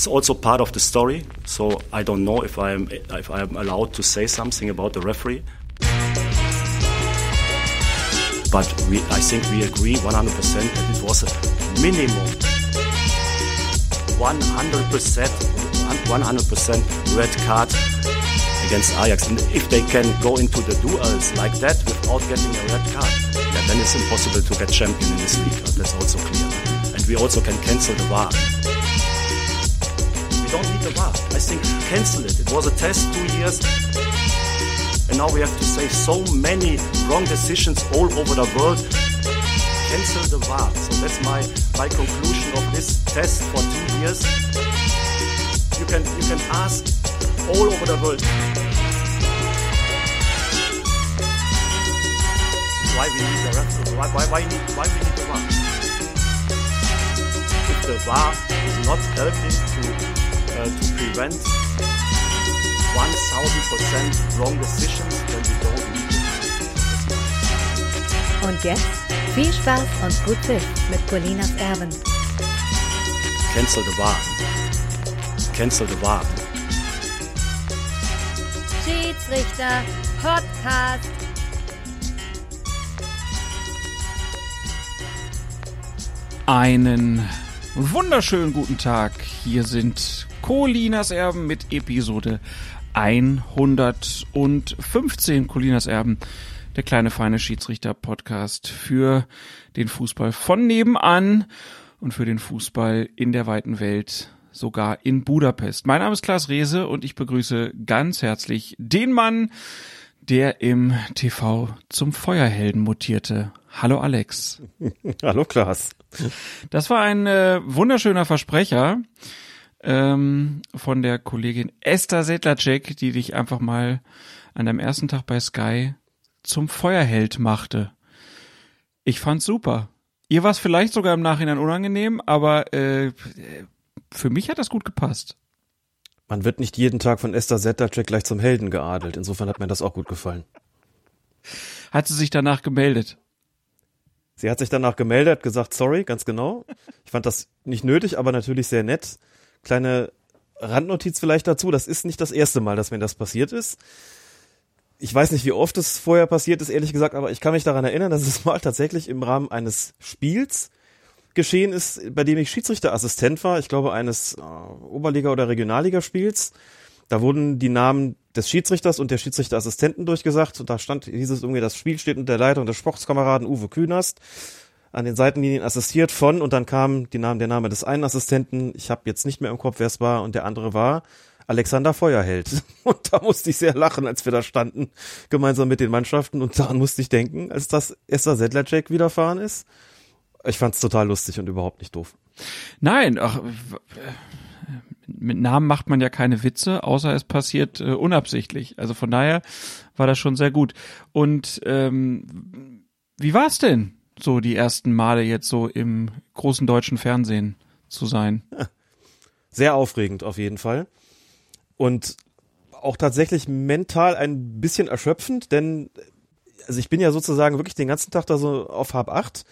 it's also part of the story. So I don't know if I'm if I'm allowed to say something about the referee. But we, I think we agree 100% that it was a minimum 100% 100% red card against Ajax. And if they can go into the duels like that without getting a red card, yeah, then it's impossible to get champion in this league. That's also clear. And we also can cancel the VAR. Don't need. I think cancel it. It was a test two years. And now we have to say so many wrong decisions all over the world. Cancel the VAR. So that's my, my conclusion of this test for two years. You can, you can ask all over the world. Why we need the referee? Why, why, why, need, why we need the VAR? If the VAR is not helping to, uh, to prevent 1000% wrong decisions, then we don't need it. Und jetzt viel Spaß und gut Pfiff mit Colinas Erben. Cancel the VAR. Cancel the VAR. Schiedsrichter Podcast. Einen wunderschönen guten Tag. Hier sind Colinas Erben mit Episode 115. Colinas Erben, der kleine feine Schiedsrichter-Podcast für den Fußball von nebenan und für den Fußball in der weiten Welt, sogar in Budapest. Mein Name ist Klaas Rehse und ich begrüße ganz herzlich den Mann, der im TV zum Feuerhelden mutierte. Hallo Alex. Hallo Klaas. Das war ein äh, wunderschöner Versprecher ähm, von der Kollegin Esther Sedlacek, die dich einfach mal an deinem ersten Tag bei Sky zum Feuerheld machte. Ich fand's super. Ihr war es vielleicht sogar im Nachhinein unangenehm, aber äh, für mich hat das gut gepasst. Man wird nicht jeden Tag von Esther Sedlacek gleich zum Helden geadelt. Insofern hat mir das auch gut gefallen. Hat sie sich danach gemeldet? Sie hat sich danach gemeldet, gesagt, sorry, ganz genau. Ich fand das nicht nötig, aber natürlich sehr nett. Kleine Randnotiz vielleicht dazu, das ist nicht das erste Mal, dass mir das passiert ist. Ich weiß nicht, wie oft es vorher passiert ist, ehrlich gesagt, aber ich kann mich daran erinnern, dass es mal tatsächlich im Rahmen eines Spiels geschehen ist, bei dem ich Schiedsrichterassistent war, ich glaube eines äh, Oberliga- oder Regionalligaspiels. Da wurden die Namen des Schiedsrichters und der Schiedsrichterassistenten durchgesagt und da stand, hieß es irgendwie, das Spiel steht unter der Leitung des Sportskameraden Uwe Künast an den Seitenlinien assistiert von und dann kam die Name, der Name des einen Assistenten, ich habe jetzt nicht mehr im Kopf, wer es war, und der andere war Alexander Feuerheld. Und da musste ich sehr lachen, als wir da standen, gemeinsam mit den Mannschaften und daran musste ich denken, als das Esther Sedlacek widerfahren ist. Ich fand's total lustig und überhaupt nicht doof. Nein, ach, mit Namen macht man ja keine Witze, außer es passiert äh, unabsichtlich. Also von daher war das schon sehr gut. Und ähm, wie war's denn, so die ersten Male jetzt so im großen deutschen Fernsehen zu sein? Sehr aufregend auf jeden Fall. Und auch tatsächlich mental ein bisschen erschöpfend, denn also ich bin ja sozusagen wirklich den ganzen Tag da so auf Hab 8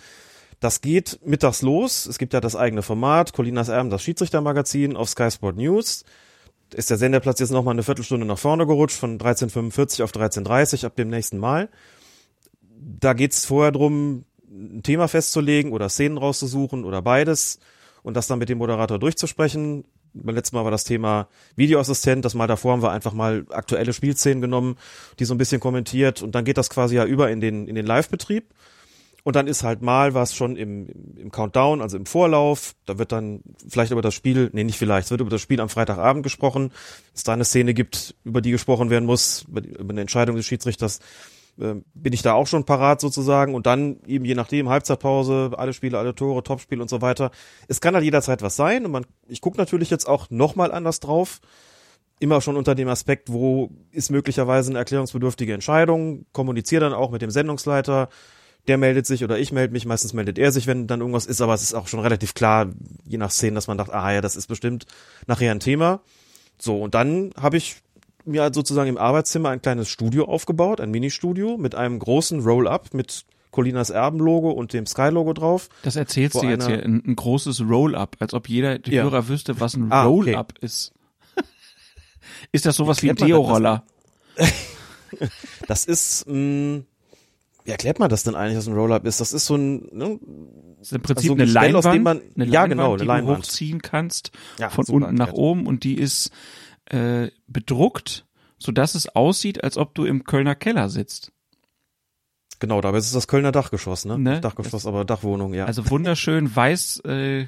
das geht mittags los. Es gibt ja das eigene Format, Colinas Erben, das Schiedsrichtermagazin auf Sky Sport News. Ist der Senderplatz jetzt nochmal eine Viertelstunde nach vorne gerutscht, von 13.45 auf 13.30 ab dem nächsten Mal. Da geht's vorher drum, ein Thema festzulegen oder Szenen rauszusuchen oder beides und das dann mit dem Moderator durchzusprechen. Beim letzten Mal war das Thema Videoassistent, das Mal davor haben wir einfach mal aktuelle Spielszenen genommen, die so ein bisschen kommentiert und dann geht das quasi ja über in den, in den Live-Betrieb. Und dann ist halt mal was schon im, im Countdown, also im Vorlauf. Da wird dann vielleicht über das Spiel, nee, nicht vielleicht, es wird über das Spiel am Freitagabend gesprochen. Es da eine Szene gibt, über die gesprochen werden muss, über, über eine Entscheidung des Schiedsrichters, äh, bin ich da auch schon parat sozusagen. Und dann eben je nachdem, Halbzeitpause, alle Spiele, alle Tore, Topspiel und so weiter. Es kann halt jederzeit was sein. Und man, ich gucke natürlich jetzt auch nochmal anders drauf immer schon unter dem Aspekt, wo ist möglicherweise eine erklärungsbedürftige Entscheidung, kommuniziere dann auch mit dem Sendungsleiter, der meldet sich oder ich melde mich, meistens meldet er sich, wenn dann irgendwas ist, aber es ist auch schon relativ klar, je nach Szenen, dass man dachte, ah ja, das ist bestimmt nachher ein Thema. So, und dann habe ich mir sozusagen im Arbeitszimmer ein kleines Studio aufgebaut, ein Ministudio mit einem großen Roll-Up mit Colinas Erben-Logo und dem Sky-Logo drauf. Das erzählst Vor du jetzt hier, ein, ein großes Roll-Up, als ob jeder Ja. Hörer wüsste, was ein Ah, okay. Roll-Up ist. ist das sowas wie ein erklärt man das? Deo-Roller? Das ist, mh, wie erklärt man das denn eigentlich, was ein Roll-Up ist? Das ist so ein, ne, Das ist im Prinzip Also ein eine Leinwand, dem man- eine ja, Leinwand, genau, eine die Leinwand. du hochziehen kannst, Ja, von unten nach oben und die ist äh, bedruckt, sodass es aussieht, als ob du im Kölner Keller sitzt. genau, dabei ist es das Kölner Dachgeschoss, ne? Ne? Dachgeschoss, aber Dachwohnung, ja. Also wunderschön weiß äh,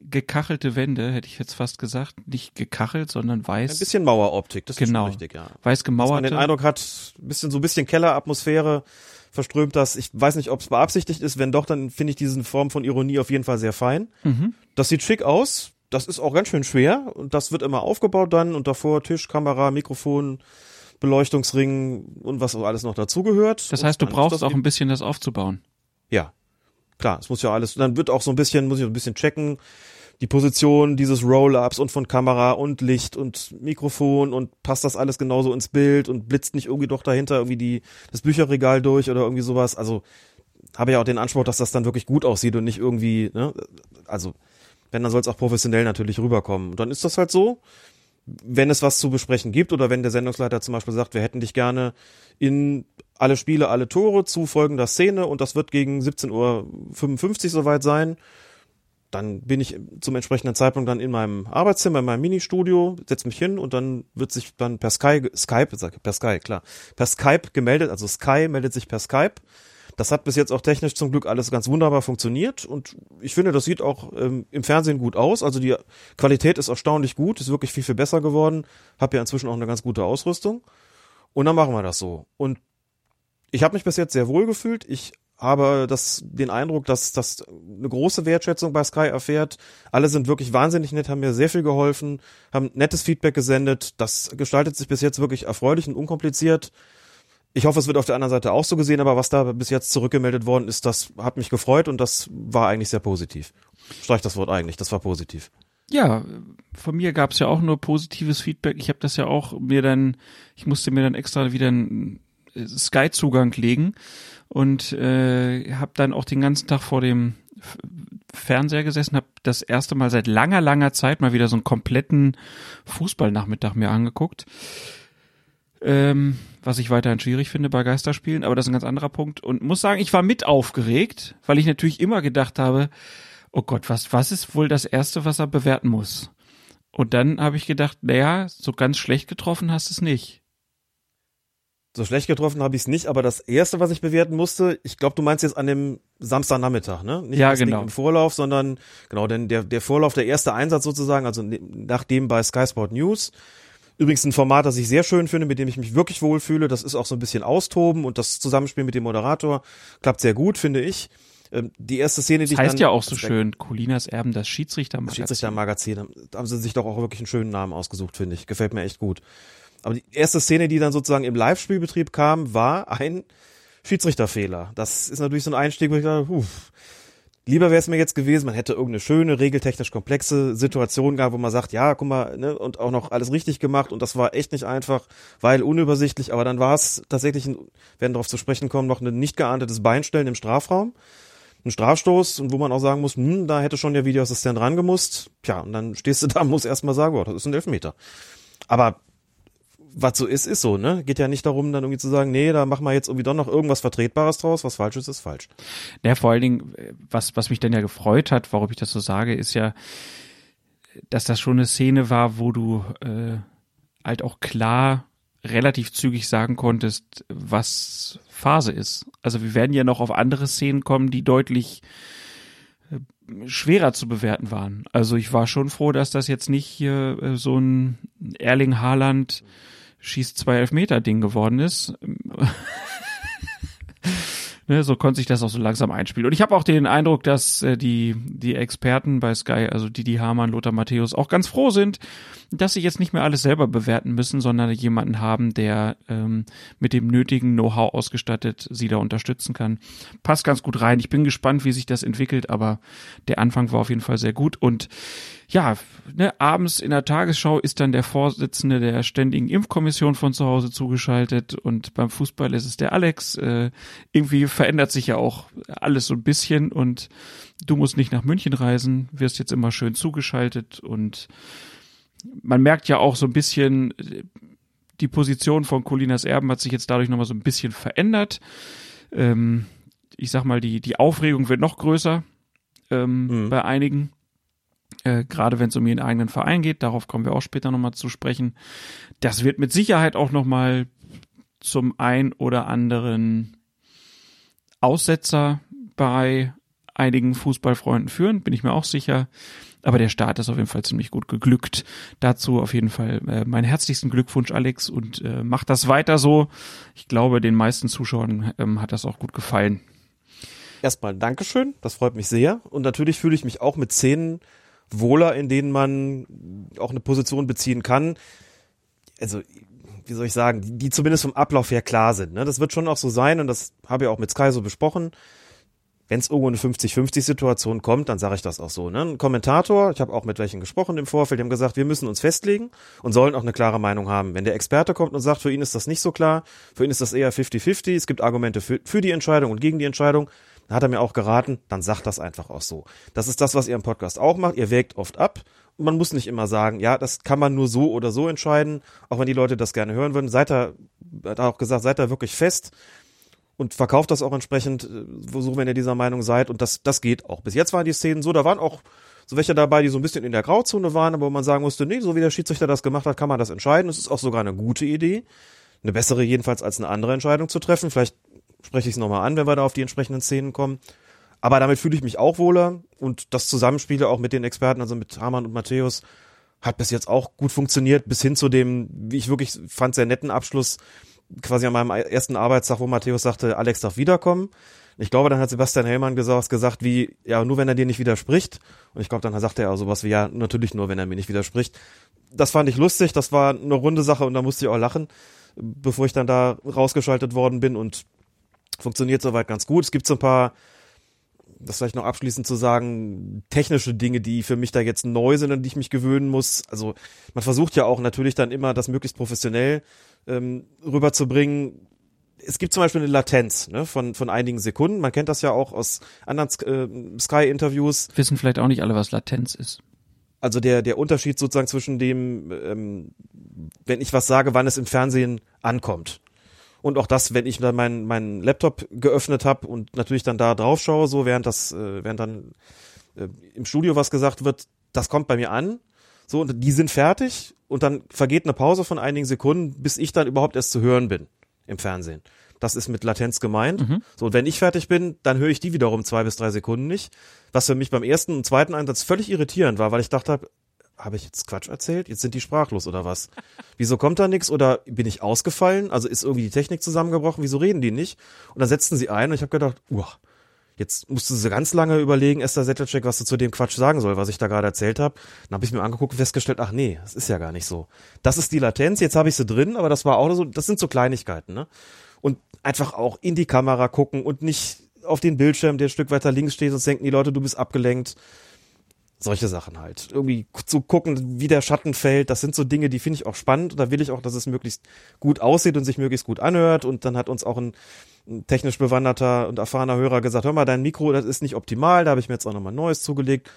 gekachelte Wände, hätte ich jetzt fast gesagt. Nicht gekachelt, sondern weiß. ein bisschen Maueroptik, das Genau. ist schon richtig, ja. weiß Dass man gemauerte. den Eindruck hat, ein bisschen, so ein bisschen Kelleratmosphäre verströmt das. Ich weiß nicht, ob es beabsichtigt ist. Wenn doch, dann finde ich diese Form von Ironie auf jeden Fall sehr fein. Mhm. Das sieht schick aus. Das ist auch ganz schön schwer. Und das wird immer aufgebaut dann und davor Tisch, Kamera, Mikrofon, Beleuchtungsring und was auch alles noch dazugehört. das heißt, du brauchst auch ein bisschen das aufzubauen. Ja, klar, es muss ja alles, dann wird auch so ein bisschen, muss ich ein bisschen checken, die Position dieses Roll-Ups und von Kamera und Licht und Mikrofon und passt das alles genauso ins Bild und blitzt nicht irgendwie doch dahinter irgendwie die, das Bücherregal durch oder irgendwie sowas. Also habe ja auch den Anspruch, dass das dann wirklich gut aussieht und nicht irgendwie, ne, also wenn, dann soll es auch professionell natürlich rüberkommen. Und dann ist das halt so, wenn es was zu besprechen gibt oder wenn der Sendungsleiter zum Beispiel sagt, wir hätten dich gerne in alle Spiele, alle Tore zu folgender Szene und das wird gegen 17.55 Uhr soweit sein, dann bin ich zum entsprechenden Zeitpunkt dann in meinem Arbeitszimmer, in meinem Ministudio, setze mich hin und dann wird sich dann per Sky, Skype, per Sky, klar, per Skype gemeldet, also Sky meldet sich per Skype. Das hat bis jetzt auch technisch zum Glück alles ganz wunderbar funktioniert und ich finde, das sieht auch ähm, im Fernsehen gut aus. Also die Qualität ist erstaunlich gut, ist wirklich viel, viel besser geworden. Hab ja inzwischen auch eine ganz gute Ausrüstung. Und dann machen wir das so. Und ich habe mich bis jetzt sehr wohl gefühlt. Ich habe das, den Eindruck, dass das eine große Wertschätzung bei Sky erfährt. Alle sind wirklich wahnsinnig nett, haben mir sehr viel geholfen, haben nettes Feedback gesendet. Das gestaltet sich bis jetzt wirklich erfreulich und unkompliziert. Ich hoffe, es wird auf der anderen Seite auch so gesehen, aber was da bis jetzt zurückgemeldet worden ist, das hat mich gefreut und das war eigentlich sehr positiv. Streich das Wort eigentlich, das war positiv. Ja, von mir gab es ja auch nur positives Feedback. Ich habe das ja auch mir dann, ich musste mir dann extra wieder einen äh, Sky-Zugang legen und äh, habe dann auch den ganzen Tag vor dem Fernseher gesessen, habe das erste Mal seit langer, langer Zeit mal wieder so einen kompletten Fußballnachmittag mir angeguckt. Ähm, was ich weiterhin schwierig finde bei Geisterspielen, aber das ist ein ganz anderer Punkt. Und muss sagen, ich war mit aufgeregt, weil ich natürlich immer gedacht habe, oh Gott, was, was ist wohl das Erste, was er bewerten muss? Und dann habe ich gedacht, naja, so ganz schlecht getroffen hast du es nicht. So schlecht getroffen habe ich es nicht, aber das erste, was ich bewerten musste, ich glaube, du meinst jetzt an dem Samstagnachmittag, ne? Nicht Ja, genau. im Vorlauf, sondern genau, denn der, der Vorlauf, der erste Einsatz sozusagen, also ne- nachdem bei Sky Sport News. Übrigens ein Format, das ich sehr schön finde, mit dem ich mich wirklich wohlfühle. Das ist auch so ein bisschen austoben und das Zusammenspiel mit dem Moderator klappt sehr gut, finde ich. Ähm, Die erste Szene, die Das ich heißt dann, ja auch so schön, Colinas Erben, das Schiedsrichtermagazin. Schiedsrichtermagazin. Da haben sie sich doch auch wirklich einen schönen Namen ausgesucht, finde ich. Gefällt mir echt gut. Aber die erste Szene, die dann sozusagen im Live-Spielbetrieb kam, war ein Schiedsrichterfehler. Das ist natürlich so ein Einstieg, wo ich dachte, puh, lieber wäre es mir jetzt gewesen, man hätte irgendeine schöne, regeltechnisch komplexe Situation gehabt, wo man sagt, ja, guck mal, ne, und auch noch alles richtig gemacht und das war echt nicht einfach, weil unübersichtlich, aber dann war es tatsächlich, ein, werden darauf zu sprechen kommen, noch ein nicht geahndetes Beinstellen im Strafraum ein Strafstoß und wo man auch sagen muss, hm, da hätte schon der Videoassistent rangemusst. Tja, und dann stehst du da und musst erstmal sagen, oh, das ist ein Elfmeter. Aber was so ist, ist so, ne? Geht ja nicht darum, dann irgendwie zu sagen, nee, da machen wir jetzt irgendwie doch noch irgendwas Vertretbares draus, was falsch ist, ist falsch. Ja, vor allen Dingen, äh, was, was mich dann ja gefreut hat, warum ich das so sage, ist ja, dass das schon eine Szene war, wo du äh, halt auch klar relativ zügig sagen konntest, was Phase ist. Also wir werden ja noch auf andere Szenen kommen, die deutlich äh, schwerer zu bewerten waren. Also ich war schon froh, dass das jetzt nicht hier äh, so ein Erling Haaland schießt zwei Elfmeter Ding geworden ist. Ne, so konnte sich das auch so langsam einspielen. Und ich habe auch den Eindruck, dass äh, die, die Experten bei Sky, also Didi Hamann, Lothar Matthäus, auch ganz froh sind, dass sie jetzt nicht mehr alles selber bewerten müssen, sondern jemanden haben, der ähm, mit dem nötigen Know-how ausgestattet sie da unterstützen kann. Passt ganz gut rein. Ich bin gespannt, wie sich das entwickelt, aber der Anfang war auf jeden Fall sehr gut. Und ja, ne, abends in der Tagesschau ist dann der Vorsitzende der Ständigen Impfkommission von zu Hause zugeschaltet und beim Fußball ist es der Alex. Äh, irgendwie verändert sich ja auch alles so ein bisschen und du musst nicht nach München reisen, wirst jetzt immer schön zugeschaltet und man merkt ja auch so ein bisschen, die Position von Colinas Erben hat sich jetzt dadurch nochmal so ein bisschen verändert. Ähm, ich sag mal, die, die Aufregung wird noch größer ähm, mhm. bei einigen. Äh, Gerade wenn es um ihren eigenen Verein geht, darauf kommen wir auch später nochmal zu sprechen. Das wird mit Sicherheit auch nochmal zum ein oder anderen Aussetzer bei einigen Fußballfreunden führen, bin ich mir auch sicher. Aber der Start ist auf jeden Fall ziemlich gut geglückt. Dazu auf jeden Fall äh, meinen herzlichsten Glückwunsch, Alex, und äh, mach das weiter so. Ich glaube, den meisten Zuschauern ähm, hat das auch gut gefallen. Erstmal Dankeschön, das freut mich sehr. Und natürlich fühle ich mich auch mit Szenen wohler, in denen man auch eine Position beziehen kann. Also, wie soll ich sagen, die, die zumindest vom Ablauf her klar sind. Ne? Das wird schon auch so sein und das habe ich auch mit Sky so besprochen wenn es irgendwo eine 50-50-Situation kommt, dann sage ich das auch so. Ne? Ein Kommentator, ich habe auch mit welchen gesprochen im Vorfeld, die haben gesagt, wir müssen uns festlegen und sollen auch eine klare Meinung haben. Wenn der Experte kommt und sagt, für ihn ist das nicht so klar, für ihn ist das eher 50-50, es gibt Argumente für, für die Entscheidung und gegen die Entscheidung, dann hat er mir auch geraten, dann sagt das einfach auch so. Das ist das, was ihr im Podcast auch macht. Ihr wägt oft ab. Man muss nicht immer sagen, ja, das kann man nur so oder so entscheiden, auch wenn die Leute das gerne hören würden. Seid da, hat auch gesagt, seid da wirklich fest und verkauft das auch entsprechend, äh, so wenn ihr dieser Meinung seid. Und das, das geht auch. Bis jetzt waren die Szenen so, da waren auch so welche dabei, die so ein bisschen in der Grauzone waren, aber wo man sagen musste, nee, so wie der Schiedsrichter das gemacht hat, kann man das entscheiden. Es ist auch sogar eine gute Idee. Eine bessere jedenfalls als eine andere Entscheidung zu treffen. Vielleicht spreche ich es nochmal an, wenn wir da auf die entsprechenden Szenen kommen. Aber damit fühle ich mich auch wohler und das Zusammenspiel auch mit den Experten, also mit Hamann und Matthäus, hat bis jetzt auch gut funktioniert, bis hin zu dem, wie ich wirklich fand, sehr netten Abschluss quasi an meinem ersten Arbeitstag, wo Matthäus sagte, Alex darf wiederkommen. Ich glaube, dann hat Sebastian Hellmann gesagt, gesagt wie, ja, nur wenn er dir nicht widerspricht. Und ich glaube, dann sagte er sowas wie, ja, natürlich nur, wenn er mir nicht widerspricht. Das fand ich lustig, das war eine runde Sache und da musste ich auch lachen, bevor ich dann da rausgeschaltet worden bin und funktioniert soweit ganz gut. Es gibt so ein paar, das vielleicht noch abschließend zu sagen, technische Dinge, die für mich da jetzt neu sind, an die ich mich gewöhnen muss. Also man versucht ja auch natürlich dann immer, das möglichst professionell ähm, rüberzubringen. Es gibt zum Beispiel eine Latenz ne, von, von einigen Sekunden. Man kennt das ja auch aus anderen äh, Sky-Interviews. Wissen vielleicht auch nicht alle, was Latenz ist. Also der, der Unterschied sozusagen zwischen dem, ähm, wenn ich was sage, wann es im Fernsehen ankommt. Und auch das, wenn ich dann meinen meinen Laptop geöffnet habe und natürlich dann da drauf schaue, so während das, äh, während dann äh, im Studio was gesagt wird, das kommt bei mir an. So, und die sind fertig und dann vergeht eine Pause von einigen Sekunden, bis ich dann überhaupt erst zu hören bin im Fernsehen. Das ist mit Latenz gemeint. Mhm. So, und wenn ich fertig bin, dann höre ich die wiederum zwei bis drei Sekunden nicht. Was für mich beim ersten und zweiten Einsatz völlig irritierend war, weil ich dachte, habe ich jetzt Quatsch erzählt? Jetzt sind die sprachlos oder was? Wieso kommt da nichts? Oder bin ich ausgefallen? Also ist irgendwie die Technik zusammengebrochen? Wieso reden die nicht? Und dann setzten sie ein und ich habe gedacht, uah, Jetzt musste sie ganz lange überlegen, Esther Settelcheck, was sie zu dem Quatsch sagen soll, was ich da gerade erzählt habe. Dann habe ich mir angeguckt und festgestellt, ach nee, das ist ja gar nicht so. Das ist die Latenz, jetzt habe ich sie drin, aber das war auch so, das sind so Kleinigkeiten, ne? Und einfach auch in die Kamera gucken und nicht auf den Bildschirm, der ein Stück weiter links steht, sonst denken die Leute, du bist abgelenkt. Solche Sachen halt. Irgendwie zu gucken, wie der Schatten fällt, das sind so Dinge, die finde ich auch spannend. Und da will ich auch, dass es möglichst gut aussieht und sich möglichst gut anhört. Und dann hat uns auch ein technisch bewanderter und erfahrener Hörer gesagt, hör mal, dein Mikro, das ist nicht optimal, da habe ich mir jetzt auch nochmal Neues zugelegt.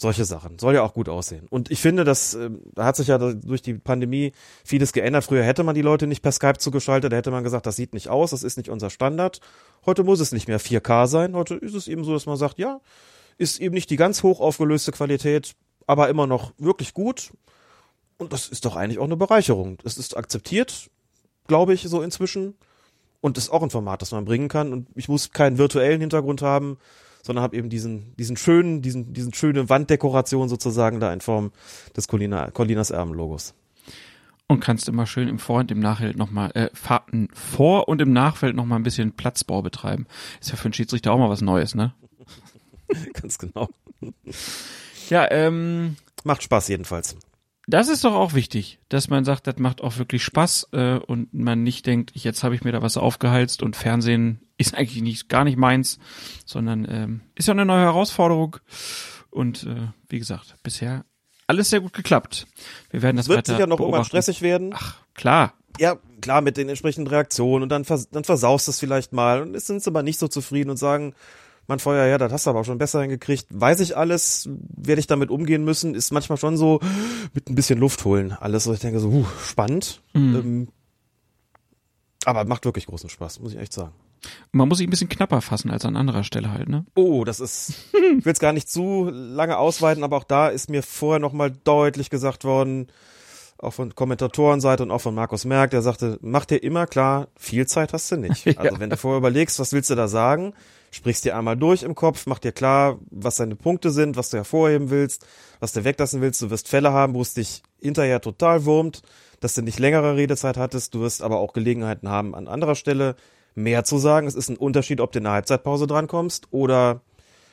Solche Sachen. Soll ja auch gut aussehen. Und ich finde, dass, äh, hat sich ja durch die Pandemie vieles geändert. Früher hätte man die Leute nicht per Skype zugeschaltet, da hätte man gesagt, das sieht nicht aus, das ist nicht unser Standard. Heute muss es nicht mehr 4K sein. Heute ist es eben so, dass man sagt, ja, ist eben nicht die ganz hoch aufgelöste Qualität, aber immer noch wirklich gut. Und das ist doch eigentlich auch eine Bereicherung. Es ist akzeptiert, glaube ich, so inzwischen. Und das ist auch ein Format, das man bringen kann. Und ich muss keinen virtuellen Hintergrund haben, sondern habe eben diesen, diesen schönen, diesen, diesen schöne Wanddekoration sozusagen da in Form des Colina, Colinas Erben-Logos. Und kannst immer schön im Vor- und im Nachfeld nochmal, äh, vor und im Nachfeld nochmal ein bisschen Platzbau betreiben. Ist ja für einen Schiedsrichter auch mal was Neues, ne? Ganz genau. Ja, ähm. Macht Spaß jedenfalls. Das ist doch auch wichtig, dass man sagt, das macht auch wirklich Spaß äh, und man nicht denkt, jetzt habe ich mir da was aufgehalst und Fernsehen ist eigentlich nicht gar nicht meins, sondern ähm, ist ja eine neue Herausforderung Und äh, wie gesagt, bisher alles sehr gut geklappt. Wir werden das Wird weiter sicher noch irgendwann stressig werden. Ach, klar. Ja, klar, mit den entsprechenden Reaktionen und dann, vers dann versaust du es vielleicht mal und sind sie aber nicht so zufrieden und sagen, mein Feuer, ja, das hast du aber auch schon besser hingekriegt. Weiß ich alles, werde ich damit umgehen müssen, ist manchmal schon so mit ein bisschen Luft holen. Alles, wo ich denke, so, uh, spannend. Ähm, aber macht wirklich großen Spaß, muss ich echt sagen. Man muss sich ein bisschen knapper fassen als an anderer Stelle halt, ne? Oh, das ist, ich will es gar nicht zu lange ausweiten, aber auch da ist mir vorher nochmal deutlich gesagt worden, auch von Kommentatorenseite und auch von Markus Merck, der sagte, mach dir immer klar, viel Zeit hast du nicht. Also wenn du vorher überlegst, was willst du da sagen, sprichst dir einmal durch im Kopf, mach dir klar, was deine Punkte sind, was du hervorheben willst, was du weglassen willst. Du wirst Fälle haben, wo es dich hinterher total wurmt, dass du nicht längere Redezeit hattest. Du wirst aber auch Gelegenheiten haben, an anderer Stelle mehr zu sagen. Es ist ein Unterschied, ob du in der Halbzeitpause drankommst oder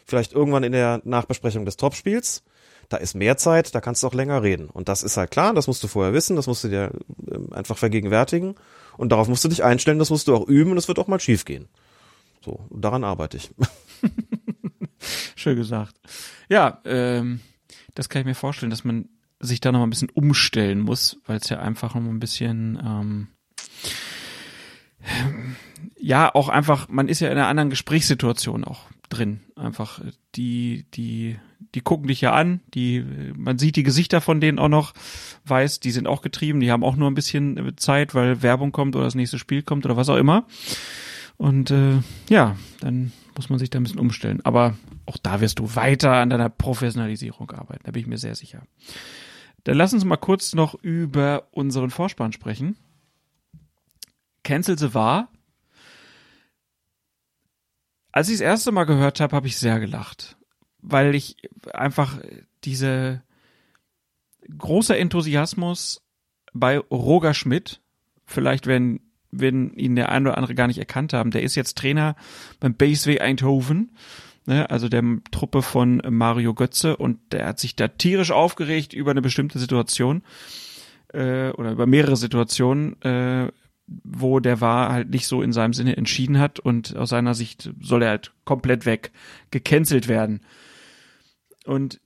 vielleicht irgendwann in der Nachbesprechung des Topspiels. Da ist mehr Zeit, da kannst du auch länger reden. Und das ist halt klar, das musst du vorher wissen, das musst du dir ähm, einfach vergegenwärtigen. Und darauf musst du dich einstellen, das musst du auch üben und es wird auch mal schief gehen. So, daran arbeite ich. Schön gesagt. Ja, ähm, das kann ich mir vorstellen, dass man sich da noch mal ein bisschen umstellen muss, weil es ja einfach noch mal ein bisschen ähm, ja auch einfach, man ist ja in einer anderen Gesprächssituation auch drin. Einfach äh, die, die, die gucken dich ja an, die, man sieht die Gesichter von denen auch noch, weiß, die sind auch getrieben, die haben auch nur ein bisschen Zeit, weil Werbung kommt oder das nächste Spiel kommt oder was auch immer. Und äh, ja, dann muss man sich da ein bisschen umstellen. Aber auch da wirst du weiter an deiner Professionalisierung arbeiten, da bin ich mir sehr sicher. Dann lass uns mal kurz noch über unseren Vorspann sprechen. Cancel the War. Als ich das erste Mal gehört habe, habe ich sehr gelacht, weil ich einfach diese großer Enthusiasmus bei Roger Schmidt, vielleicht wenn wenn ihn der eine oder andere gar nicht erkannt haben, der ist jetzt Trainer beim BSW Eindhoven, ne, also der Truppe von Mario Götze und der hat sich da tierisch aufgeregt über eine bestimmte Situation äh, oder über mehrere Situationen, äh, wo der war halt nicht so in seinem Sinne entschieden hat und aus seiner Sicht soll er halt komplett weg, gecancelt werden. Und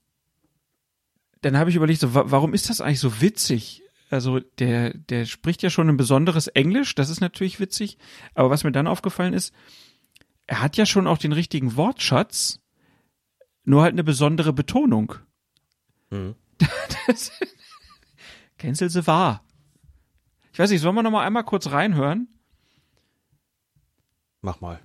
dann habe ich überlegt, so, wa warum ist das eigentlich so witzig? Also der, der spricht ja schon ein besonderes Englisch, das ist natürlich witzig. Aber was mir dann aufgefallen ist, er hat ja schon auch den richtigen Wortschatz, nur halt eine besondere Betonung. Mhm. Das, Cancel the war. Ich weiß nicht, sollen wir noch mal einmal kurz reinhören? Mach mal.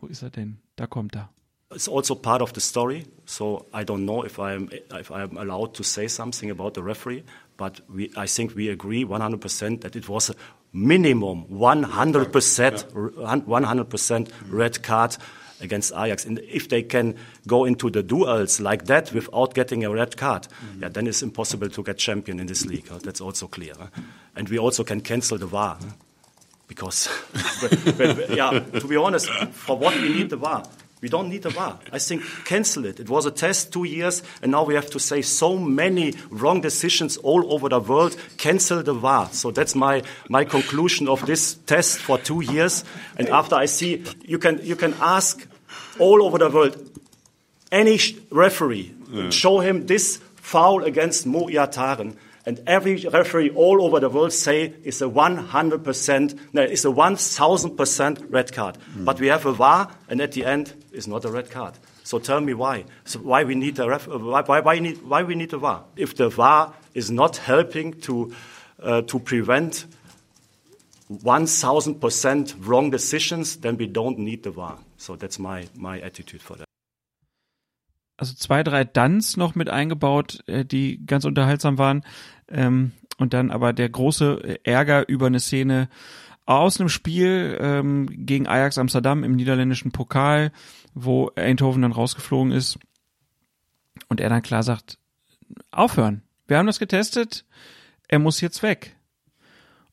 Wo ist er denn? Da kommt er. It's also part of the story, so I don't know if I'm if I'm allowed to say something about the referee, but we, I think we agree 100% that it was a minimum 100% 100% red card against Ajax. And if they can go into the duels like that without getting a red card, yeah, then it's impossible to get champion in this league. huh? That's also clear. huh? And we also can cancel the VAR. huh? Because, when- when- yeah, to be honest, for what we need the VAR? We don't need a VAR. I think cancel it. It was a test two years, and now we have to say so many wrong decisions all over the world. Cancel the VAR. So that's my, my conclusion of this test for two years. And after I see, you can, you can ask all over the world, any sh- referee, show him this foul against Mo Iataren, and every referee all over the world say it's a 100%, no, it's a 1000% red card. Hmm. But we have a VAR, and at the end, it's not a red card. So tell me why. So why we need a ref, uh, why, why, why, need, we need a VAR? If the VAR is not helping to, uh, to prevent 1000% wrong decisions, then we don't need the VAR. So that's my, my attitude for that. also zwei, drei Duns noch mit eingebaut, äh, die ganz unterhaltsam waren. Ähm, und dann aber der große äh, Ärger über eine Szene aus einem Spiel ähm, gegen Ajax Amsterdam im niederländischen Pokal, wo Eindhoven dann rausgeflogen ist. Und er dann klar sagt, aufhören. Wir haben das getestet, er muss jetzt weg.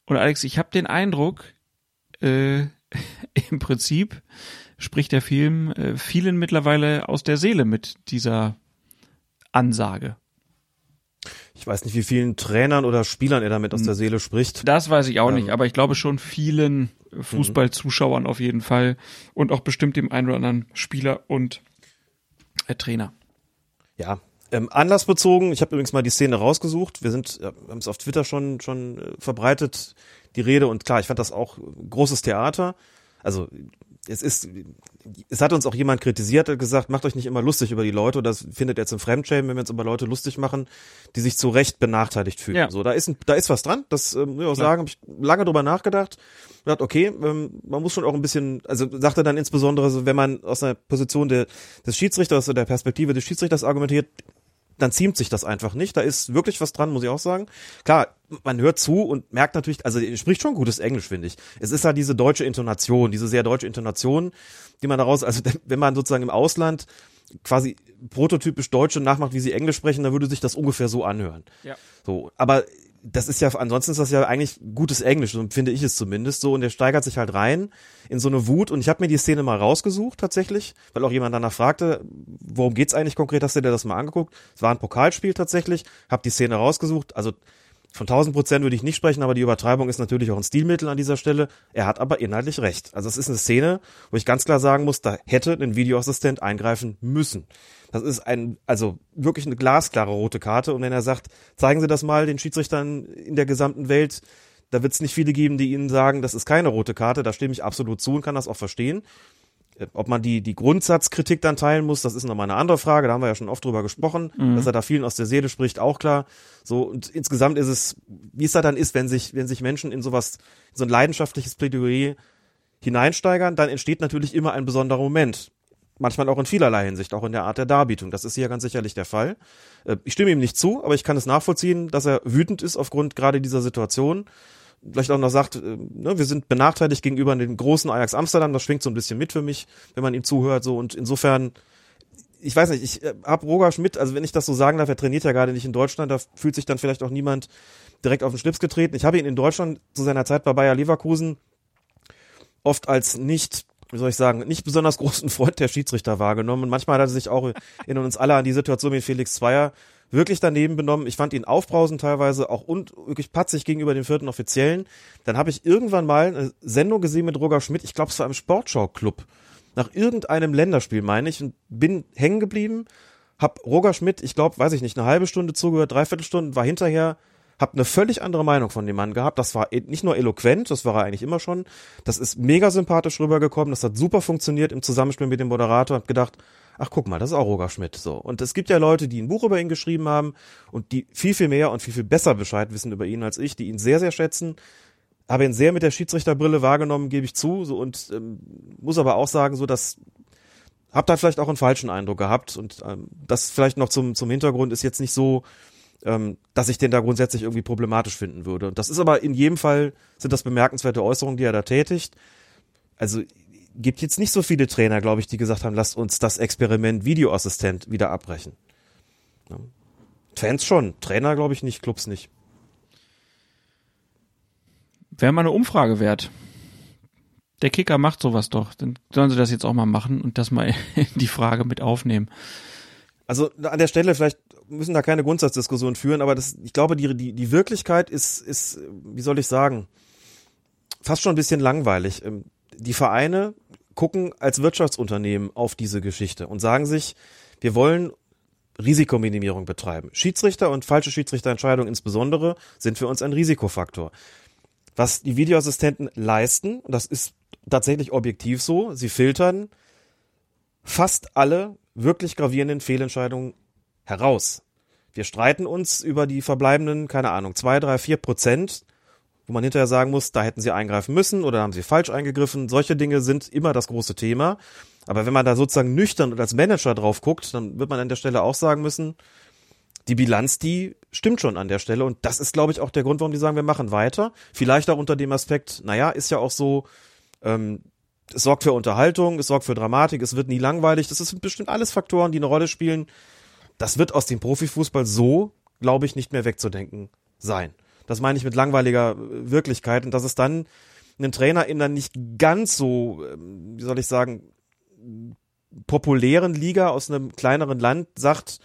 Und Alex, ich habe den Eindruck, äh, im Prinzip spricht der Film äh, vielen mittlerweile aus der Seele mit dieser Ansage. Ich weiß nicht, wie vielen Trainern oder Spielern er damit aus der Seele spricht. Das weiß ich auch nicht, Ähm. aber ich glaube schon vielen Fußballzuschauern auf jeden Fall und auch bestimmt dem einen oder anderen Spieler und äh, Trainer. Ja, ähm, anlassbezogen, ich habe übrigens mal die Szene rausgesucht. Wir sind, ja, haben es auf Twitter schon schon äh, verbreitet, die Rede und klar, ich fand das auch großes Theater. Also es ist, es hat uns auch jemand kritisiert, hat gesagt, macht euch nicht immer lustig über die Leute. Das findet jetzt im Fremdschämen, wenn wir uns über Leute lustig machen, die sich zu Recht benachteiligt fühlen. Ja. So, da ist, ein, da ist was dran. Das ähm, muss ich auch sagen, habe ich lange drüber nachgedacht. Gedacht, okay, ähm, man muss schon auch ein bisschen, also sagte dann insbesondere, so, wenn man aus einer Position der, des Schiedsrichters oder der Perspektive des Schiedsrichters argumentiert, dann ziemt sich das einfach nicht. Da ist wirklich was dran, muss ich auch sagen. Klar, man hört zu und merkt natürlich, also er spricht schon gutes Englisch, finde ich. Es ist halt diese deutsche Intonation, diese sehr deutsche Intonation, die man daraus, also wenn man sozusagen im Ausland quasi prototypisch Deutsche nachmacht, wie sie Englisch sprechen, dann würde sich das ungefähr so anhören. Ja. So, aber das ist ja, ansonsten ist das ja eigentlich gutes Englisch, so finde ich es zumindest so. Und der steigert sich halt rein in so eine Wut. Und ich habe mir die Szene mal rausgesucht tatsächlich, weil auch jemand danach fragte, worum geht's eigentlich konkret? Hast du dir das mal angeguckt? Es war ein Pokalspiel tatsächlich, habe die Szene rausgesucht. Also von 1000 Prozent würde ich nicht sprechen, aber die Übertreibung ist natürlich auch ein Stilmittel an dieser Stelle. Er hat aber inhaltlich recht. Also es ist eine Szene, wo ich ganz klar sagen muss, da hätte ein Videoassistent eingreifen müssen. Das ist ein, also wirklich eine glasklare rote Karte. Und wenn er sagt, zeigen Sie das mal den Schiedsrichtern in der gesamten Welt, da wird es nicht viele geben, die Ihnen sagen, das ist keine rote Karte. Da stimme ich absolut zu und kann das auch verstehen. Ob man die, die Grundsatzkritik dann teilen muss, das ist nochmal eine andere Frage. Da haben wir ja schon oft drüber gesprochen, mhm. dass er da vielen aus der Seele spricht, auch klar. So, und insgesamt ist es, wie es da dann ist, wenn sich, wenn sich Menschen in sowas, in so ein leidenschaftliches Plädoyer hineinsteigern, dann entsteht natürlich immer ein besonderer Moment. Manchmal auch in vielerlei Hinsicht, auch in der Art der Darbietung. Das ist hier ganz sicherlich der Fall. Äh, ich stimme ihm nicht zu, aber ich kann es nachvollziehen, dass er wütend ist aufgrund gerade dieser Situation vielleicht auch noch sagt, äh, ne, wir sind benachteiligt gegenüber den großen Ajax Amsterdam, das schwingt so ein bisschen mit für mich, wenn man ihm zuhört, so und insofern, ich weiß nicht, ich äh, hab Roger Schmidt, also wenn ich das so sagen darf, er trainiert ja gerade nicht in Deutschland, da fühlt sich dann vielleicht auch niemand direkt auf den Schlips getreten. Ich habe ihn in Deutschland zu seiner Zeit bei Bayer Leverkusen oft als nicht wie soll ich sagen, nicht besonders großen Freund der Schiedsrichter wahrgenommen. Und manchmal hat er sich auch in uns alle an die Situation mit Felix Zweier wirklich daneben benommen. Ich fand ihn aufbrausend teilweise, auch und wirklich patzig gegenüber den vierten Offiziellen. Dann habe ich irgendwann mal eine Sendung gesehen mit Roger Schmidt, ich glaube es war im Sportschau-Club, nach irgendeinem Länderspiel, meine ich, und bin hängen geblieben, hab Roger Schmidt, ich glaube, weiß ich nicht, eine halbe Stunde zugehört, dreiviertel Stunden, war hinterher hab eine völlig andere Meinung von dem Mann gehabt. Das war e, nicht nur eloquent, das war er eigentlich immer schon. Das ist mega sympathisch rübergekommen. Das hat super funktioniert im Zusammenspiel mit dem Moderator. Hab gedacht, ach guck mal, das ist auch Roger Schmidt so. Und es gibt ja Leute, die ein Buch über ihn geschrieben haben und die viel, viel mehr und viel, viel besser Bescheid wissen über ihn als ich, die ihn sehr, sehr schätzen. Habe ihn sehr mit der Schiedsrichterbrille wahrgenommen, gebe ich zu, so und ähm, muss aber auch sagen, so dass hab da vielleicht auch einen falschen Eindruck gehabt und ähm, das vielleicht noch zum zum Hintergrund ist jetzt nicht so, ähm, dass ich den da grundsätzlich irgendwie problematisch finden würde. Und das ist aber in jedem Fall sind das bemerkenswerte Äußerungen, die er da tätigt. Also gibt jetzt nicht so viele Trainer, glaube ich, die gesagt haben, lasst uns das Experiment Videoassistent wieder abbrechen. Fans schon, Trainer glaube ich nicht, Clubs nicht. Wäre mal eine Umfrage wert. Der Kicker macht sowas doch. Dann sollen sie das jetzt auch mal machen und das mal in die Frage mit aufnehmen. Also an der Stelle vielleicht müssen da keine Grundsatzdiskussion führen, aber das, ich glaube, die, die, die Wirklichkeit ist, ist, wie soll ich sagen, fast schon ein bisschen langweilig. Ähm, die Vereine gucken als Wirtschaftsunternehmen auf diese Geschichte und sagen sich, wir wollen Risikominimierung betreiben. Schiedsrichter und falsche Schiedsrichterentscheidungen insbesondere sind für uns ein Risikofaktor. Was die Videoassistenten leisten, das ist tatsächlich objektiv so, sie filtern fast alle wirklich gravierenden Fehlentscheidungen heraus. Wir streiten uns über die verbleibenden, keine Ahnung, zwei, drei, vier Prozent wo man hinterher sagen muss, da hätten sie eingreifen müssen oder haben sie falsch eingegriffen. Solche Dinge sind immer das große Thema. Aber wenn man da sozusagen nüchtern und als Manager drauf guckt, dann wird man an der Stelle auch sagen müssen, die Bilanz, die stimmt schon an der Stelle. Und das ist, glaube ich, auch der Grund, warum die sagen, wir machen weiter. Vielleicht auch unter dem Aspekt, naja, ist ja auch so, ähm, es sorgt für Unterhaltung, es sorgt für Dramatik, es wird nie langweilig. Das sind bestimmt alles Faktoren, die eine Rolle spielen. Das wird aus dem Profifußball so, glaube ich, nicht mehr wegzudenken sein. Das meine ich mit langweiliger äh, Wirklichkeit und dass es dann einen Trainer in einer nicht ganz so, ähm, wie soll ich sagen, populären Liga aus einem kleineren Land sagt,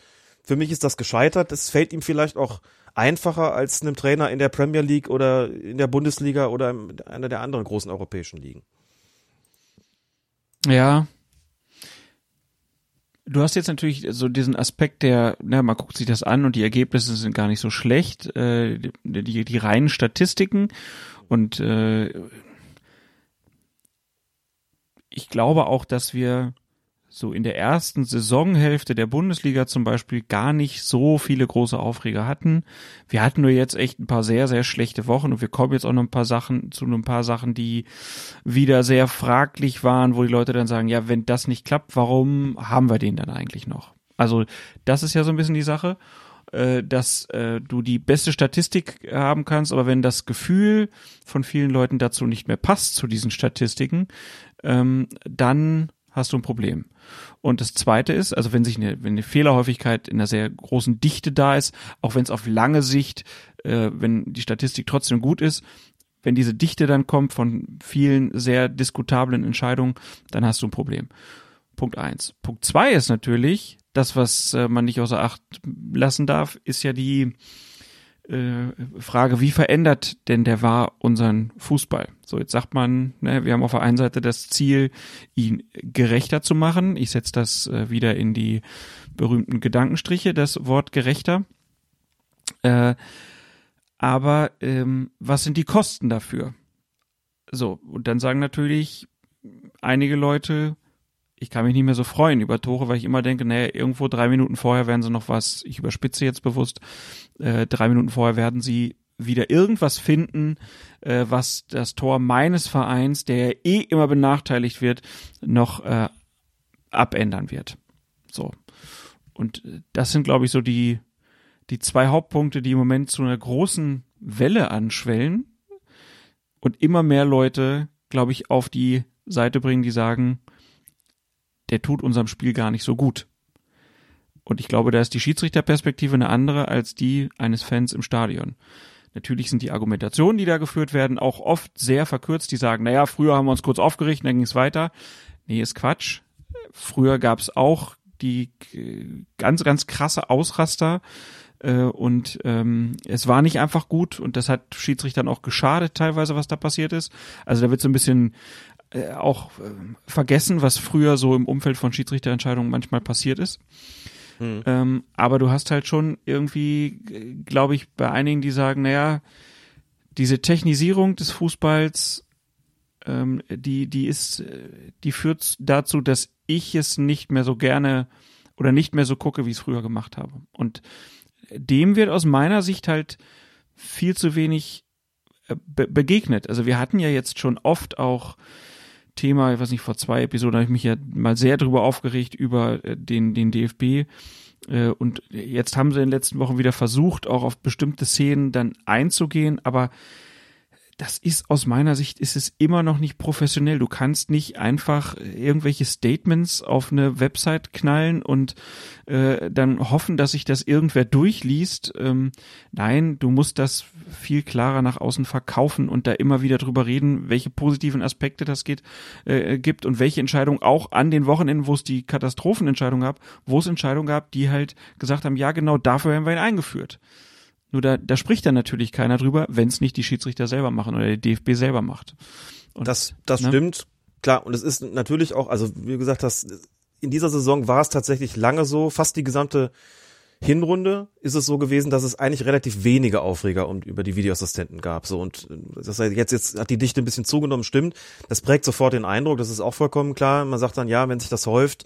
für mich ist das gescheitert. Es fällt ihm vielleicht auch einfacher als einem Trainer in der Premier League oder in der Bundesliga oder in einer der anderen großen europäischen Ligen. Ja. Du hast jetzt natürlich so diesen Aspekt der, na, man guckt sich das an und die Ergebnisse sind gar nicht so schlecht, äh, die, die, reinen Statistiken und äh, ich glaube auch, dass wir so in der ersten Saisonhälfte der Bundesliga zum Beispiel gar nicht so viele große Aufreger hatten. Wir hatten nur jetzt echt ein paar sehr, sehr schlechte Wochen und wir kommen jetzt auch noch ein paar Sachen zu ein paar Sachen, die wieder sehr fraglich waren, wo die Leute dann sagen, ja, wenn das nicht klappt, warum haben wir den dann eigentlich noch? Also das ist ja so ein bisschen die Sache äh, dass äh, du die beste Statistik haben kannst, aber wenn das Gefühl von vielen Leuten dazu nicht mehr passt zu diesen Statistiken, ähm, dann hast du ein Problem. Und das zweite ist, also wenn sich eine, wenn eine Fehlerhäufigkeit in einer sehr großen Dichte da ist, auch wenn es auf lange Sicht, äh, wenn die Statistik trotzdem gut ist, wenn diese Dichte dann kommt von vielen sehr diskutablen Entscheidungen, dann hast du ein Problem. Punkt eins. Punkt zwei ist natürlich, das, was äh, man nicht außer Acht lassen darf, ist ja die Frage, wie verändert denn der war unseren Fußball? So, jetzt sagt man, ne, wir haben auf der einen Seite das Ziel, ihn gerechter zu machen. Ich setze das äh, wieder in die berühmten Gedankenstriche, das Wort gerechter. Äh, aber ähm, was sind die Kosten dafür? So, und dann sagen natürlich einige Leute, ich kann mich nicht mehr so freuen über Tore, weil ich immer denke, naja, irgendwo drei Minuten vorher werden sie noch was, ich überspitze jetzt bewusst, äh, drei Minuten vorher werden sie wieder irgendwas finden, äh, was das Tor meines Vereins, der eh immer benachteiligt wird, noch äh, abändern wird. So. Und äh, das sind, glaube ich, so die, die zwei Hauptpunkte, die im Moment zu einer großen Welle anschwellen und immer mehr Leute, glaube ich, auf die Seite bringen, die sagen, der tut unserem Spiel gar nicht so gut. Und ich glaube, da ist die Schiedsrichterperspektive eine andere als die eines Fans im Stadion. Natürlich sind die Argumentationen, die da geführt werden, auch oft sehr verkürzt. Die sagen, naja, früher haben wir uns kurz aufgerichtet, dann ging es weiter. Nee, ist Quatsch. Früher gab es auch die äh, ganz, ganz krasse Ausraster äh, und ähm, es war nicht einfach gut und das hat Schiedsrichtern auch geschadet teilweise, was da passiert ist. Also da wird so ein bisschen äh, auch äh, vergessen, was früher so im Umfeld von Schiedsrichterentscheidungen manchmal passiert ist. Hm. Ähm, aber du hast halt schon irgendwie, glaube ich, bei einigen, die sagen, naja, diese Technisierung des Fußballs, ähm, die, die ist, die führt dazu, dass ich es nicht mehr so gerne oder nicht mehr so gucke, wie ich es früher gemacht habe. Und dem wird aus meiner Sicht halt viel zu wenig äh, be begegnet. Also wir hatten ja jetzt schon oft auch Thema, ich weiß nicht, vor zwei Episoden habe ich mich ja mal sehr drüber aufgeregt über äh, den, den DFB. Äh, und jetzt haben sie in den letzten Wochen wieder versucht, auch auf bestimmte Szenen dann einzugehen, aber das ist aus meiner Sicht ist es immer noch nicht professionell. Du kannst nicht einfach irgendwelche Statements auf eine Website knallen und äh, dann hoffen, dass sich das irgendwer durchliest. Ähm, nein, du musst das viel klarer nach außen verkaufen und da immer wieder drüber reden, welche positiven Aspekte das geht, äh, gibt und welche Entscheidungen auch an den Wochenenden, wo es die Katastrophenentscheidung gab, wo es Entscheidungen gab, die halt gesagt haben, ja genau dafür haben wir ihn eingeführt. Nur da, da spricht dann natürlich keiner drüber, wenn es nicht die Schiedsrichter selber machen oder der DFB selber macht. Und, das das ne? stimmt, klar. Und es ist natürlich auch, also wie gesagt hast, in dieser Saison war es tatsächlich lange so, fast die gesamte Hinrunde ist es so gewesen, dass es eigentlich relativ wenige Aufreger und über die Videoassistenten gab. So und das heißt, jetzt jetzt hat die Dichte ein bisschen zugenommen, stimmt. Das prägt sofort den Eindruck, das ist auch vollkommen klar. Man sagt dann, ja, wenn sich das häuft,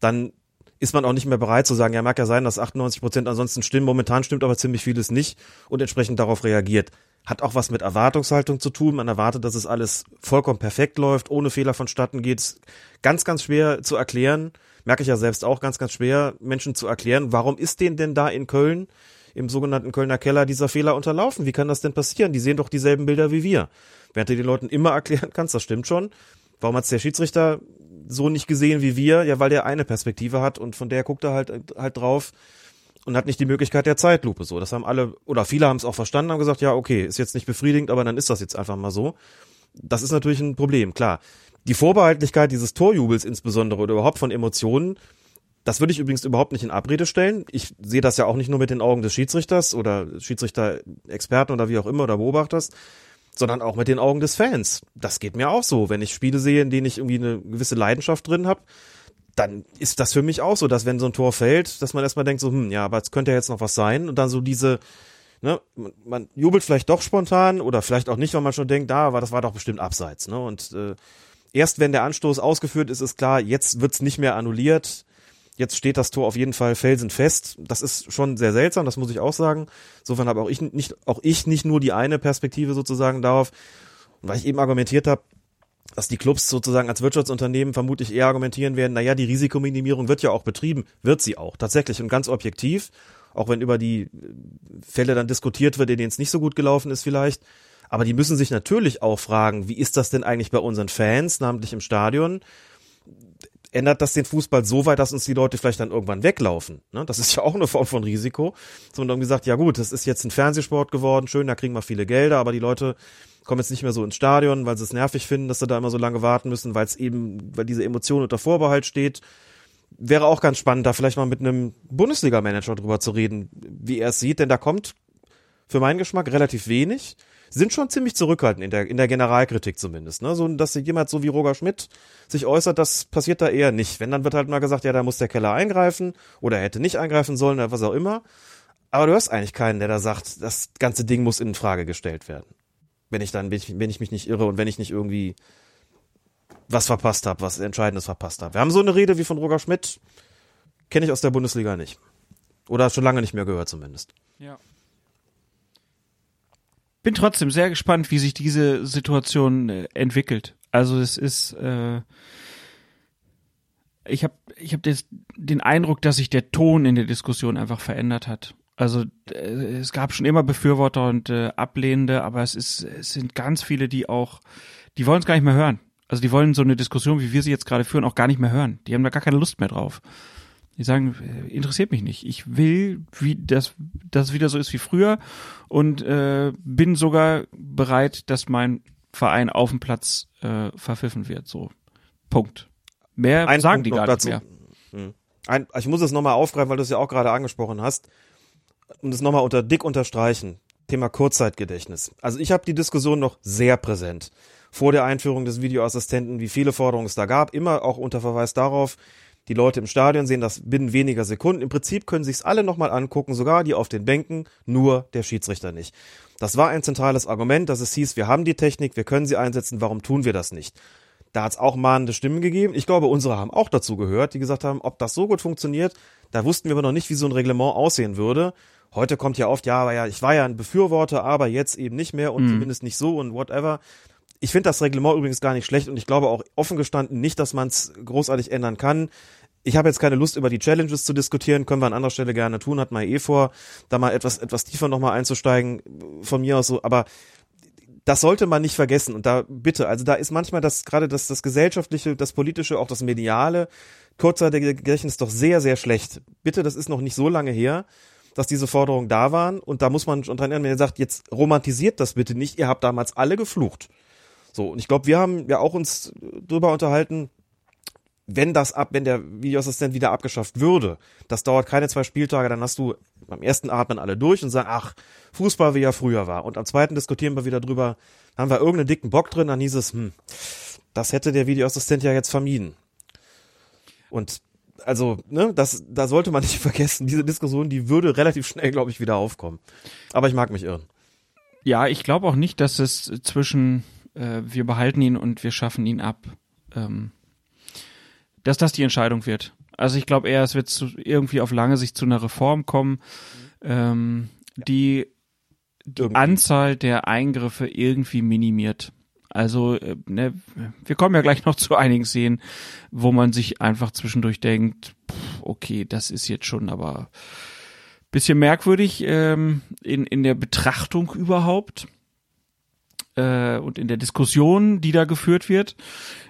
dann ist man auch nicht mehr bereit zu sagen, ja, mag ja sein, dass 98 Prozent ansonsten stimmen. Momentan stimmt aber ziemlich vieles nicht und entsprechend darauf reagiert. Hat auch was mit Erwartungshaltung zu tun. Man erwartet, dass es alles vollkommen perfekt läuft, ohne Fehler vonstatten geht. Ganz, ganz schwer zu erklären. Merke ich ja selbst auch ganz, ganz schwer, Menschen zu erklären. Warum ist denen denn da in Köln, im sogenannten Kölner Keller, dieser Fehler unterlaufen? Wie kann das denn passieren? Die sehen doch dieselben Bilder wie wir. Während du den Leuten immer erklären kannst, das stimmt schon. Warum hat der Schiedsrichter so nicht gesehen wie wir, ja, weil der eine Perspektive hat und von der guckt er halt, halt drauf und hat nicht die Möglichkeit der Zeitlupe. So, das haben alle oder viele haben es auch verstanden, haben gesagt, ja, okay, ist jetzt nicht befriedigend, aber dann ist das jetzt einfach mal so. Das ist natürlich ein Problem, klar. Die Vorbehaltlichkeit dieses Torjubels insbesondere oder überhaupt von Emotionen, das würde ich übrigens überhaupt nicht in Abrede stellen. Ich sehe das ja auch nicht nur mit den Augen des Schiedsrichters oder Schiedsrichter-Experten oder wie auch immer oder Beobachters, sondern auch mit den Augen des Fans. Das geht mir auch so. Wenn ich Spiele sehe, in denen ich irgendwie eine gewisse Leidenschaft drin habe, dann ist das für mich auch so, dass wenn so ein Tor fällt, dass man erstmal denkt so, hm, ja, aber es könnte ja jetzt noch was sein und dann so diese, ne, man, jubelt vielleicht doch spontan oder vielleicht auch nicht, weil man schon denkt, da, aber das war doch bestimmt abseits, ne, und äh, erst wenn der Anstoß ausgeführt ist, ist klar, jetzt wird's nicht mehr annulliert, jetzt steht das Tor auf jeden Fall felsenfest. Das ist schon sehr seltsam, das muss ich auch sagen. Insofern habe auch ich nicht, auch ich nicht nur die eine Perspektive sozusagen darauf, und weil ich eben argumentiert habe, dass die Clubs sozusagen als Wirtschaftsunternehmen vermutlich eher argumentieren werden, naja, die Risikominimierung wird ja auch betrieben, wird sie auch, tatsächlich und ganz objektiv, auch wenn über die Fälle dann diskutiert wird, in denen es nicht so gut gelaufen ist vielleicht. Aber die müssen sich natürlich auch fragen, wie ist das denn eigentlich bei unseren Fans, namentlich im Stadion? Ändert das den Fußball so weit, dass uns die Leute vielleicht dann irgendwann weglaufen? Ne? Das ist ja auch eine Form von Risiko. Sondern gesagt, ja gut, das ist jetzt ein Fernsehsport geworden, schön, da kriegen wir viele Gelder, aber die Leute kommen jetzt nicht mehr so ins Stadion, weil sie es nervig finden, dass sie da immer so lange warten müssen, weil es eben, weil diese Emotion unter Vorbehalt steht. Wäre auch ganz spannend, da vielleicht mal mit einem Bundesliga-Manager drüber zu reden, wie er es sieht, denn da kommt für meinen Geschmack relativ wenig. Sind schon ziemlich zurückhaltend in der, in der Generalkritik zumindest, ne? So, dass jemand so wie Roger Schmidt sich äußert, das passiert da eher nicht. Wenn, dann wird halt mal gesagt, ja, da muss der Keller eingreifen oder er hätte nicht eingreifen sollen oder was auch immer. Aber du hörst eigentlich keinen, der da sagt, das ganze Ding muss in Frage gestellt werden wenn ich dann, wenn ich, wenn ich mich nicht irre und wenn ich nicht irgendwie was verpasst habe, was Entscheidendes verpasst habe. Wir haben so eine Rede wie von Roger Schmidt, kenne ich aus der Bundesliga nicht. Oder schon lange nicht mehr gehört zumindest. Ja. Bin trotzdem sehr gespannt, wie sich diese Situation äh, entwickelt. Also es ist, äh, ich habe ich hab den Eindruck, dass sich der Ton in der Diskussion einfach verändert hat. Also äh, es gab schon immer Befürworter und äh, Ablehnende, aber es ist es sind ganz viele, die auch, die wollen es gar nicht mehr hören. Also die wollen so eine Diskussion, wie wir sie jetzt gerade führen, auch gar nicht mehr hören. Die haben da gar keine Lust mehr drauf. Die sagen, äh, interessiert mich nicht. Ich will, wie das, dass es wieder so ist wie früher und äh, bin sogar bereit, dass mein Verein auf dem Platz äh, verpfiffen wird. So, Punkt. Mehr Ein sagen Punkt die gar dazu. nicht mehr. Hm. Ein, ich muss es nochmal aufgreifen, weil du es ja auch gerade angesprochen hast und es nochmal unter dick unterstreichen. Thema Kurzzeitgedächtnis. Also ich habe die Diskussion noch sehr präsent. Vor der Einführung des Videoassistenten, wie viele Forderungen es da gab, immer auch unter Verweis darauf, die Leute im Stadion sehen das binnen weniger Sekunden. Im Prinzip können sich's alle nochmal angucken, sogar die auf den Bänken, nur der Schiedsrichter nicht. Das war ein zentrales Argument, dass es hieß, wir haben die Technik, wir können sie einsetzen, warum tun wir das nicht? Da hat's auch mahnende Stimmen gegeben. Ich glaube, unsere haben auch dazu gehört, die gesagt haben, ob das so gut funktioniert, da wussten wir aber noch nicht, wie so ein Reglement aussehen würde. Heute kommt ja oft, ja, aber ja, ich war ja ein Befürworter, aber jetzt eben nicht mehr und Mhm. zumindest nicht so und whatever. Ich finde das Reglement übrigens gar nicht schlecht und ich glaube auch offen gestanden nicht, dass man es großartig ändern kann. Ich habe jetzt keine Lust, über die Challenges zu diskutieren, können wir an anderer Stelle gerne tun, hat man eh vor, da mal etwas, etwas tiefer nochmal einzusteigen, von mir aus so, aber das sollte man nicht vergessen und da bitte, also da ist manchmal das, gerade das, das gesellschaftliche, das politische, auch das mediale, kurzzeitige Gedächtnis doch sehr, sehr schlecht. Bitte, das ist noch nicht so lange her, dass diese Forderungen da waren und da muss man schon dran erinnern, wenn ihr sagt, jetzt romantisiert das bitte nicht, ihr habt damals alle geflucht. So, und ich glaube, wir haben ja auch uns drüber unterhalten, wenn das ab, wenn der Videoassistent wieder abgeschafft würde, das dauert keine zwei Spieltage, dann hast du beim ersten atmen alle durch und sagen, ach, Fußball wie er früher war. Und am zweiten diskutieren wir wieder drüber, haben wir irgendeinen dicken Bock drin, dann hieß es, hm, das hätte der Videoassistent ja jetzt vermieden. Und also, ne, das, da sollte man nicht vergessen, diese Diskussion, die würde relativ schnell, glaube ich, wieder aufkommen. Aber ich mag mich irren. Ja, ich glaube auch nicht, dass es zwischen äh, wir behalten ihn und wir schaffen ihn ab, ähm, dass das die Entscheidung wird. Also ich glaube eher, es wird zu, irgendwie auf lange Sicht zu einer Reform kommen, ähm, die die Irgendwie. Anzahl der Eingriffe irgendwie minimiert. Also, äh, ne, wir kommen ja gleich noch zu einigen Szenen, wo man sich einfach zwischendurch denkt, pff, okay, das ist jetzt schon aber bisschen merkwürdig ähm, in, in der Betrachtung überhaupt äh, und in der Diskussion, die da geführt wird.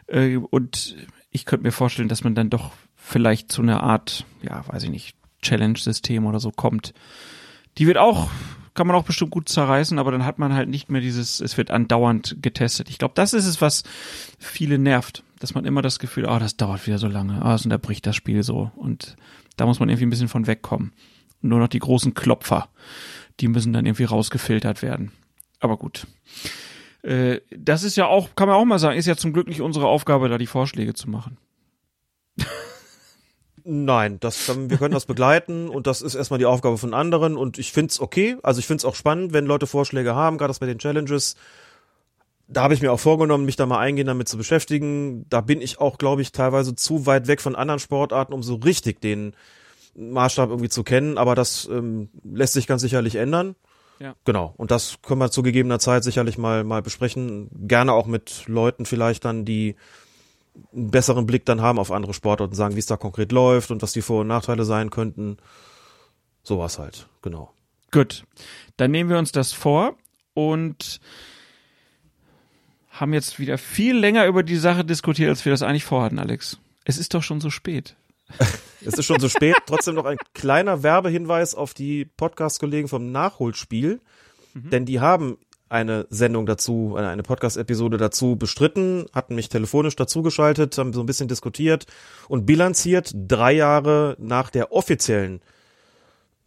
Äh, und ich könnte mir vorstellen, dass man dann doch vielleicht zu einer Art, ja, weiß ich nicht, Challenge-System oder so kommt. Die wird auch, kann man auch bestimmt gut zerreißen, aber dann hat man halt nicht mehr dieses, es wird andauernd getestet. Ich glaube, das ist es, was viele nervt, dass man immer das Gefühl, ah, das dauert wieder so lange, ah, es unterbricht das Spiel so. Und da muss man irgendwie ein bisschen von wegkommen. Nur noch die großen Klopfer, die müssen dann irgendwie rausgefiltert werden. Aber gut. Äh, das ist ja auch, kann man auch mal sagen, ist ja zum Glück nicht unsere Aufgabe, da die Vorschläge zu machen. Nein, das, wir können das begleiten und das ist erstmal die Aufgabe von anderen und ich find's okay. Also ich find's auch spannend, wenn Leute Vorschläge haben, gerade das mit den Challenges. Da habe ich mir auch vorgenommen, mich da mal eingehend damit zu beschäftigen. Da bin ich auch, glaube ich, teilweise zu weit weg von anderen Sportarten, um so richtig den Maßstab irgendwie zu kennen. Aber das ähm, lässt sich ganz sicherlich ändern. Ja. Genau. Und das können wir zu gegebener Zeit sicherlich mal, mal besprechen. Gerne auch mit Leuten vielleicht dann, die einen besseren Blick dann haben auf andere Sportarten und sagen, wie es da konkret läuft und was die Vor- und Nachteile sein könnten. Sowas halt, genau. Gut. Dann nehmen wir uns das vor und haben jetzt wieder viel länger über die Sache diskutiert, als wir das eigentlich vorhatten, Alex. Es ist doch schon so spät. es ist schon so spät. Trotzdem noch ein kleiner Werbehinweis auf die Podcast-Kollegen vom Nachholspiel. Mhm. Denn die haben eine Sendung dazu, eine Podcast-Episode dazu bestritten, hatten mich telefonisch dazugeschaltet, haben so ein bisschen diskutiert und bilanziert drei Jahre nach der offiziellen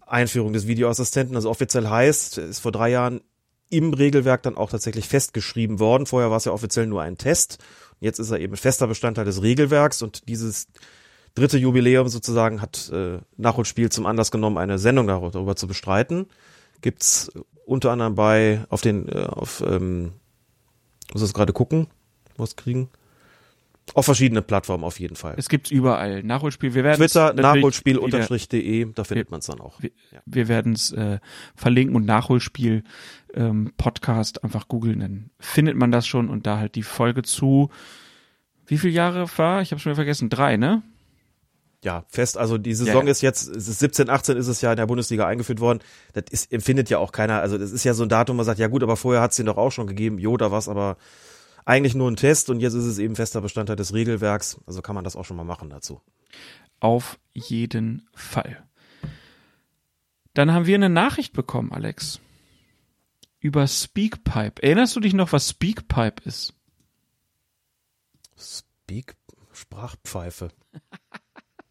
Einführung des Videoassistenten. Also offiziell heißt, ist vor drei Jahren im Regelwerk dann auch tatsächlich festgeschrieben worden. Vorher war es ja offiziell nur ein Test. Jetzt ist er eben fester Bestandteil des Regelwerks und dieses dritte Jubiläum sozusagen hat äh, Nachholspiel zum Anlass genommen, eine Sendung darüber zu bestreiten. Gibt's unter anderem bei auf den äh, auf ähm, muss es gerade gucken, was kriegen. Auf verschiedene Plattformen auf jeden Fall. Es gibt's überall. Nachholspiel. Wir werden Twitter nachholspiel-de. Da findet man es dann auch. Wir, ja. wir werden es äh, verlinken und Nachholspiel ähm, Podcast einfach googeln, dann findet man das schon und da halt die Folge zu. Wie viele Jahre war? Ich habe schon wieder vergessen. Drei, ne? Ja, fest. Also die Saison ja, ist jetzt, es ist 17, 18 ist es ja in der Bundesliga eingeführt worden. Das ist, empfindet ja auch keiner. Also das ist ja so ein Datum, man sagt, ja gut, aber vorher hat es den doch auch schon gegeben. Jo, da war aber eigentlich nur ein Test und jetzt ist es eben fester Bestandteil des Regelwerks. Also kann man das auch schon mal machen dazu. Auf jeden Fall. Dann haben wir eine Nachricht bekommen, Alex. Über Speakpipe. Erinnerst du dich noch, was Speakpipe ist? Speak Sprachpfeife.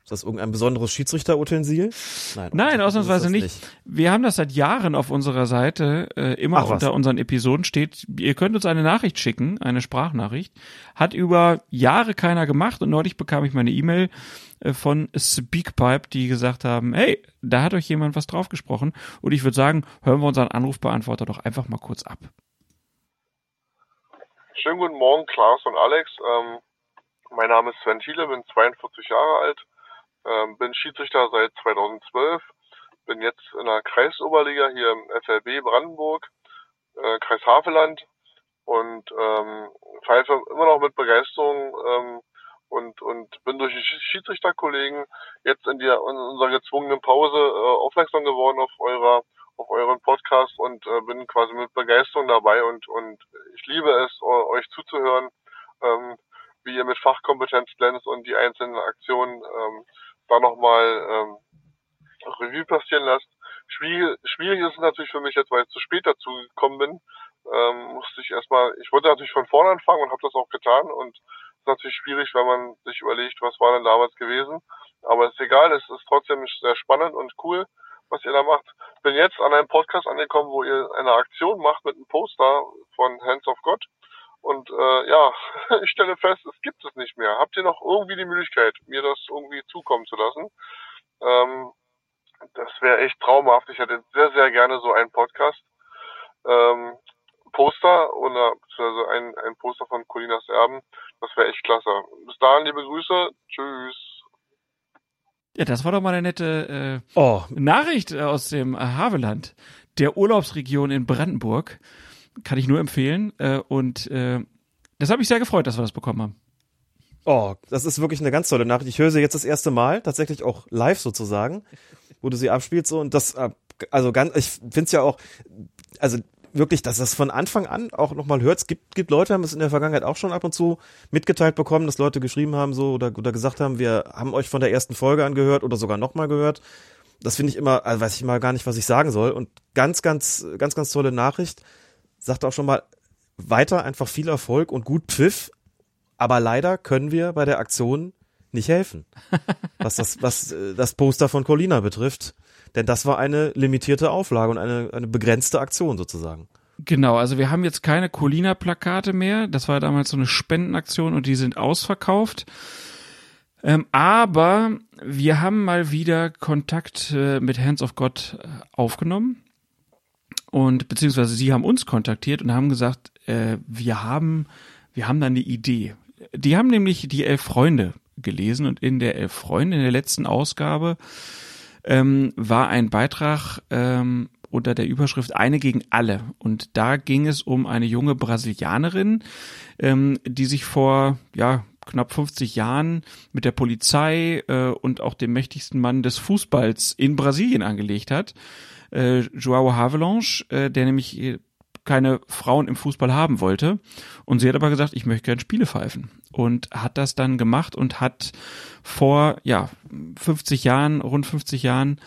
Ist das irgendein besonderes Schiedsrichterutensil? Nein, Nein ausnahmsweise nicht. nicht. Wir haben das seit Jahren auf unserer Seite, äh, immer Ach, unter unseren Episoden steht, ihr könnt uns eine Nachricht schicken, eine Sprachnachricht. Hat über Jahre keiner gemacht und neulich bekam ich meine E-Mail äh, von Speakpipe, die gesagt haben, hey, da hat euch jemand was draufgesprochen. Und ich würde sagen, hören wir unseren Anrufbeantworter doch einfach mal kurz ab. Schönen guten Morgen, Klaas und Alex. Ähm, mein Name ist Sven Thiele, bin 42 Jahre alt ähm, bin Schiedsrichter seit 2012, bin jetzt in der Kreisoberliga hier im FLB Brandenburg, äh, Kreis Havelland und ähm, pfeife immer noch mit Begeisterung ähm, und, und bin durch die Schiedsrichterkollegen jetzt in, die, in unserer gezwungenen Pause äh, aufmerksam geworden auf eurer auf euren Podcast und äh, bin quasi mit Begeisterung dabei und und ich liebe es euch zuzuhören, ähm, wie ihr mit Fachkompetenz glänzt und die einzelnen Aktionen ähm, da nochmal ähm, Revue passieren lässt. Schwierig, schwierig ist es natürlich für mich jetzt, weil ich zu spät dazu gekommen bin, ähm, musste ich erstmal, ich wollte natürlich von vorne anfangen und habe das auch getan und ist natürlich schwierig, wenn man sich überlegt, was war denn damals gewesen. Aber ist egal, es ist trotzdem sehr spannend und cool, was ihr da macht. Bin jetzt an einem Podcast angekommen, wo ihr eine Aktion macht mit einem Poster von Hands of God. Und äh, ja, ich stelle fest, es gibt es nicht mehr. Habt ihr noch irgendwie die Möglichkeit, mir das irgendwie zukommen zu lassen? Ähm, das wäre echt traumhaft. Ich hätte sehr, sehr gerne so einen Podcast. Ähm, Poster oder beziehungsweise ein, ein Poster von Colinas Erben. Das wäre echt klasse. Bis dahin, liebe Grüße. Tschüss. Ja, das war doch mal eine nette äh, oh. Nachricht aus dem Haveland, der Urlaubsregion in Brandenburg kann ich nur empfehlen. Äh, und äh, das habe ich sehr gefreut, dass wir das bekommen haben. Oh, das ist wirklich eine ganz tolle Nachricht. Ich höre sie jetzt das erste Mal, tatsächlich auch live sozusagen, wo du sie abspielst so und das, äh, also ganz, ich finde es ja auch, also wirklich, dass das von Anfang an auch nochmal hört. Es gibt, gibt Leute, haben es in der Vergangenheit auch schon ab und zu mitgeteilt bekommen, dass Leute geschrieben haben so oder, oder gesagt haben, wir haben euch von der ersten Folge angehört oder sogar nochmal gehört. Das finde ich immer, also weiß ich mal gar nicht, was ich sagen soll. Und ganz, ganz, ganz, ganz tolle Nachricht sagt auch schon mal weiter einfach viel Erfolg und gut Pfiff. Aber leider können wir bei der Aktion nicht helfen, was das, was äh, das Poster von Colina betrifft. Denn das war eine limitierte Auflage und eine, eine begrenzte Aktion sozusagen. Genau, also wir haben jetzt keine Colina-Plakate mehr. Das war damals so eine Spendenaktion und die sind ausverkauft. Ähm, aber wir haben mal wieder Kontakt äh, mit Hands of God äh, aufgenommen und beziehungsweise sie haben uns kontaktiert und haben gesagt, äh, wir haben, wir haben da eine Idee. Die haben nämlich die Elf Freunde gelesen und in der Elf Freunde, in der letzten Ausgabe, ähm, war ein Beitrag ähm, unter der Überschrift Eine gegen alle. Und da ging es um eine junge Brasilianerin, ähm, die sich vor, ja, knapp 50 Jahren mit der Polizei äh, und auch dem mächtigsten Mann des Fußballs in Brasilien angelegt hat. Äh, Joao Havelange, äh, der nämlich keine Frauen im Fußball haben wollte. Und sie hat aber gesagt, ich möchte gerne Spiele pfeifen. Und hat das dann gemacht und hat vor, ja, 50 Jahren, rund 50 Jahren,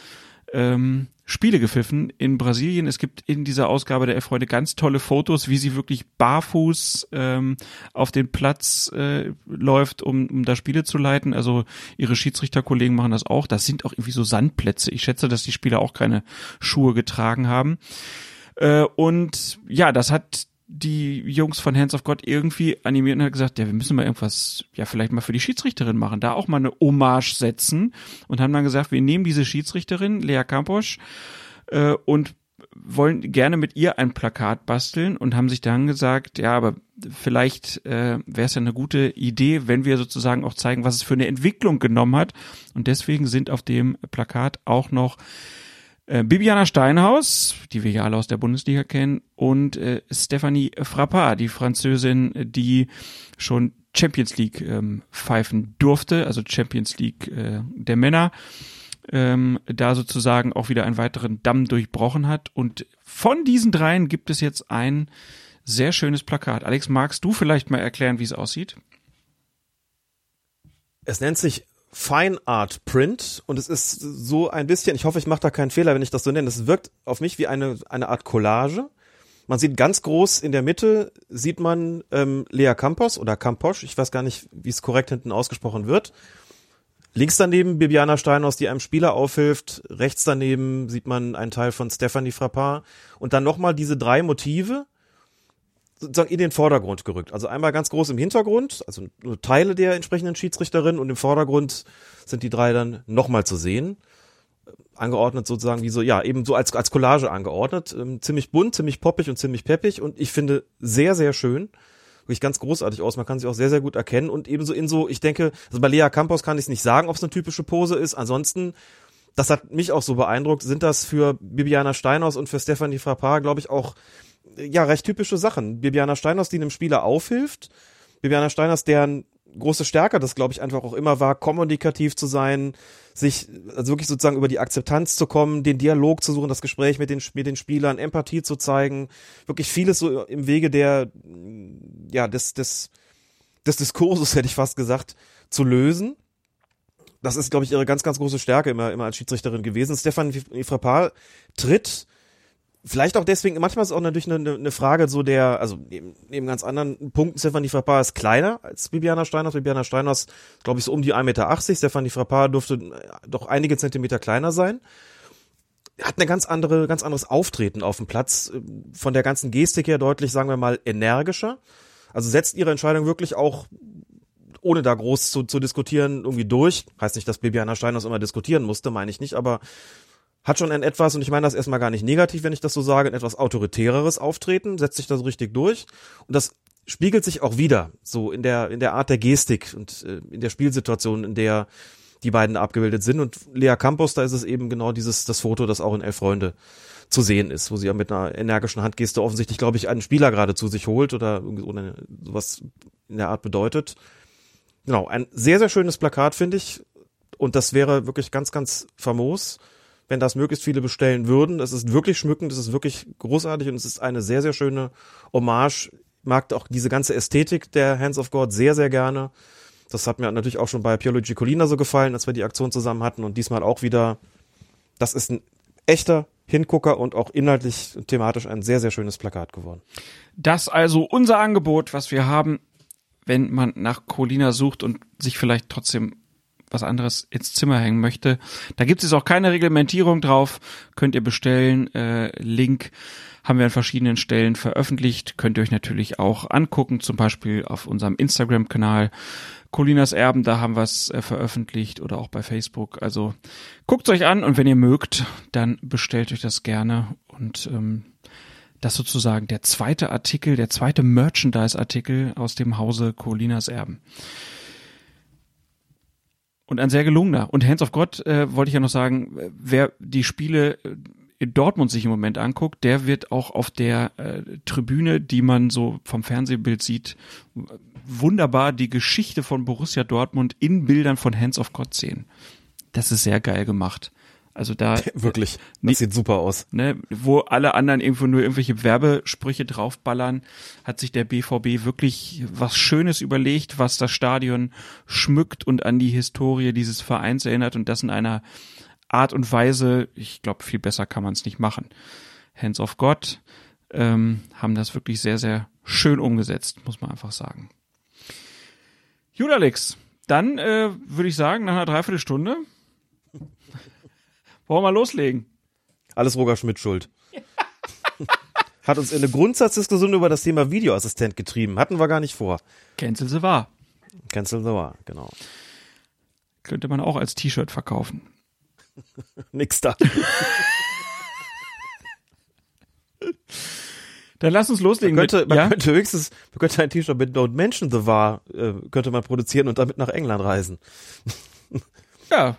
ähm, Spiele gepfiffen in Brasilien. Es gibt in dieser Ausgabe der Erfreude ganz tolle Fotos, wie sie wirklich barfuß ähm, auf den Platz äh, läuft, um, um da Spiele zu leiten. Also ihre Schiedsrichterkollegen machen das auch. Das sind auch irgendwie so Sandplätze. Ich schätze, dass die Spieler auch keine Schuhe getragen haben. Äh, und ja, das hat die Jungs von Hands of God irgendwie animiert und hat gesagt, ja, wir müssen mal irgendwas, ja, vielleicht mal für die Schiedsrichterin machen, da auch mal eine Hommage setzen und haben dann gesagt, wir nehmen diese Schiedsrichterin, Lea Campos, äh, und wollen gerne mit ihr ein Plakat basteln und haben sich dann gesagt, ja, aber vielleicht äh, wäre es ja eine gute Idee, wenn wir sozusagen auch zeigen, was es für eine Entwicklung genommen hat. Und deswegen sind auf dem Plakat auch noch äh, Bibiana Steinhaus, die wir ja alle aus der Bundesliga kennen, und äh, Stephanie Frappard, die Französin, die schon Champions League ähm, pfeifen durfte, also Champions League äh, der Männer, ähm, da sozusagen auch wieder einen weiteren Damm durchbrochen hat. Und von diesen dreien gibt es jetzt ein sehr schönes Plakat. Alex, magst du vielleicht mal erklären, wie es aussieht? Es nennt sich Fine Art Print und es ist so ein bisschen, ich hoffe, ich mache da keinen Fehler, wenn ich das so nenne. Es wirkt auf mich wie eine, eine Art Collage. Man sieht ganz groß in der Mitte, sieht man ähm, Lea Campos oder Campos, ich weiß gar nicht, wie es korrekt hinten ausgesprochen wird. Links daneben Bibiana Steinhaus, die einem Spieler aufhilft. Rechts daneben sieht man einen Teil von Stephanie Frappard. Und dann nochmal diese drei Motive, sozusagen in den Vordergrund gerückt. Also einmal ganz groß im Hintergrund, also nur Teile der entsprechenden Schiedsrichterin und im Vordergrund sind die drei dann nochmal zu sehen. Angeordnet sozusagen wie so, ja, eben so als, als Collage angeordnet. Ähm, ziemlich bunt, ziemlich poppig und ziemlich peppig und ich finde sehr, sehr schön. Wirklich ganz großartig aus. Man kann sich auch sehr, sehr gut erkennen und ebenso in so, ich denke, also bei Lea Campos kann ich es nicht sagen, ob es eine typische Pose ist. Ansonsten das hat mich auch so beeindruckt, sind das für Bibiana Steinhaus und für Stephanie Frappard, glaube ich, auch ja, recht typische Sachen. Bibiana Steiners, die einem Spieler aufhilft. Bibiana Steiners, deren große Stärke das, glaube ich, einfach auch immer war, kommunikativ zu sein, sich, also wirklich sozusagen über die Akzeptanz zu kommen, den Dialog zu suchen, das Gespräch mit den, mit den Spielern, Empathie zu zeigen, wirklich vieles so im Wege der, ja, des, des, des Diskurses, hätte ich fast gesagt, zu lösen. Das ist, glaube ich, ihre ganz, ganz große Stärke immer, immer als Schiedsrichterin gewesen. Stefan Frappal tritt Vielleicht auch deswegen, manchmal ist es auch natürlich eine, eine Frage so der, also neben, neben ganz anderen Punkten, Stefanie Frappard ist kleiner als Bibiana Steinhaus. Bibiana Steinhaus, glaube ich, so um die 1,80 Meter. Stefanie Frappard dürfte äh, doch einige Zentimeter kleiner sein. Hat eine ganz andere, ganz anderes Auftreten auf dem Platz, äh, von der ganzen Gestik her deutlich, sagen wir mal, energischer. Also setzt ihre Entscheidung wirklich auch ohne da groß zu, zu diskutieren, irgendwie durch. Heißt nicht, dass Bibiana Steinhaus immer diskutieren musste, meine ich nicht, aber hat schon ein etwas, und ich meine das erstmal gar nicht negativ, wenn ich das so sage, ein etwas autoritäreres Auftreten, setzt sich da so richtig durch. Und das spiegelt sich auch wieder, so in der, in der Art der Gestik und äh, in der Spielsituation, in der die beiden abgebildet sind. Und Lea Campos, da ist es eben genau dieses, das Foto, das auch in Elf Freunde zu sehen ist, wo sie ja mit einer energischen Handgeste offensichtlich, glaube ich, einen Spieler gerade zu sich holt oder, oder sowas in der Art bedeutet. Genau, ein sehr, sehr schönes Plakat, finde ich. Und das wäre wirklich ganz, ganz famos wenn das möglichst viele bestellen würden. Es ist wirklich schmückend, es ist wirklich großartig und es ist eine sehr, sehr schöne Hommage. Mag auch diese ganze Ästhetik der Hands of God sehr, sehr gerne. Das hat mir natürlich auch schon bei Piolo Colina so gefallen, als wir die Aktion zusammen hatten und diesmal auch wieder. Das ist ein echter Hingucker und auch inhaltlich thematisch ein sehr, sehr schönes Plakat geworden. Das also unser Angebot, was wir haben, wenn man nach Colina sucht und sich vielleicht trotzdem was anderes ins Zimmer hängen möchte. Da gibt es auch keine Reglementierung drauf, könnt ihr bestellen. Äh, Link haben wir an verschiedenen Stellen veröffentlicht, könnt ihr euch natürlich auch angucken, zum Beispiel auf unserem Instagram-Kanal Colinas Erben, da haben wir es äh, veröffentlicht oder auch bei Facebook. Also guckt euch an und wenn ihr mögt, dann bestellt euch das gerne und ähm, das sozusagen der zweite Artikel, der zweite Merchandise-Artikel aus dem Hause Colinas Erben. Und ein sehr gelungener. Und Hands of God äh, wollte ich ja noch sagen, wer die Spiele äh, in Dortmund sich im Moment anguckt, der wird auch auf der äh, Tribüne, die man so vom Fernsehbild sieht, wunderbar die Geschichte von Borussia Dortmund in Bildern von Hands of God sehen. Das ist sehr geil gemacht. Also da wirklich, das sieht super aus. Ne, wo alle anderen irgendwo nur irgendwelche Werbesprüche draufballern, hat sich der BVB wirklich was Schönes überlegt, was das Stadion schmückt und an die Historie dieses Vereins erinnert und das in einer Art und Weise, ich glaube, viel besser kann man es nicht machen. Hands of God ähm, haben das wirklich sehr, sehr schön umgesetzt, muss man einfach sagen. Gut, Alex, dann äh, würde ich sagen, nach einer Dreiviertelstunde wollen wir loslegen. Alles Roger Schmidt schuld. Hat uns in eine Grundsatzdiskussion über das Thema Videoassistent getrieben. Hatten wir gar nicht vor. Cancel the war. Cancel the war, genau. Könnte man auch als T-Shirt verkaufen. Nix da. Dann lass uns loslegen. Man könnte, mit, man ja? könnte höchstens, man könnte ein T-Shirt mit Don't Mention the War, äh, könnte man produzieren und damit nach England reisen. Ja,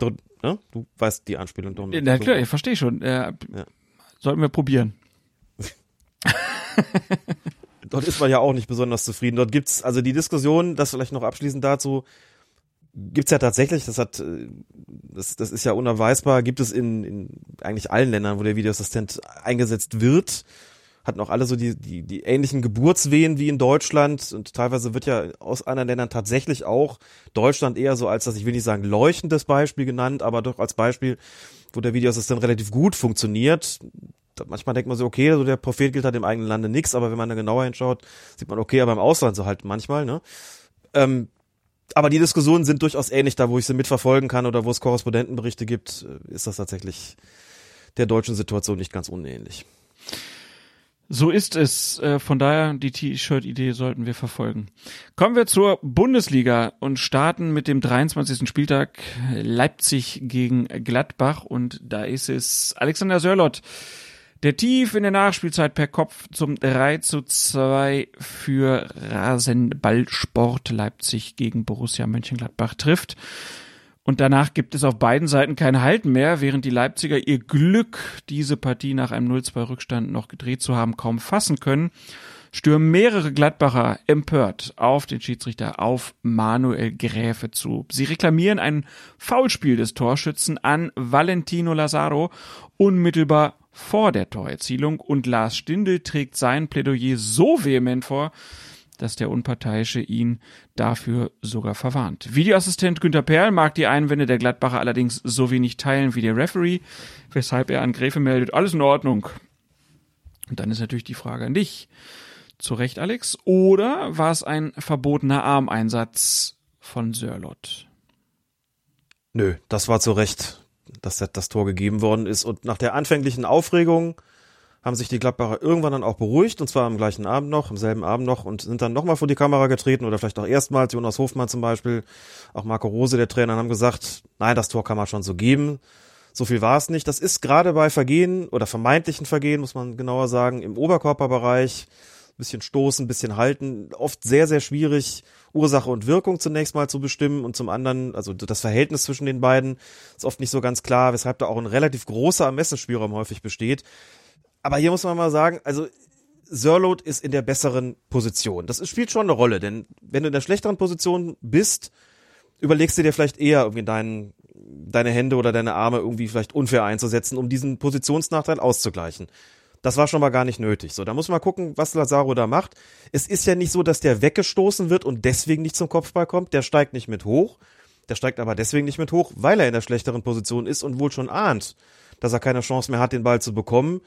Don't, ne? Du weißt die Anspielung, Don't na klar, ich verstehe schon. Äh, Ja. Sollten wir probieren. Dort ist man ja auch nicht besonders zufrieden. Dort gibt's, also die Diskussion, das vielleicht noch abschließend dazu, gibt's ja tatsächlich, das hat, äh, das, das ist ja unerweisbar, gibt es in, in eigentlich allen Ländern, wo der Videoassistent eingesetzt wird, hatten auch alle so die, die, die ähnlichen Geburtswehen wie in Deutschland und teilweise wird ja aus anderen Ländern tatsächlich auch Deutschland eher so als das, ich will nicht sagen leuchtendes Beispiel genannt, aber doch als Beispiel, wo der Videoassistent relativ gut funktioniert. Manchmal denkt man so, okay, so der Prophet gilt halt im eigenen Lande nix, aber wenn man da genauer hinschaut, sieht man, okay, aber im Ausland so halt manchmal, ne? Ähm, aber die Diskussionen sind durchaus ähnlich, da wo ich sie mitverfolgen kann oder wo es Korrespondentenberichte gibt, äh, ist das tatsächlich der deutschen Situation nicht ganz unähnlich. So ist es. Äh, Von daher, die T-Shirt-Idee sollten wir verfolgen. Kommen wir zur Bundesliga und starten mit dem 23. Spieltag Leipzig gegen Gladbach. Und da ist es Alexander Sörlot, der tief in der Nachspielzeit per Kopf zum 3 zu 2 für Rasenballsport Leipzig gegen Borussia Mönchengladbach trifft. Und danach gibt es auf beiden Seiten kein Halten mehr, während die Leipziger ihr Glück, diese Partie nach einem 0-2 Rückstand noch gedreht zu haben, kaum fassen können, stürmen mehrere Gladbacher empört auf den Schiedsrichter, auf Manuel Gräfe zu. Sie reklamieren ein Foulspiel des Torschützen an Valentino Lazaro unmittelbar vor der Torerzielung und Lars Stindl trägt sein Plädoyer so vehement vor, dass der Unparteiische ihn dafür sogar verwarnt. Videoassistent Günter Perl mag die Einwände der Gladbacher allerdings so wenig teilen wie der Referee, weshalb er an Gräfe meldet, alles in Ordnung. Und dann ist natürlich die Frage an dich. Zu Recht, Alex? Oder war es ein verbotener Armeinsatz von Sörlot? Nö, das war zu Recht, dass das, das Tor gegeben worden ist. Und nach der anfänglichen Aufregung haben sich die Gladbacher irgendwann dann auch beruhigt, und zwar am gleichen Abend noch, am selben Abend noch, und sind dann nochmal vor die Kamera getreten oder vielleicht auch erstmals, Jonas Hofmann zum Beispiel, auch Marco Rose, der Trainer, haben gesagt, nein, das Tor kann man schon so geben. So viel war es nicht. Das ist gerade bei Vergehen oder vermeintlichen Vergehen, muss man genauer sagen, im Oberkörperbereich, bisschen stoßen, bisschen halten, oft sehr, sehr schwierig, Ursache und Wirkung zunächst mal zu bestimmen und zum anderen, also das Verhältnis zwischen den beiden ist oft nicht so ganz klar, weshalb da auch ein relativ großer Ermessensspielraum häufig besteht. Aber hier muss man mal sagen, also Sörlot ist in der besseren Position. Das spielt schon eine Rolle, denn wenn du in der schlechteren Position bist, überlegst du dir vielleicht eher irgendwie deinen, deine Hände oder deine Arme irgendwie vielleicht unfair einzusetzen, um diesen Positionsnachteil auszugleichen. Das war schon mal gar nicht nötig. So, da muss man gucken, was Lazaro da macht. Es ist ja nicht so, dass der weggestoßen wird und deswegen nicht zum Kopfball kommt. Der steigt nicht mit hoch. Der steigt aber deswegen nicht mit hoch, weil er in der schlechteren Position ist und wohl schon ahnt, dass er keine Chance mehr hat, den Ball zu bekommen.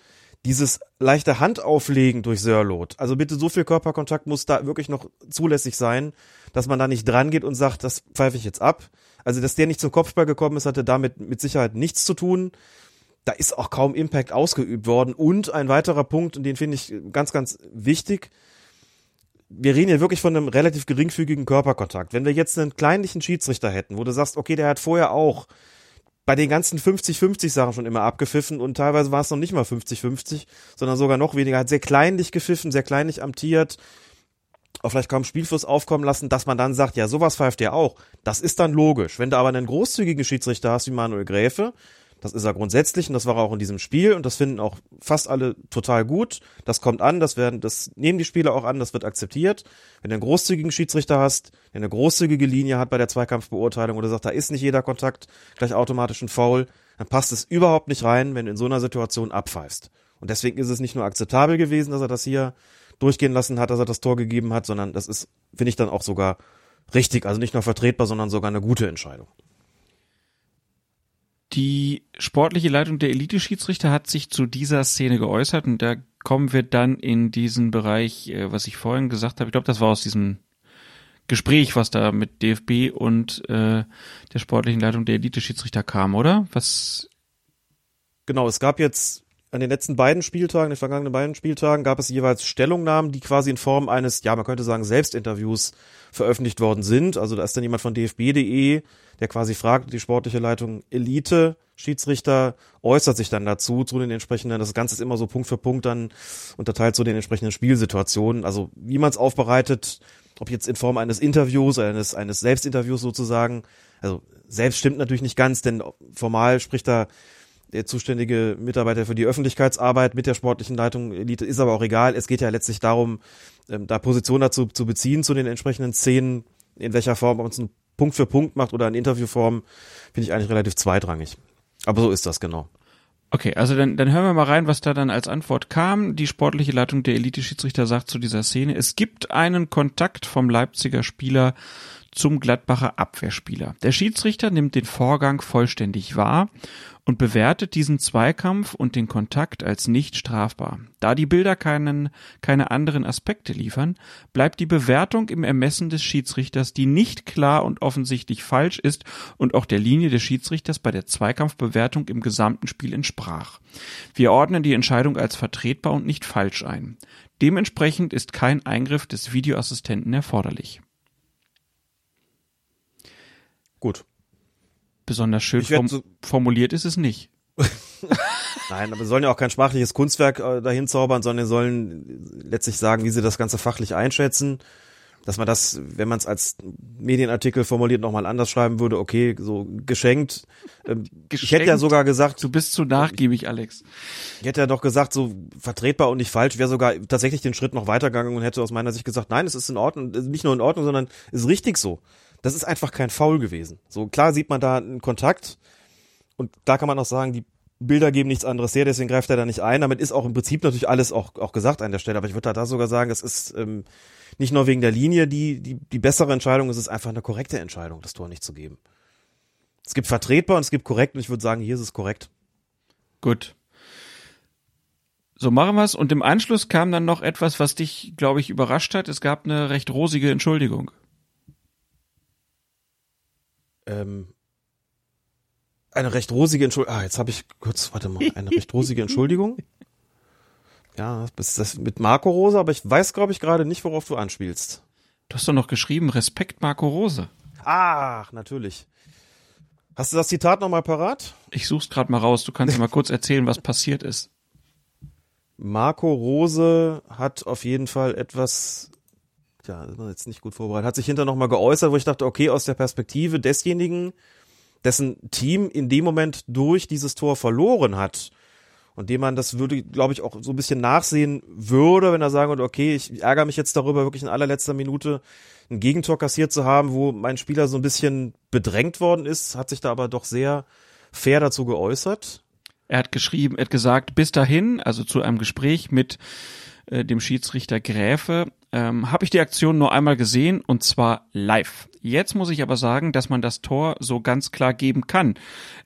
Dieses leichte Handauflegen durch Sörlot. Also bitte so viel Körperkontakt muss da wirklich noch zulässig sein, dass man da nicht dran geht und sagt, das pfeife ich jetzt ab. Also, dass der nicht zum Kopfball gekommen ist, hatte damit mit Sicherheit nichts zu tun. Da ist auch kaum Impact ausgeübt worden. Und ein weiterer Punkt, und den finde ich ganz, ganz wichtig. wir reden hier wirklich von einem relativ geringfügigen Körperkontakt. Wenn wir jetzt einen kleinlichen Schiedsrichter hätten, wo du sagst, okay, der hat vorher auch bei den ganzen 50-50 Sachen schon immer abgepfiffen und teilweise war es noch nicht mal 50-50, sondern sogar noch weniger, hat sehr kleinlich gepfiffen, sehr kleinlich amtiert, auch vielleicht kaum Spielfluss aufkommen lassen, dass man dann sagt, ja, sowas pfeift ja auch. Das ist dann logisch. Wenn du aber einen großzügigen Schiedsrichter hast wie Manuel Gräfe, das ist er grundsätzlich und das war er auch in diesem Spiel und das finden auch fast alle total gut. Das kommt an, das werden, das nehmen die Spieler auch an, das wird akzeptiert. Wenn du einen großzügigen Schiedsrichter hast, der eine großzügige Linie hat bei der Zweikampfbeurteilung oder sagt, da ist nicht jeder Kontakt gleich automatisch ein Foul, dann passt es überhaupt nicht rein, wenn du in so einer Situation abpfeifst. Und deswegen ist es nicht nur akzeptabel gewesen, dass er das hier durchgehen lassen hat, dass er das Tor gegeben hat, sondern das ist, finde ich dann auch sogar richtig, also nicht nur vertretbar, sondern sogar eine gute Entscheidung. Die sportliche Leitung der Elite-Schiedsrichter hat sich zu dieser Szene geäußert und da kommen wir dann in diesen Bereich, äh, was ich vorhin gesagt habe. Ich glaube, das war aus diesem Gespräch, was da mit DFB und äh, der sportlichen Leitung der Elite-Schiedsrichter kam, oder? Was? Genau, es gab jetzt an den letzten beiden Spieltagen, den vergangenen beiden Spieltagen, gab es jeweils Stellungnahmen, die quasi in Form eines, ja, man könnte sagen, Selbstinterviews veröffentlicht worden sind. Also da ist dann jemand von dfb.de, der quasi fragt, die sportliche Leitung Elite, Schiedsrichter äußert sich dann dazu, zu den entsprechenden, das Ganze ist immer so Punkt für Punkt dann unterteilt zu den entsprechenden Spielsituationen. Also wie man es aufbereitet, ob jetzt in Form eines Interviews, eines, eines Selbstinterviews sozusagen, also selbst stimmt natürlich nicht ganz, denn formal spricht da der zuständige Mitarbeiter für die Öffentlichkeitsarbeit mit der sportlichen Leitung Elite, ist aber auch egal. Es geht ja letztlich darum, ähm, da Position dazu zu beziehen zu den entsprechenden Szenen, in welcher Form, ob man es Punkt für Punkt macht oder in Interviewform, finde ich eigentlich relativ zweitrangig. Aber so ist das genau. Okay, also dann, dann hören wir mal rein, was da dann als Antwort kam. Die sportliche Leitung der Elite-Schiedsrichter sagt zu dieser Szene, es gibt einen Kontakt vom Leipziger Spieler zum Gladbacher Abwehrspieler. Der Schiedsrichter nimmt den Vorgang vollständig wahr und bewertet diesen Zweikampf und den Kontakt als nicht strafbar. Da die Bilder keinen, keine anderen Aspekte liefern, bleibt die Bewertung im Ermessen des Schiedsrichters, die nicht klar und offensichtlich falsch ist und auch der Linie des Schiedsrichters bei der Zweikampfbewertung im gesamten Spiel entsprach. Wir ordnen die Entscheidung als vertretbar und nicht falsch ein. Dementsprechend ist kein Eingriff des Videoassistenten erforderlich. Gut besonders schön form so formuliert ist es nicht. Nein, aber wir sollen ja auch kein sprachliches Kunstwerk äh, dahin zaubern, sondern sollen letztlich sagen, wie sie das Ganze fachlich einschätzen. Dass man das, wenn man es als Medienartikel formuliert, nochmal anders schreiben würde, okay, so geschenkt. Ähm, geschenkt. Ich hätte ja sogar gesagt. Du bist zu nachgiebig, Alex. Ich hätte ja doch gesagt, so vertretbar und nicht falsch, wäre sogar tatsächlich den Schritt noch weitergegangen und hätte aus meiner Sicht gesagt, nein, es ist in Ordnung, nicht nur in Ordnung, sondern es ist richtig so das ist einfach kein Foul gewesen. So klar sieht man da einen Kontakt und da kann man auch sagen, die Bilder geben nichts anderes her, deswegen greift er da nicht ein. Damit ist auch im Prinzip natürlich alles auch, auch gesagt an der Stelle. Aber ich würde da sogar sagen, es ist ähm, nicht nur wegen der Linie die, die, die bessere Entscheidung, es ist einfach eine korrekte Entscheidung, das Tor nicht zu geben. Es gibt vertretbar und es gibt korrekt und ich würde sagen, hier ist es korrekt. Gut. So machen wir's. Und im Anschluss kam dann noch etwas, was dich, glaube ich, überrascht hat. Es gab eine recht rosige Entschuldigung ähm, eine recht rosige Entschuldigung. Ah, jetzt habe ich kurz, warte mal, eine recht rosige Entschuldigung. Ja, das ist mit Marco Rose, aber ich weiß, glaube ich, gerade nicht, worauf du anspielst. Du hast doch noch geschrieben, Respekt Marco Rose. Ach, natürlich. Hast du das Zitat nochmal parat? Ich such's gerade mal raus. Du kannst mal kurz erzählen, was passiert ist. Marco Rose hat auf jeden Fall etwas ja, ist man jetzt nicht gut vorbereitet, hat sich hinter nochmal geäußert, wo ich dachte, okay, aus der Perspektive desjenigen, dessen Team in dem Moment durch dieses Tor verloren hat und dem man das würde, glaube ich, auch so ein bisschen nachsehen würde, wenn er sagen würde, okay, ich ärgere mich jetzt darüber, wirklich in allerletzter Minute ein Gegentor kassiert zu haben, wo mein Spieler so ein bisschen bedrängt worden ist, hat sich da aber doch sehr fair dazu geäußert. Er hat geschrieben, er hat gesagt, bis dahin, also zu einem Gespräch mit äh, dem Schiedsrichter Gräfe, ähm, habe ich die Aktion nur einmal gesehen und zwar live. Jetzt muss ich aber sagen, dass man das Tor so ganz klar geben kann.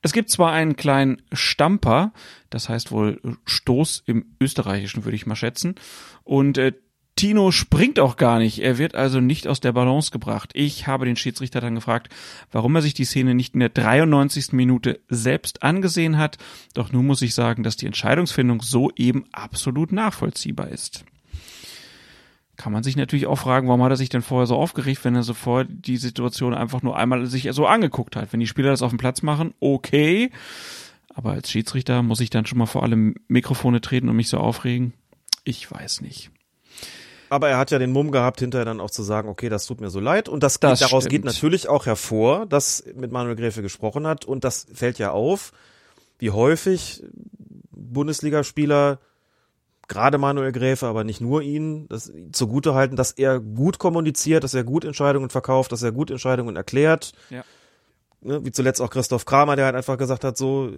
Es gibt zwar einen kleinen Stamper, das heißt wohl Stoß im Österreichischen, würde ich mal schätzen, und äh, Tino springt auch gar nicht. Er wird also nicht aus der Balance gebracht. Ich habe den Schiedsrichter dann gefragt, warum er sich die Szene nicht in der 93. Minute selbst angesehen hat. Doch nun muss ich sagen, dass die Entscheidungsfindung so eben absolut nachvollziehbar ist. Kann man sich natürlich auch fragen, warum hat er sich denn vorher so aufgeregt, wenn er so vorher die Situation einfach nur einmal sich so angeguckt hat. Wenn die Spieler das auf dem Platz machen, okay. Aber als Schiedsrichter muss ich dann schon mal vor alle Mikrofone treten und mich so aufregen? Ich weiß nicht. Aber er hat ja den Mumm gehabt, hinterher dann auch zu sagen, okay, das tut mir so leid. Und das, Das daraus stimmt. geht natürlich auch hervor, dass mit Manuel Gräfe gesprochen hat. Und das fällt ja auf, wie häufig Bundesligaspieler, gerade Manuel Gräfe, aber nicht nur ihn, das zugute halten, dass er gut kommuniziert, dass er gut Entscheidungen verkauft, dass er gut Entscheidungen erklärt. Ja. Ne, wie zuletzt auch Christoph Kramer, der halt einfach gesagt hat, so,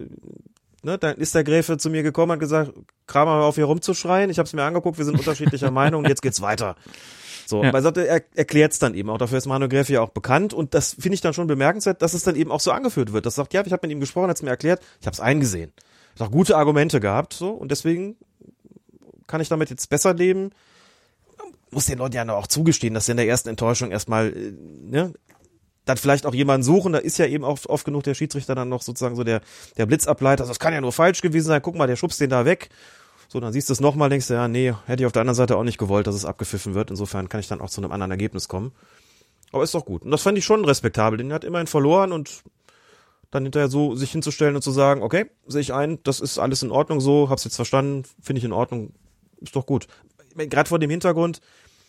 ne, dann ist der Gräfe zu mir gekommen, hat gesagt, Kramer, hör auf hier rumzuschreien, ich habe es mir angeguckt, wir sind unterschiedlicher Meinung und jetzt geht's weiter. So, Ja. er sagte, er erklärt es dann eben auch. Dafür ist Manuel Gräfe ja auch bekannt und das finde ich dann schon bemerkenswert, dass es dann eben auch so angeführt wird. Das sagt, ja, ich habe mit ihm gesprochen, hat es mir erklärt, ich habe es eingesehen. Hat auch gute Argumente gehabt, so und deswegen kann ich damit jetzt besser leben. Muss den Leuten ja auch zugestehen, dass sie in der ersten Enttäuschung erstmal, äh, ne, dann vielleicht auch jemanden suchen, da ist ja eben auch oft genug der Schiedsrichter dann noch sozusagen so der, der Blitzableiter, also das kann ja nur falsch gewesen sein, guck mal, der schubst den da weg. So, dann siehst du es nochmal, denkst du, ja, nee, hätte ich auf der anderen Seite auch nicht gewollt, dass es abgepfiffen wird. Insofern kann ich dann auch zu einem anderen Ergebnis kommen. Aber ist doch gut. Und das fand ich schon respektabel. Den hat immerhin verloren und dann hinterher so sich hinzustellen und zu sagen, okay, sehe ich ein, das ist alles in Ordnung so, hab's jetzt verstanden, finde ich in Ordnung, ist doch gut. Gerade vor dem Hintergrund,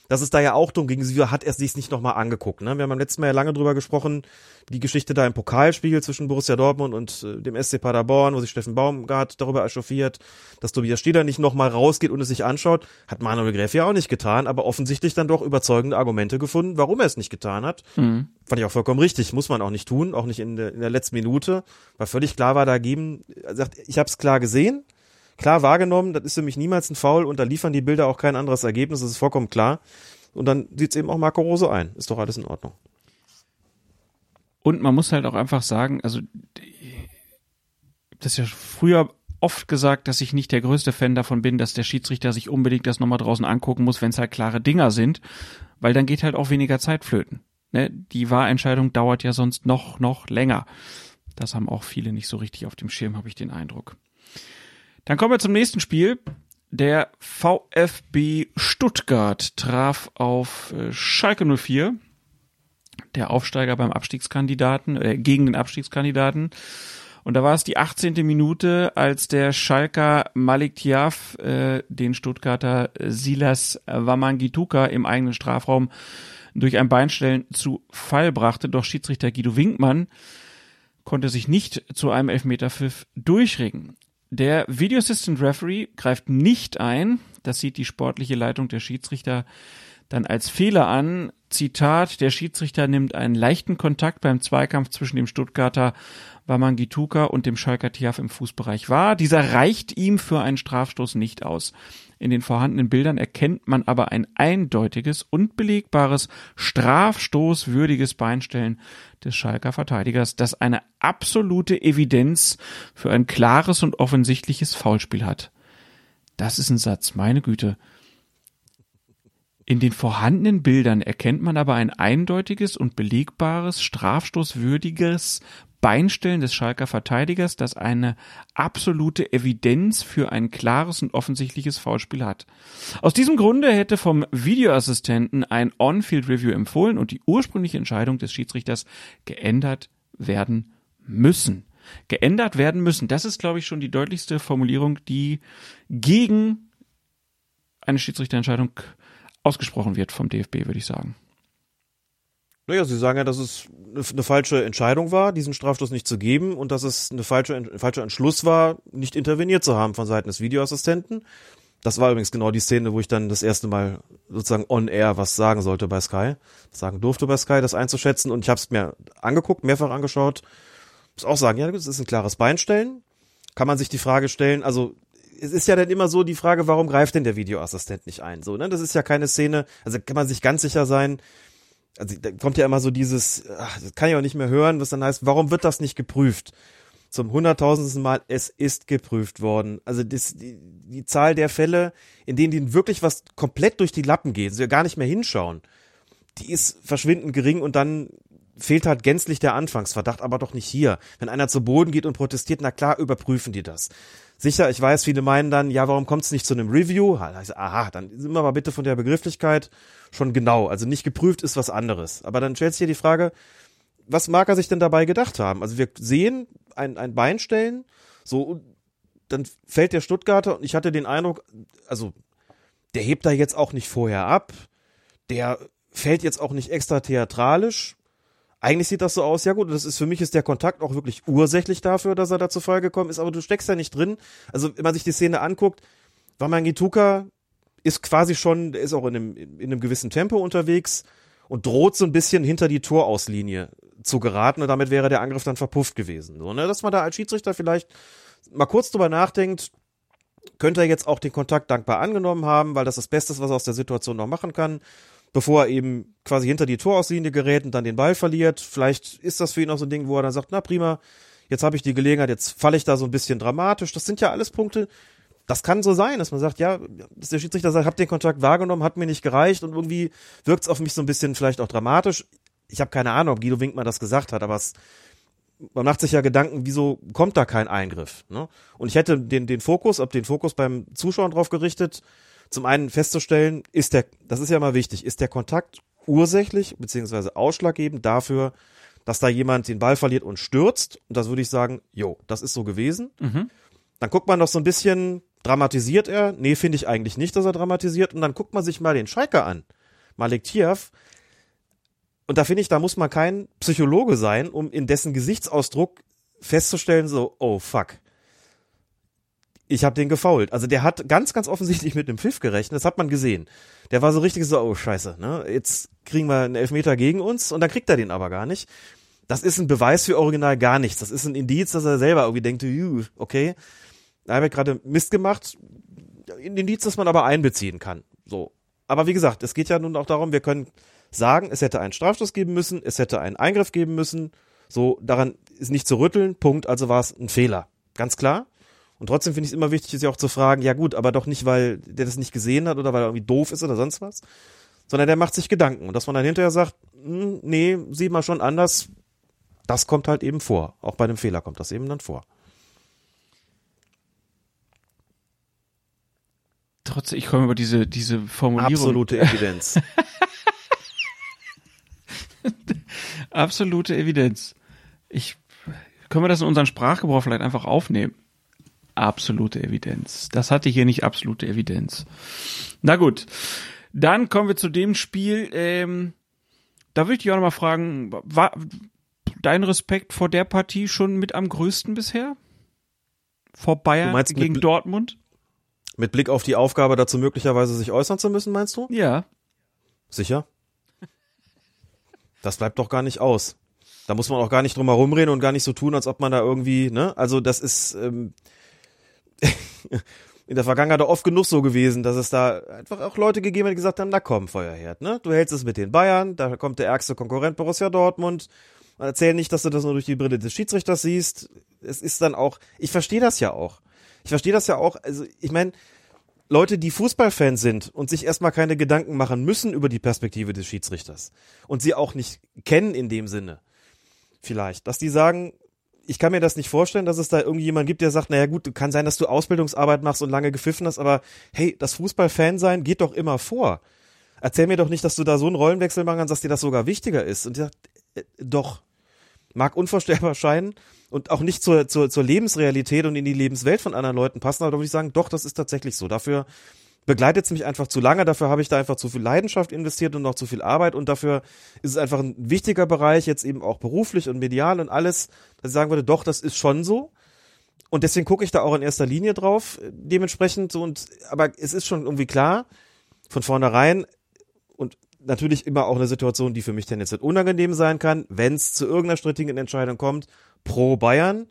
dass es da ja auch drum ging, sie hat er sich nicht nochmal angeguckt. Ne? Wir haben beim letzten Mal ja lange drüber gesprochen, die Geschichte da im Pokalspiel zwischen Borussia Dortmund und äh, dem SC Paderborn, wo sich Steffen Baumgart darüber echauffiert, dass Tobias Stieler nicht nochmal rausgeht und es sich anschaut, hat Manuel Gräf ja auch nicht getan, aber offensichtlich dann doch überzeugende Argumente gefunden, warum er es nicht getan hat. Mhm. Fand ich auch vollkommen richtig, muss man auch nicht tun, auch nicht in der, in der letzten Minute, weil völlig klar war, da geben, er sagt, ich habe es klar gesehen, klar wahrgenommen, das ist für mich niemals ein Foul und da liefern die Bilder auch kein anderes Ergebnis, das ist vollkommen klar. Und dann sieht's eben auch Marco Rose ein, ist doch alles in Ordnung. Und man muss halt auch einfach sagen, also das ist ja früher oft gesagt, dass ich nicht der größte Fan davon bin, dass der Schiedsrichter sich unbedingt das nochmal draußen angucken muss, wenn es halt klare Dinger sind, weil dann geht halt auch weniger Zeit flöten. Ne? Die Wahrentscheidung dauert ja sonst noch, noch länger. Das haben auch viele nicht so richtig auf dem Schirm, habe ich den Eindruck. Dann kommen wir zum nächsten Spiel. Der VfB Stuttgart traf auf äh, Schalke 04 der Aufsteiger beim Abstiegskandidaten, äh, gegen den Abstiegskandidaten. Und da war es die 18. Minute, als der Schalker Malik Tiaf äh, den Stuttgarter Silas Wamangituka im eigenen Strafraum durch ein Beinstellen zu Fall brachte. Doch Schiedsrichter Guido Winkmann konnte sich nicht zu einem Elfmeterpfiff durchringen. Der Video Assistant Referee greift nicht ein. Das sieht die sportliche Leitung der Schiedsrichter dann als Fehler an. Zitat, der Schiedsrichter nimmt einen leichten Kontakt beim Zweikampf zwischen dem Stuttgarter Wamangituka und dem Schalker Tiaf im Fußbereich wahr. Dieser reicht ihm für einen Strafstoß nicht aus. In den vorhandenen Bildern erkennt man aber ein eindeutiges und belegbares strafstoßwürdiges Beinstellen des Schalker Verteidigers, das eine absolute Evidenz für ein klares und offensichtliches Foulspiel hat. Das ist ein Satz, meine Güte. In den vorhandenen Bildern erkennt man aber ein eindeutiges und belegbares, strafstoßwürdiges Beinstellen des Schalker Verteidigers, das eine absolute Evidenz für ein klares und offensichtliches Foulspiel hat. Aus diesem Grunde hätte vom Videoassistenten ein On-Field-Review empfohlen und die ursprüngliche Entscheidung des Schiedsrichters geändert werden müssen. Geändert werden müssen. Das ist, glaube ich, schon die deutlichste Formulierung, die gegen eine Schiedsrichterentscheidung ausgesprochen wird vom DFB, würde ich sagen. Naja, sie sagen ja, dass es eine, falsche Entscheidung war, diesen Strafstoß nicht zu geben und dass es eine falsche, ein falscher Entschluss war, nicht interveniert zu haben von Seiten des Videoassistenten. Das war übrigens genau die Szene, wo ich dann das erste Mal sozusagen on air was sagen sollte bei Sky, sagen durfte bei Sky, das einzuschätzen und ich habe es mir angeguckt, mehrfach angeschaut. Muss auch sagen, ja, das ist ein klares Beinstellen. Kann man sich die Frage stellen, also es ist ja dann immer so die Frage, warum greift denn der Videoassistent nicht ein? So, ne? Das ist ja keine Szene, also kann man sich ganz sicher sein, also da kommt ja immer so dieses, ach, das kann ich auch nicht mehr hören, was dann heißt, warum wird das nicht geprüft? Zum hunderttausendsten Mal, es ist geprüft worden. Also das, die, die Zahl der Fälle, in denen denen wirklich was komplett durch die Lappen geht, sie gar nicht mehr hinschauen, die ist verschwindend gering und dann fehlt halt gänzlich der Anfangsverdacht, aber doch nicht hier. Wenn einer zu Boden geht und protestiert, na klar, überprüfen die das. Sicher, ich weiß, viele meinen dann, ja, warum kommt es nicht zu einem Review? Aha, dann sind wir mal bitte von der Begrifflichkeit schon genau. Also nicht geprüft ist was anderes. Aber dann stellt sich hier die Frage, was mag er sich denn dabei gedacht haben? Also wir sehen ein, ein Bein stellen, so, dann fällt der Stuttgarter und ich hatte den Eindruck, also der hebt da jetzt auch nicht vorher ab, der fällt jetzt auch nicht extra theatralisch. Eigentlich sieht das so aus, ja gut, das ist für mich ist der Kontakt auch wirklich ursächlich dafür, dass er da zu Fall gekommen ist, aber du steckst da nicht drin. Also, wenn man sich die Szene anguckt, Wamangituka ist quasi schon, ist auch in einem, in einem gewissen Tempo unterwegs und droht so ein bisschen hinter die Torauslinie zu geraten und damit wäre der Angriff dann verpufft gewesen. So, ne? Dass man da als Schiedsrichter vielleicht mal kurz drüber nachdenkt, könnte er jetzt auch den Kontakt dankbar angenommen haben, weil das das Beste ist, was er aus der Situation noch machen kann, bevor er eben quasi hinter die Torauslinie gerät und dann den Ball verliert. Vielleicht ist das für ihn auch so ein Ding, wo er dann sagt, na prima, jetzt habe ich die Gelegenheit, jetzt falle ich da so ein bisschen dramatisch. Das sind ja alles Punkte, das kann so sein, dass man sagt, ja, der Schiedsrichter sagt, hab den Kontakt wahrgenommen, hat mir nicht gereicht und irgendwie wirkt es auf mich so ein bisschen vielleicht auch dramatisch. Ich habe keine Ahnung, ob Guido Winkmann das gesagt hat, aber es, man macht sich ja Gedanken, wieso kommt da kein Eingriff? Ne? Und ich hätte den, den Fokus, ob den Fokus beim Zuschauen drauf gerichtet, zum einen festzustellen, ist der, das ist ja mal wichtig, ist der Kontakt ursächlich beziehungsweise ausschlaggebend dafür, dass da jemand den Ball verliert und stürzt? Und das würde ich sagen, jo, das ist so gewesen. Mhm. Dann guckt man noch so ein bisschen, Dramatisiert er? Nee, finde ich eigentlich nicht, dass er dramatisiert. Und dann guckt man sich mal den Schalker an. Malik Tiaf. Und da finde ich, da muss man kein Psychologe sein, um in dessen Gesichtsausdruck festzustellen, so, oh fuck. Ich habe den gefault. Also der hat ganz, ganz offensichtlich mit einem Pfiff gerechnet. Das hat man gesehen. Der war so richtig so, oh scheiße, ne? Jetzt kriegen wir einen Elfmeter gegen uns und dann kriegt er den aber gar nicht. Das ist ein Beweis für Original gar nichts. Das ist ein Indiz, dass er selber irgendwie denkt, okay, da habe ich gerade Mist gemacht. In Indiz, das man aber einbeziehen kann. So. Aber wie gesagt, es geht ja nun auch darum, wir können sagen, es hätte einen Strafstoß geben müssen, es hätte einen Eingriff geben müssen. So, daran ist nicht zu rütteln. Punkt. Also war es ein Fehler. Ganz klar. Und trotzdem finde ich es immer wichtig, ja auch zu fragen, ja gut, aber doch nicht, weil der das nicht gesehen hat oder weil er irgendwie doof ist oder sonst was, sondern der macht sich Gedanken. Und dass man dann hinterher sagt, hm, nee, sieht mal schon anders, das kommt halt eben vor. Auch bei einem Fehler kommt das eben dann vor. Trotzdem, ich komme über diese, diese Formulierung. Absolute Evidenz. Absolute Evidenz. Ich, können wir das in unseren Sprachgebrauch vielleicht einfach aufnehmen? Absolute Evidenz. Das hatte hier nicht absolute Evidenz. Na gut. Dann kommen wir zu dem Spiel, ähm, da würde ich dich auch nochmal fragen, war dein Respekt vor der Partie schon mit am größten bisher? Vor Bayern gegen Dortmund? Mit Blick auf die Aufgabe, dazu möglicherweise sich äußern zu müssen, meinst du? Ja. Sicher? Das bleibt doch gar nicht aus. Da muss man auch gar nicht drum herum reden und gar nicht so tun, als ob man da irgendwie, ne? Also das ist ähm, in der Vergangenheit oft genug so gewesen, dass es da einfach auch Leute gegeben hat, die gesagt haben, na komm, Feuerherd, ne? Du hältst es mit den Bayern, da kommt der ärgste Konkurrent Borussia Dortmund. Erzähl nicht, dass du das nur durch die Brille des Schiedsrichters siehst. Es ist dann auch, ich verstehe das ja auch. Ich verstehe das ja auch. Also ich meine, Leute, die Fußballfans sind und sich erstmal keine Gedanken machen müssen über die Perspektive des Schiedsrichters und sie auch nicht kennen in dem Sinne, vielleicht, dass die sagen, ich kann mir das nicht vorstellen, dass es da irgendwie jemand gibt, der sagt, naja gut, kann sein, dass du Ausbildungsarbeit machst und lange gepfiffen hast, aber hey, das Fußballfan sein geht doch immer vor. Erzähl mir doch nicht, dass du da so einen Rollenwechsel machen kannst, dass dir das sogar wichtiger ist. Und sagt, äh, doch, mag unvorstellbar scheinen, und auch nicht zur, zur, zur Lebensrealität und in die Lebenswelt von anderen Leuten passen, aber da würde ich sagen, doch, das ist tatsächlich so. Dafür begleitet es mich einfach zu lange, dafür habe ich da einfach zu viel Leidenschaft investiert und noch zu viel Arbeit. Und dafür ist es einfach ein wichtiger Bereich, jetzt eben auch beruflich und medial und alles, dass ich sagen würde, doch, das ist schon so. Und deswegen gucke ich da auch in erster Linie drauf, dementsprechend so. Und, aber es ist schon irgendwie klar, von vornherein, und natürlich immer auch eine Situation, die für mich tendenziell unangenehm sein kann, wenn es zu irgendeiner strittigen Entscheidung kommt, pro Bayern.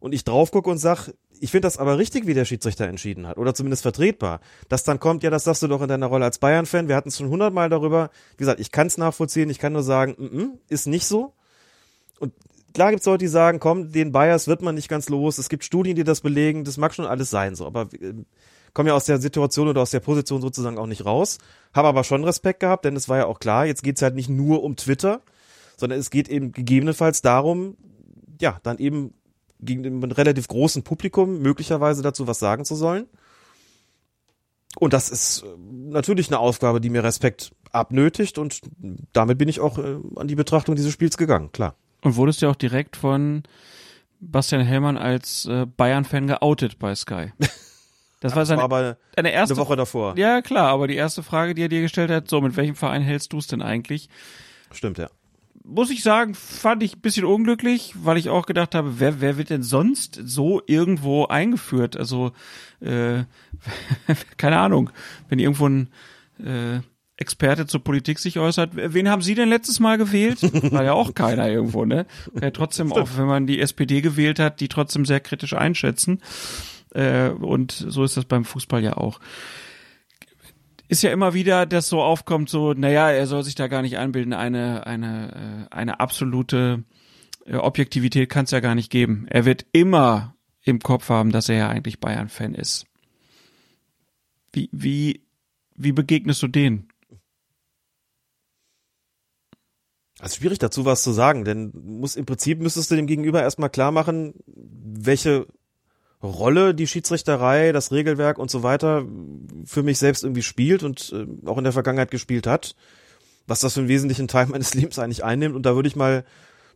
Und ich drauf gucke und sag, ich finde das aber richtig, wie der Schiedsrichter entschieden hat oder zumindest vertretbar. Dass dann kommt, ja, das sagst du doch in deiner Rolle als Bayern-Fan. Wir hatten es schon hundertmal darüber. Wie gesagt, ich kann es nachvollziehen. Ich kann nur sagen, mm -mm, ist nicht so. Und klar gibt es Leute, die sagen, komm, den Bias wird man nicht ganz los. Es gibt Studien, die das belegen. Das mag schon alles sein so. Aber äh, komme ja aus der Situation oder aus der Position sozusagen auch nicht raus. Habe aber schon Respekt gehabt, denn es war ja auch klar, jetzt geht's halt nicht nur um Twitter, sondern es geht eben gegebenenfalls darum, ja, dann eben gegen einem relativ großen Publikum möglicherweise dazu was sagen zu sollen. Und das ist äh, natürlich eine Aufgabe, die mir Respekt abnötigt und damit bin ich auch äh, an die Betrachtung dieses Spiels gegangen, klar. Und wurdest ja auch direkt von Bastian Hellmann als äh, Bayern-Fan geoutet bei Sky. Das war, seine, aber eine erste eine Woche davor. Ja, klar, aber die erste Frage, die er dir gestellt hat, so, mit welchem Verein hältst du es denn eigentlich? Stimmt, ja. Muss ich sagen, fand ich ein bisschen unglücklich, weil ich auch gedacht habe, wer, wer wird denn sonst so irgendwo eingeführt? Also, äh, keine Ahnung, wenn irgendwo ein äh, Experte zur Politik sich äußert. Wen haben Sie denn letztes Mal gewählt? War ja auch keiner irgendwo, ne? Ja, trotzdem, auch wenn man die SPD gewählt hat, die trotzdem sehr kritisch einschätzen. Äh, und so ist das beim Fußball ja auch. Ist ja immer wieder, dass so aufkommt, so, naja, er soll sich da gar nicht einbilden, eine, eine, äh, eine absolute äh, Objektivität kann es ja gar nicht geben. Er wird immer im Kopf haben, dass er ja eigentlich Bayern-Fan ist. Wie, wie, wie begegnest du denen? Also schwierig dazu was zu sagen, denn muss im Prinzip müsstest du dem Gegenüber erstmal klar machen, welche Rolle die Schiedsrichterei, das Regelwerk und so weiter für mich selbst irgendwie spielt und äh, auch in der Vergangenheit gespielt hat, was das für einen wesentlichen Teil meines Lebens eigentlich einnimmt. Und da würde ich mal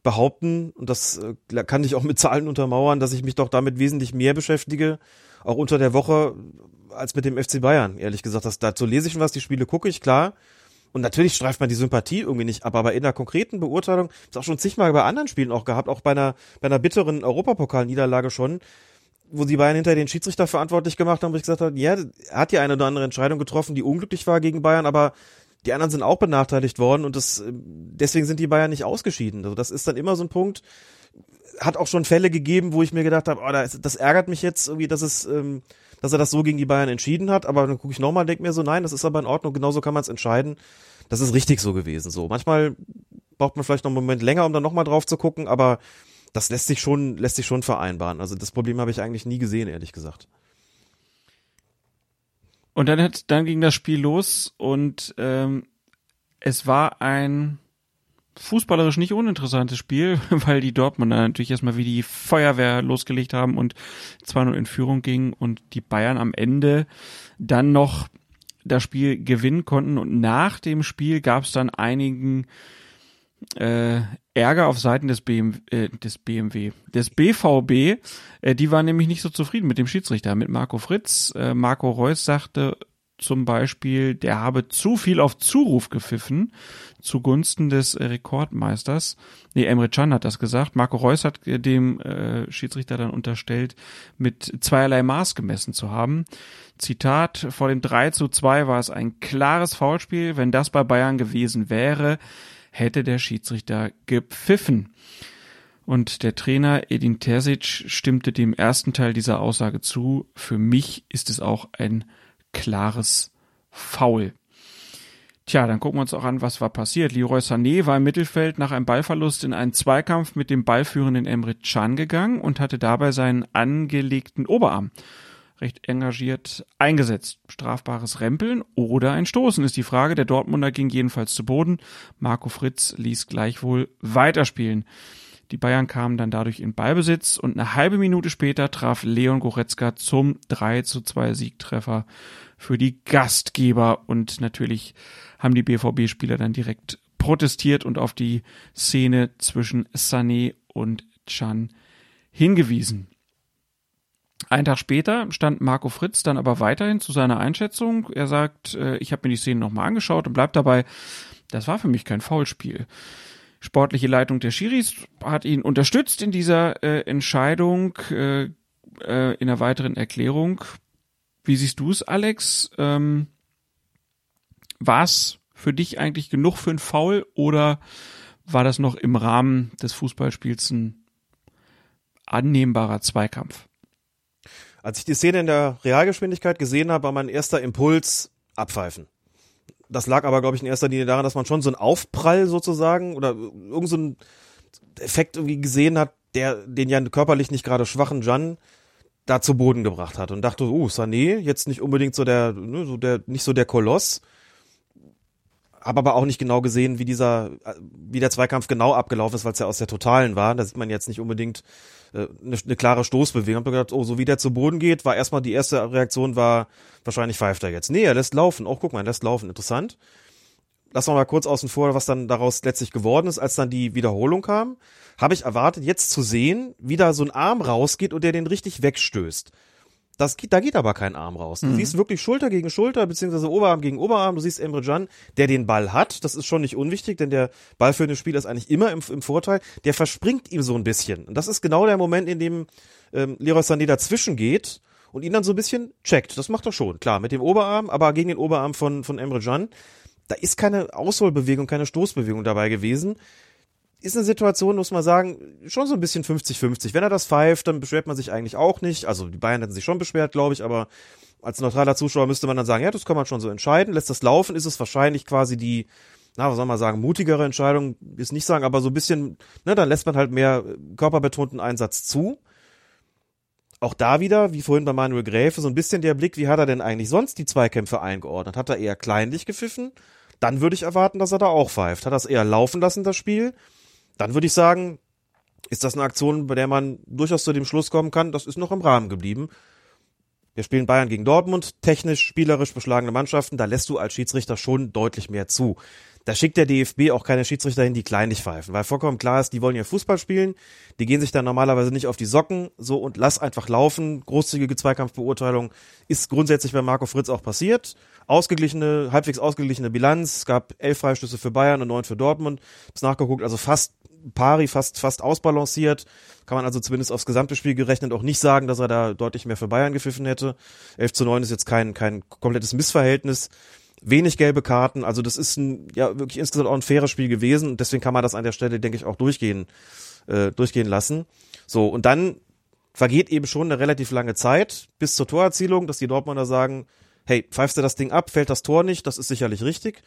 behaupten, und das äh, kann ich auch mit Zahlen untermauern, dass ich mich doch damit wesentlich mehr beschäftige, auch unter der Woche, als mit dem FC Bayern, ehrlich gesagt. Das, dazu lese ich schon was, die Spiele gucke ich, klar. Und natürlich streift man die Sympathie irgendwie nicht ab, aber in der konkreten Beurteilung, ist auch schon zigmal bei anderen Spielen auch gehabt, auch bei einer, bei einer bitteren Europapokalniederlage schon, wo die Bayern hinter den Schiedsrichter verantwortlich gemacht haben, wo ich gesagt habe, ja, er hat ja eine oder andere Entscheidung getroffen, die unglücklich war gegen Bayern, aber die anderen sind auch benachteiligt worden und das, deswegen sind die Bayern nicht ausgeschieden. Also das ist dann immer so ein Punkt, hat auch schon Fälle gegeben, wo ich mir gedacht habe, oh, das, ärgert mich jetzt irgendwie, dass es, ähm, dass er das so gegen die Bayern entschieden hat, aber dann gucke ich nochmal denke mir so, nein, das ist aber in Ordnung, genauso kann man es entscheiden. Das ist richtig so gewesen. So, manchmal braucht man vielleicht noch einen Moment länger, um dann nochmal drauf zu gucken, aber das lässt sich schon, lässt sich schon vereinbaren. Also das Problem habe ich eigentlich nie gesehen, ehrlich gesagt. Und dann hat, dann ging das Spiel los und ähm, es war ein fußballerisch nicht uninteressantes Spiel, weil die Dortmunder natürlich erstmal wie die Feuerwehr losgelegt haben und 2-0 in Führung gingen und die Bayern am Ende dann noch das Spiel gewinnen konnten und nach dem Spiel gab es dann einigen äh, Ärger auf Seiten des, BMW, äh, des BMW, des BVB. Äh, die waren nämlich nicht so zufrieden mit dem Schiedsrichter, mit Marco Fritz. Äh, Marco Reus sagte zum Beispiel, der habe zu viel auf Zuruf gepfiffen zugunsten des Rekordmeisters. Nee, Emre Can hat das gesagt. Marco Reus hat dem äh, Schiedsrichter dann unterstellt, mit zweierlei Maß gemessen zu haben. Zitat, vor dem 3 zu 2 war es ein klares Foulspiel. Wenn das bei Bayern gewesen wäre, hätte der Schiedsrichter gepfiffen. Und der Trainer Edin Terzic stimmte dem ersten Teil dieser Aussage zu. Für mich ist es auch ein klares Foul. Tja, dann gucken wir uns auch an, was war passiert. Leroy Sané war im Mittelfeld nach einem Ballverlust in einen Zweikampf mit dem ballführenden Emre Can gegangen und hatte dabei seinen angelegten Oberarm recht engagiert eingesetzt. Strafbares Rempeln oder ein Stoßen ist die Frage. Der Dortmunder ging jedenfalls zu Boden. Marco Fritz ließ gleichwohl weiterspielen. Die Bayern kamen dann dadurch in Ballbesitz und eine halbe Minute später traf Leon Goretzka zum 3 zu 2 Siegtreffer für die Gastgeber und natürlich haben die BVB-Spieler dann direkt protestiert und auf die Szene zwischen Sané und Chan hingewiesen. Ein Tag später stand Marco Fritz dann aber weiterhin zu seiner Einschätzung. Er sagt, äh, ich habe mir die Szene nochmal angeschaut und bleibt dabei, das war für mich kein Foulspiel. Sportliche Leitung der Schiris hat ihn unterstützt in dieser äh, Entscheidung, äh, äh, in einer weiteren Erklärung. Wie siehst du es, Alex? Ähm, war es für dich eigentlich genug für ein Foul oder war das noch im Rahmen des Fußballspiels ein annehmbarer Zweikampf? Als ich die Szene in der Realgeschwindigkeit gesehen habe, war mein erster Impuls abpfeifen. Das lag aber, glaube ich, in erster Linie daran, dass man schon so einen Aufprall sozusagen oder irgendeinen so Effekt irgendwie gesehen hat, der den ja körperlich nicht gerade schwachen Jan da zu Boden gebracht hat und dachte, uh, Sané, jetzt nicht unbedingt so der, ne, so der, nicht so der Koloss. Habe aber auch nicht genau gesehen, wie dieser, wie der Zweikampf genau abgelaufen ist, weil es ja aus der Totalen war. Da sieht man jetzt nicht unbedingt äh, eine, eine klare Stoßbewegung. Hab gedacht, oh, so wie der zu Boden geht, war erstmal die erste Reaktion war wahrscheinlich pfeift er jetzt. Nee, er lässt laufen. Auch oh, guck mal, er lässt laufen. Interessant. Lass mal kurz außen vor, was dann daraus letztlich geworden ist, als dann die Wiederholung kam. Habe ich erwartet, jetzt zu sehen, wie da so ein Arm rausgeht und der den richtig wegstößt. Das geht, da geht aber kein Arm raus. Du mhm. siehst wirklich Schulter gegen Schulter, beziehungsweise Oberarm gegen Oberarm. Du siehst Emre Can, der den Ball hat. Das ist schon nicht unwichtig, denn der Ball für den Spieler ist eigentlich immer im, im Vorteil. Der verspringt ihm so ein bisschen. Und das ist genau der Moment, in dem ähm, Leroy Sané dazwischen geht und ihn dann so ein bisschen checkt. Das macht er schon, klar, mit dem Oberarm, aber gegen den Oberarm von, von Emre Can. Da ist keine Ausholbewegung, keine Stoßbewegung dabei gewesen ist eine Situation, muss man sagen, schon so ein bisschen 50-50. Wenn er das pfeift, dann beschwert man sich eigentlich auch nicht. Also die Bayern hätten sich schon beschwert, glaube ich, aber als neutraler Zuschauer müsste man dann sagen, ja, das kann man schon so entscheiden. Lässt das laufen, ist es wahrscheinlich quasi die, na, was soll man sagen, mutigere Entscheidung, ist nicht sagen, aber so ein bisschen, ne, dann lässt man halt mehr körperbetonten Einsatz zu. Auch da wieder, wie vorhin bei Manuel Gräfe, so ein bisschen der Blick, wie hat er denn eigentlich sonst die Zweikämpfe eingeordnet? Hat er eher kleinlich gepfiffen? Dann würde ich erwarten, dass er da auch pfeift. Hat er es eher laufen lassen, das Spiel? Dann würde ich sagen, ist das eine Aktion, bei der man durchaus zu dem Schluss kommen kann, das ist noch im Rahmen geblieben. Wir spielen Bayern gegen Dortmund, technisch, spielerisch beschlagene Mannschaften, da lässt du als Schiedsrichter schon deutlich mehr zu. Da schickt der DFB auch keine Schiedsrichter hin, die kleinlich pfeifen, weil vollkommen klar ist, die wollen ja Fußball spielen, die gehen sich dann normalerweise nicht auf die Socken, so und lass einfach laufen. Großzügige Zweikampfbeurteilung ist grundsätzlich bei Marco Fritz auch passiert. Ausgeglichene, halbwegs ausgeglichene Bilanz, es gab elf Freistöße für Bayern und neun für Dortmund. Hab's nachgeguckt, also fast pari, fast, fast ausbalanciert. Kann man also zumindest aufs gesamte Spiel gerechnet auch nicht sagen, dass er da deutlich mehr für Bayern gepfiffen hätte. 11 zu 9 ist jetzt kein, kein komplettes Missverhältnis. Wenig gelbe Karten, also das ist ein, ja, wirklich insgesamt auch ein faires Spiel gewesen und deswegen kann man das an der Stelle, denke ich, auch durchgehen, äh, durchgehen lassen. So, und dann vergeht eben schon eine relativ lange Zeit bis zur Torerzielung, dass die Dortmunder sagen, hey, pfeifst du das Ding ab, fällt das Tor nicht, das ist sicherlich richtig.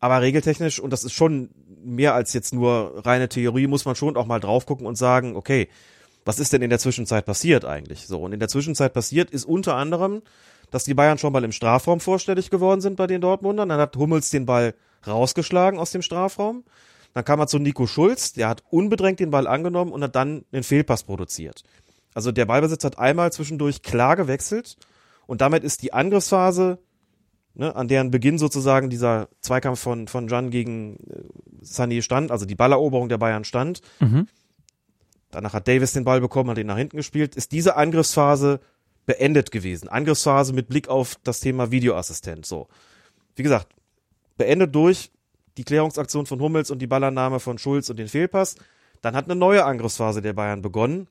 Aber regeltechnisch, und das ist schon mehr als jetzt nur reine Theorie, muss man schon auch mal drauf gucken und sagen, okay, was ist denn in der Zwischenzeit passiert eigentlich? So, und in der Zwischenzeit passiert ist unter anderem, dass die Bayern schon mal im Strafraum vorstellig geworden sind bei den Dortmundern. Dann hat Hummels den Ball rausgeschlagen aus dem Strafraum. Dann kam er zu Nico Schulz, der hat unbedrängt den Ball angenommen und hat dann den Fehlpass produziert. Also der Ballbesitz hat einmal zwischendurch klar gewechselt und damit ist die Angriffsphase ne, an deren Beginn sozusagen dieser Zweikampf von, von Jan gegen äh, Sané stand, also die Balleroberung der Bayern stand. Mhm. Danach hat Davis den Ball bekommen, hat ihn nach hinten gespielt. Ist diese Angriffsphase beendet gewesen? Angriffsphase mit Blick auf das Thema Videoassistent. So. Wie gesagt, beendet durch die Klärungsaktion von Hummels und die Ballannahme von Schulz und den Fehlpass. Dann hat eine neue Angriffsphase der Bayern begonnen.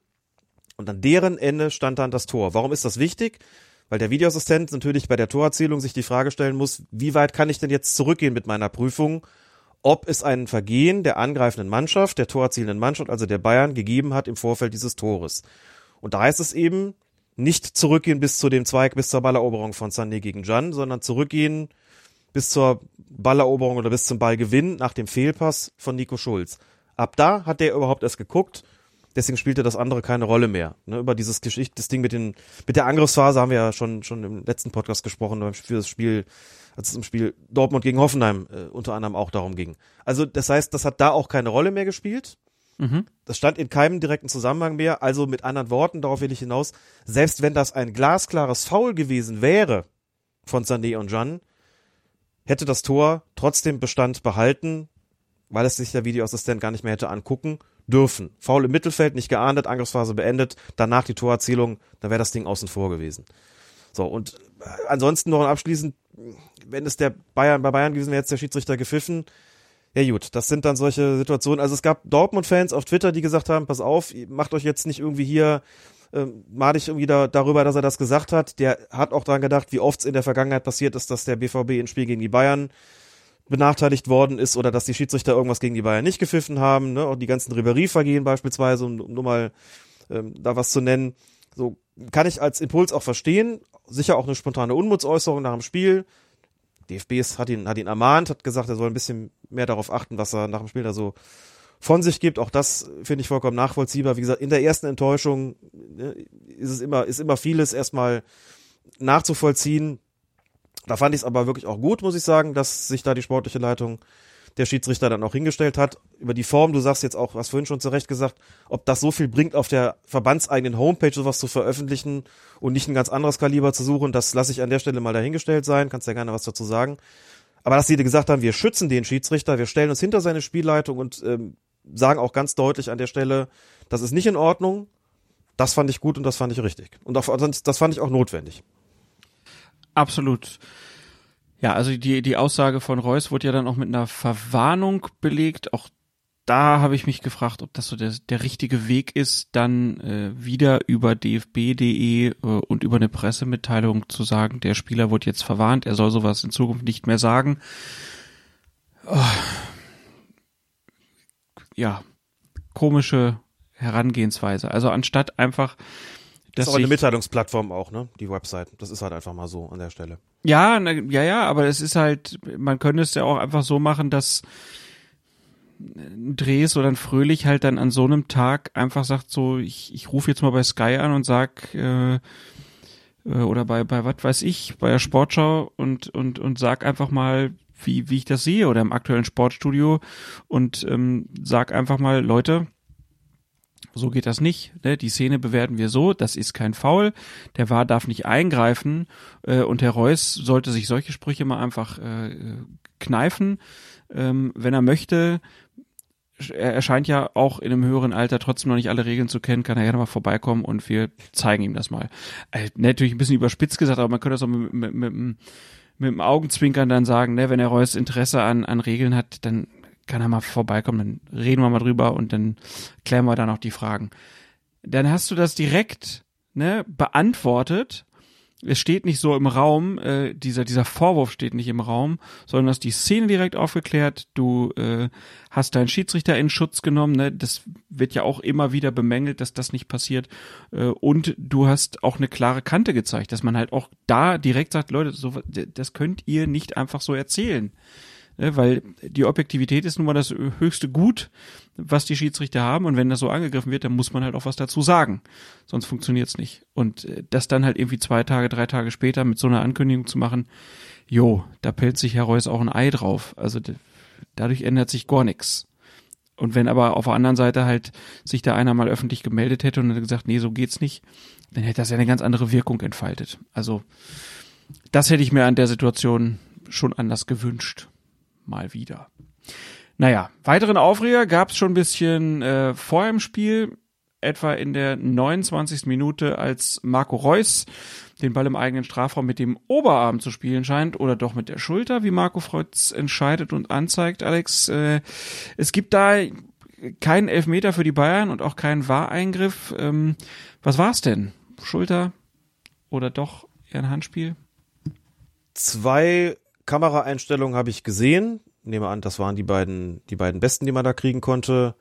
Und an deren Ende stand dann das Tor. Warum ist das wichtig? Weil der Videoassistent natürlich bei der Torerzählung sich die Frage stellen muss, wie weit kann ich denn jetzt zurückgehen mit meiner Prüfung, ob es ein Vergehen der angreifenden Mannschaft, der torerzielenden Mannschaft, also der Bayern, gegeben hat im Vorfeld dieses Tores. Und da heißt es eben, nicht zurückgehen bis zu dem Zweig, bis zur Balleroberung von Sané gegen Jan, sondern zurückgehen bis zur Balleroberung oder bis zum Ballgewinn nach dem Fehlpass von Nico Schulz. Ab da hat der überhaupt erst geguckt, deswegen spielte das andere keine Rolle mehr. Ne, über dieses Geschichte, das Ding mit den, mit der Angriffsphase haben wir ja schon, schon im letzten Podcast gesprochen, für das Spiel, als es im Spiel Dortmund gegen Hoffenheim äh, unter anderem auch darum ging. Also, das heißt, das hat da auch keine Rolle mehr gespielt. Mhm. Das stand in keinem direkten Zusammenhang mehr. Also mit anderen Worten, darauf will ich hinaus, selbst wenn das ein glasklares Foul gewesen wäre von Sané und Jan, hätte das Tor trotzdem Bestand behalten, weil es sich der Videoassistent gar nicht mehr hätte angucken dürfen. Foul im Mittelfeld, nicht geahndet, Angriffsphase beendet, danach die Torerzielung, dann wäre das Ding außen vor gewesen. So, und äh, ansonsten noch abschließend, wenn es der Bayern, bei Bayern gewesen wäre, jetzt der Schiedsrichter gepfiffen. Ja gut, das sind dann solche Situationen. Also es gab Dortmund-Fans auf Twitter, die gesagt haben, pass auf, macht euch jetzt nicht irgendwie hier ähm, madig irgendwie da, darüber, dass er das gesagt hat. Der hat auch dran gedacht, wie oft es in der Vergangenheit passiert ist, dass der BVB ins Spiel gegen die Bayern benachteiligt worden ist oder dass die Schiedsrichter irgendwas gegen die Bayern nicht gepfiffen haben, ne? auch die ganzen Ribery-Vergehen beispielsweise, um, um nur mal ähm, da was zu nennen. So kann ich als Impuls auch verstehen. Sicher auch eine spontane Unmutsäußerung nach dem Spiel. DFB hat ihn, hat ihn ermahnt, hat gesagt, er soll ein bisschen mehr darauf achten, was er nach dem Spiel da so von sich gibt. Auch das finde ich vollkommen nachvollziehbar. Wie gesagt, in der ersten Enttäuschung ne, ist es immer, ist immer vieles erstmal nachzuvollziehen. Da fand ich es aber wirklich auch gut, muss ich sagen, dass sich da die sportliche Leitung der Schiedsrichter dann auch hingestellt hat. Über die Form, du sagst jetzt auch, was vorhin schon zurecht gesagt, ob das so viel bringt, auf der verbandseigenen Homepage sowas zu veröffentlichen und nicht ein ganz anderes Kaliber zu suchen, das lasse ich an der Stelle mal dahingestellt sein. Kannst ja gerne was dazu sagen. Aber dass sie gesagt haben, wir schützen den Schiedsrichter, wir stellen uns hinter seine Spielleitung und ähm, sagen auch ganz deutlich an der Stelle, das ist nicht in Ordnung. Das fand ich gut und das fand ich richtig. Und auch, das fand ich auch notwendig. Absolut. Ja, also die, die Aussage von Reus wurde ja dann auch mit einer Verwarnung belegt. Auch da habe ich mich gefragt, ob das so der, der richtige Weg ist, dann äh, wieder über dfb.de äh, und über eine Pressemitteilung zu sagen, der Spieler wurde jetzt verwarnt, er soll sowas in Zukunft nicht mehr sagen. Oh. Ja, komische Herangehensweise. Also anstatt einfach das ist aber eine Mitteilungsplattform auch, ne? Die Website. Das ist halt einfach mal so an der Stelle. Ja, na, ja, ja, aber es ist halt, man könnte es ja auch einfach so machen, dass ein Dres oder ein Fröhlich halt dann an so einem Tag einfach sagt so, ich, ich rufe jetzt mal bei Sky an und sag, äh, äh, oder bei, bei was weiß ich, bei der Sportschau und, und, und sag einfach mal, wie, wie ich das sehe oder im aktuellen Sportstudio und ähm, sag einfach mal, Leute, so geht das nicht. Ne? Die Szene bewerten wir so, das ist kein Foul. Der war darf nicht eingreifen äh, und Herr Reus sollte sich solche Sprüche mal einfach äh, kneifen, ähm, wenn er möchte. Er erscheint ja auch in einem höheren Alter trotzdem noch nicht alle Regeln zu kennen, kann er ja nochmal vorbeikommen und wir zeigen ihm das mal. Äh, natürlich ein bisschen überspitzt gesagt, aber man könnte das auch mit, mit, mit, mit dem Augenzwinkern dann sagen, ne, wenn er Reus Interesse an, an Regeln hat, dann kann er mal vorbeikommen, dann reden wir mal drüber und dann klären wir dann auch die Fragen. Dann hast du das direkt ne, beantwortet. Es steht nicht so im Raum, äh, dieser, dieser Vorwurf steht nicht im Raum, sondern hast die Szene direkt aufgeklärt, du äh, hast deinen Schiedsrichter in Schutz genommen, ne? das wird ja auch immer wieder bemängelt, dass das nicht passiert äh, und du hast auch eine klare Kante gezeigt, dass man halt auch da direkt sagt, Leute, so, das könnt ihr nicht einfach so erzählen weil die Objektivität ist nun mal das höchste Gut, was die Schiedsrichter haben und wenn das so angegriffen wird, dann muss man halt auch was dazu sagen, sonst funktioniert's nicht. Und äh, das dann halt irgendwie zwei Tage, drei Tage später mit so einer Ankündigung zu machen, jo, da pellt sich Herr Reus auch ein Ei drauf. Also dadurch ändert sich gar nichts. Und wenn aber auf der anderen Seite halt sich da einer mal öffentlich gemeldet hätte und gesagt, nee, so geht's nicht, dann hätte das ja eine ganz andere Wirkung entfaltet. Also das hätte ich mir an der Situation schon anders gewünscht mal wieder. Naja, weiteren Aufreger gab es schon ein bisschen äh, vor dem Spiel, etwa in der 29. Minute, als Marco Reus den Ball im eigenen Strafraum mit dem Oberarm zu spielen scheint oder doch mit der Schulter, wie Marco Freutz entscheidet und anzeigt. Alex, äh, es gibt da keinen Elfmeter für die Bayern und auch keinen Wahreingriff. Ähm, was war's denn? Schulter oder doch eher ein Handspiel? Zwei Kameraeinstellungen habe ich gesehen. Nehme an, das waren die beiden, die beiden besten, die man da kriegen konnte.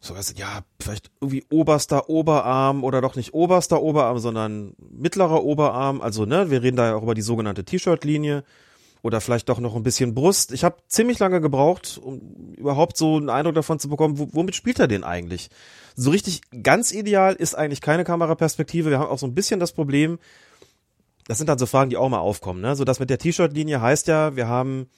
So, also, ja, vielleicht irgendwie oberster Oberarm oder doch nicht oberster Oberarm, sondern mittlerer Oberarm. Also, ne, wir reden da ja auch über die sogenannte T-Shirt-Linie. Oder vielleicht doch noch ein bisschen Brust. Ich habe ziemlich lange gebraucht, um überhaupt so einen Eindruck davon zu bekommen, womit spielt er denn eigentlich? So richtig ganz ideal ist eigentlich keine Kameraperspektive. Wir haben auch so ein bisschen das Problem, das sind dann so Fragen, die auch mal aufkommen. Ne? So das mit der T-Shirt-Linie heißt ja, wir haben